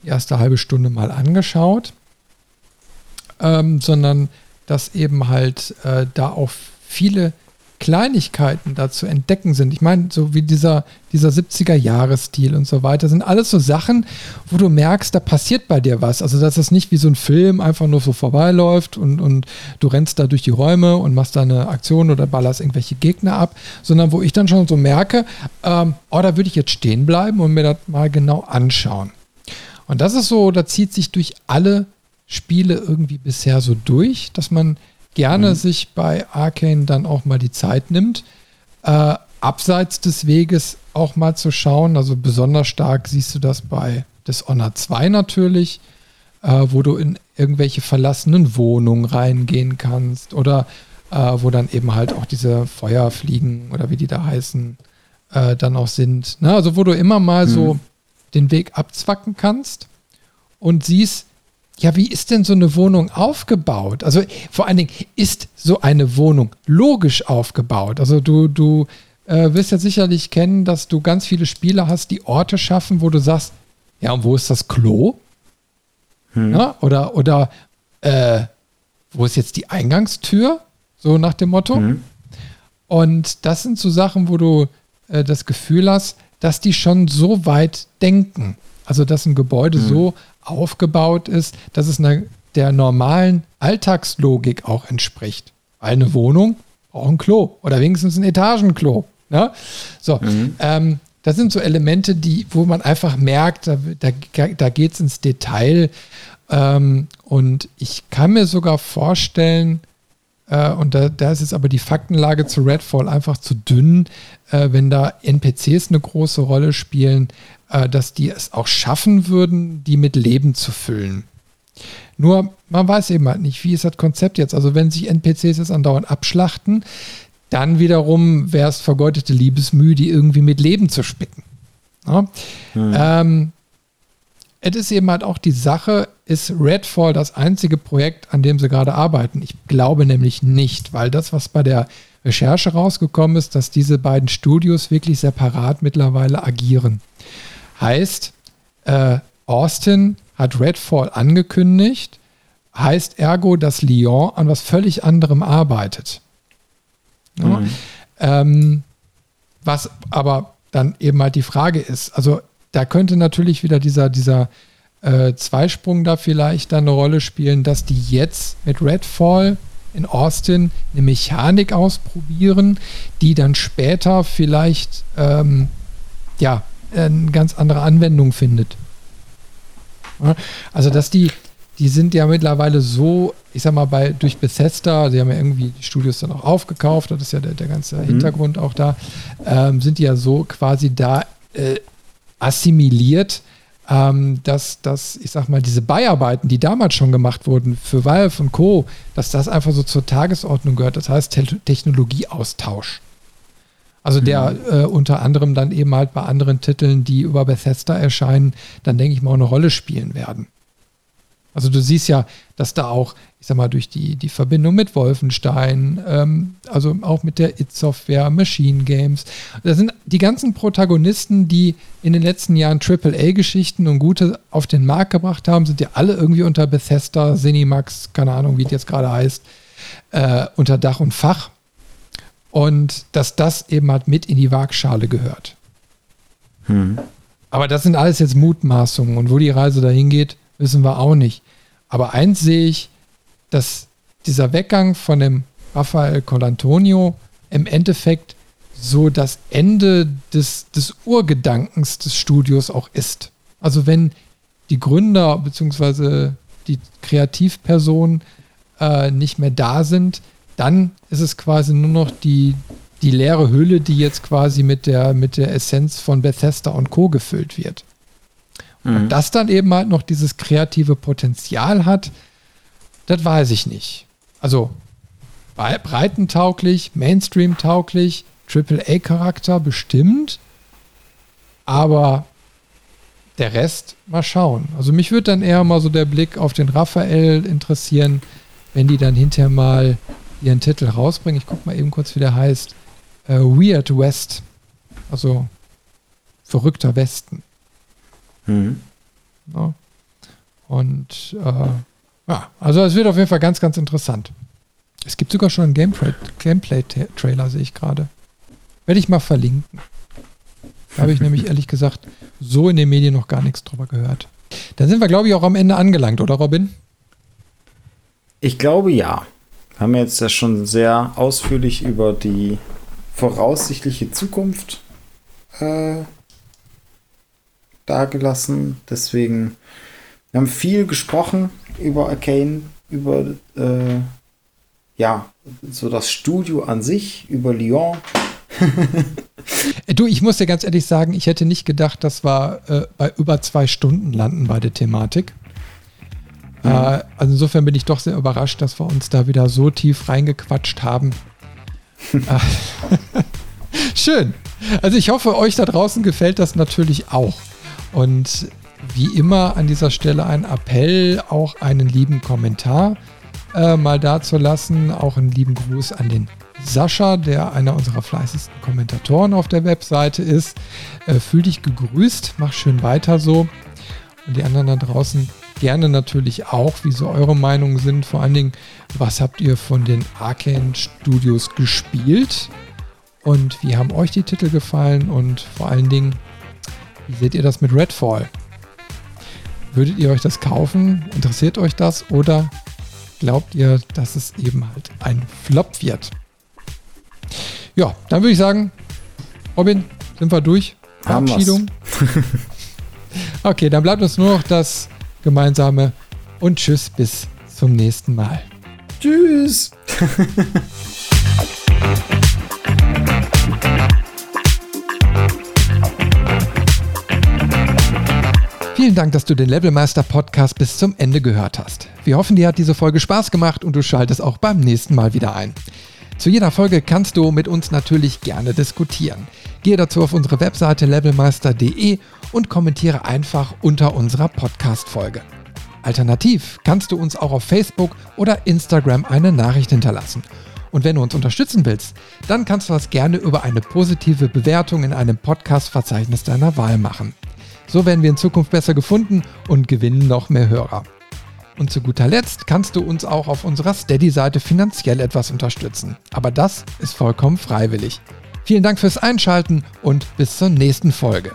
die erste halbe Stunde mal angeschaut, ähm, sondern dass eben halt äh, da auch viele Kleinigkeiten da zu entdecken sind. Ich meine, so wie dieser, dieser 70er-Jahres-Stil und so weiter, sind alles so Sachen, wo du merkst, da passiert bei dir was. Also, dass es nicht wie so ein Film einfach nur so vorbeiläuft und, und du rennst da durch die Räume und machst da eine Aktion oder ballerst irgendwelche Gegner ab, sondern wo ich dann schon so merke, ähm, oh, da würde ich jetzt stehen bleiben und mir das mal genau anschauen. Und das ist so, da zieht sich durch alle Spiele irgendwie bisher so durch, dass man gerne mhm. sich bei Arcane dann auch mal die Zeit nimmt, äh, abseits des Weges auch mal zu schauen. Also besonders stark siehst du das bei Dishonored 2 natürlich, äh, wo du in irgendwelche verlassenen Wohnungen reingehen kannst oder äh, wo dann eben halt auch diese Feuerfliegen oder wie die da heißen, äh, dann auch sind. Ne? Also wo du immer mal mhm. so den Weg abzwacken kannst und siehst, ja, wie ist denn so eine Wohnung aufgebaut? Also vor allen Dingen, ist so eine Wohnung logisch aufgebaut? Also du, du äh, wirst ja sicherlich kennen, dass du ganz viele Spiele hast, die Orte schaffen, wo du sagst, ja, und wo ist das Klo? Hm. Ja, oder oder äh, wo ist jetzt die Eingangstür? So nach dem Motto. Hm. Und das sind so Sachen, wo du äh, das Gefühl hast, dass die schon so weit denken. Also, dass ein Gebäude mhm. so aufgebaut ist, dass es eine, der normalen Alltagslogik auch entspricht. Eine Wohnung braucht ein Klo oder wenigstens ein Etagenklo. Ne? So, mhm. ähm, das sind so Elemente, die, wo man einfach merkt, da, da, da geht es ins Detail. Ähm, und ich kann mir sogar vorstellen, äh, und da, da, ist jetzt aber die Faktenlage zu Redfall einfach zu dünn, äh, wenn da NPCs eine große Rolle spielen, äh, dass die es auch schaffen würden, die mit Leben zu füllen. Nur, man weiß eben halt nicht, wie ist das Konzept jetzt. Also, wenn sich NPCs jetzt andauernd abschlachten, dann wiederum wäre es vergeudete Liebesmühe, die irgendwie mit Leben zu spicken. Ja? Mhm. Ähm, es ist eben halt auch die Sache, ist Redfall das einzige Projekt, an dem sie gerade arbeiten? Ich glaube nämlich nicht, weil das, was bei der Recherche rausgekommen ist, dass diese beiden Studios wirklich separat mittlerweile agieren. Heißt, äh, Austin hat Redfall angekündigt, heißt ergo, dass Lyon an was völlig anderem arbeitet. Ja? Mhm. Ähm, was aber dann eben halt die Frage ist, also da könnte natürlich wieder dieser, dieser äh, Zweisprung da vielleicht dann eine Rolle spielen, dass die jetzt mit Redfall in Austin eine Mechanik ausprobieren, die dann später vielleicht ähm, ja, eine ganz andere Anwendung findet. Also, dass die, die sind ja mittlerweile so, ich sag mal, bei, durch Bethesda, sie haben ja irgendwie die Studios dann auch aufgekauft, das ist ja der, der ganze mhm. Hintergrund auch da, ähm, sind die ja so quasi da äh, assimiliert, ähm, dass, dass, ich sag mal, diese Beiarbeiten, die damals schon gemacht wurden für Valve und Co., dass das einfach so zur Tagesordnung gehört. Das heißt Te Technologieaustausch. Also der mhm. äh, unter anderem dann eben halt bei anderen Titeln, die über Bethesda erscheinen, dann denke ich mal eine Rolle spielen werden. Also du siehst ja, dass da auch, ich sag mal, durch die, die Verbindung mit Wolfenstein, ähm, also auch mit der It-Software, Machine Games, da sind die ganzen Protagonisten, die in den letzten Jahren AAA-Geschichten und gute auf den Markt gebracht haben, sind ja alle irgendwie unter Bethesda, Cinemax, keine Ahnung, wie es jetzt gerade heißt, äh, unter Dach und Fach. Und dass das eben halt mit in die Waagschale gehört. Hm. Aber das sind alles jetzt Mutmaßungen und wo die Reise dahin geht, wissen wir auch nicht. Aber eins sehe ich, dass dieser Weggang von dem Rafael Colantonio im Endeffekt so das Ende des, des Urgedankens des Studios auch ist. Also wenn die Gründer bzw. die Kreativpersonen äh, nicht mehr da sind, dann ist es quasi nur noch die, die leere Hülle, die jetzt quasi mit der, mit der Essenz von Bethesda und Co. gefüllt wird. Mhm. Und das dann eben halt noch dieses kreative Potenzial hat, das weiß ich nicht. Also breitentauglich, Mainstream-tauglich, AAA-Charakter bestimmt, aber der Rest mal schauen. Also mich würde dann eher mal so der Blick auf den Raphael interessieren, wenn die dann hinterher mal ihren Titel rausbringen. Ich gucke mal eben kurz, wie der heißt. Äh, Weird West. Also verrückter Westen. Mhm. Ja. Und äh, ja, also es wird auf jeden Fall ganz, ganz interessant. Es gibt sogar schon einen Gameplay-Trailer, sehe ich gerade. Werde ich mal verlinken. Da habe ich nämlich [laughs] ehrlich gesagt so in den Medien noch gar nichts drüber gehört. Dann sind wir, glaube ich, auch am Ende angelangt, oder Robin? Ich glaube ja. Wir haben jetzt ja schon sehr ausführlich über die voraussichtliche Zukunft äh, dagelassen. Deswegen, wir haben viel gesprochen über Arcane, über äh, ja, so das Studio an sich, über Lyon. [laughs] du, ich muss dir ganz ehrlich sagen, ich hätte nicht gedacht, dass wir äh, bei über zwei Stunden landen bei der Thematik. Mhm. Also insofern bin ich doch sehr überrascht, dass wir uns da wieder so tief reingequatscht haben. Äh, [laughs] schön. Also ich hoffe, euch da draußen gefällt das natürlich auch. Und wie immer an dieser Stelle ein Appell, auch einen lieben Kommentar äh, mal dazulassen. Auch einen lieben Gruß an den Sascha, der einer unserer fleißigsten Kommentatoren auf der Webseite ist. Äh, fühl dich gegrüßt, mach schön weiter so. Und die anderen da draußen gerne natürlich auch, wie so eure Meinungen sind. Vor allen Dingen, was habt ihr von den Arcane Studios gespielt? Und wie haben euch die Titel gefallen? Und vor allen Dingen, wie seht ihr das mit Redfall? Würdet ihr euch das kaufen? Interessiert euch das? Oder glaubt ihr, dass es eben halt ein Flop wird? Ja, dann würde ich sagen, Robin, sind wir durch? Verabschiedung. [laughs] okay, dann bleibt uns nur noch das gemeinsame und tschüss bis zum nächsten Mal. Tschüss. [laughs] Vielen Dank, dass du den Levelmeister Podcast bis zum Ende gehört hast. Wir hoffen, dir hat diese Folge Spaß gemacht und du schaltest auch beim nächsten Mal wieder ein. Zu jeder Folge kannst du mit uns natürlich gerne diskutieren. Gehe dazu auf unsere Webseite levelmeister.de und kommentiere einfach unter unserer Podcast-Folge. Alternativ kannst du uns auch auf Facebook oder Instagram eine Nachricht hinterlassen. Und wenn du uns unterstützen willst, dann kannst du das gerne über eine positive Bewertung in einem Podcast-Verzeichnis deiner Wahl machen. So werden wir in Zukunft besser gefunden und gewinnen noch mehr Hörer. Und zu guter Letzt kannst du uns auch auf unserer Steady-Seite finanziell etwas unterstützen. Aber das ist vollkommen freiwillig. Vielen Dank fürs Einschalten und bis zur nächsten Folge.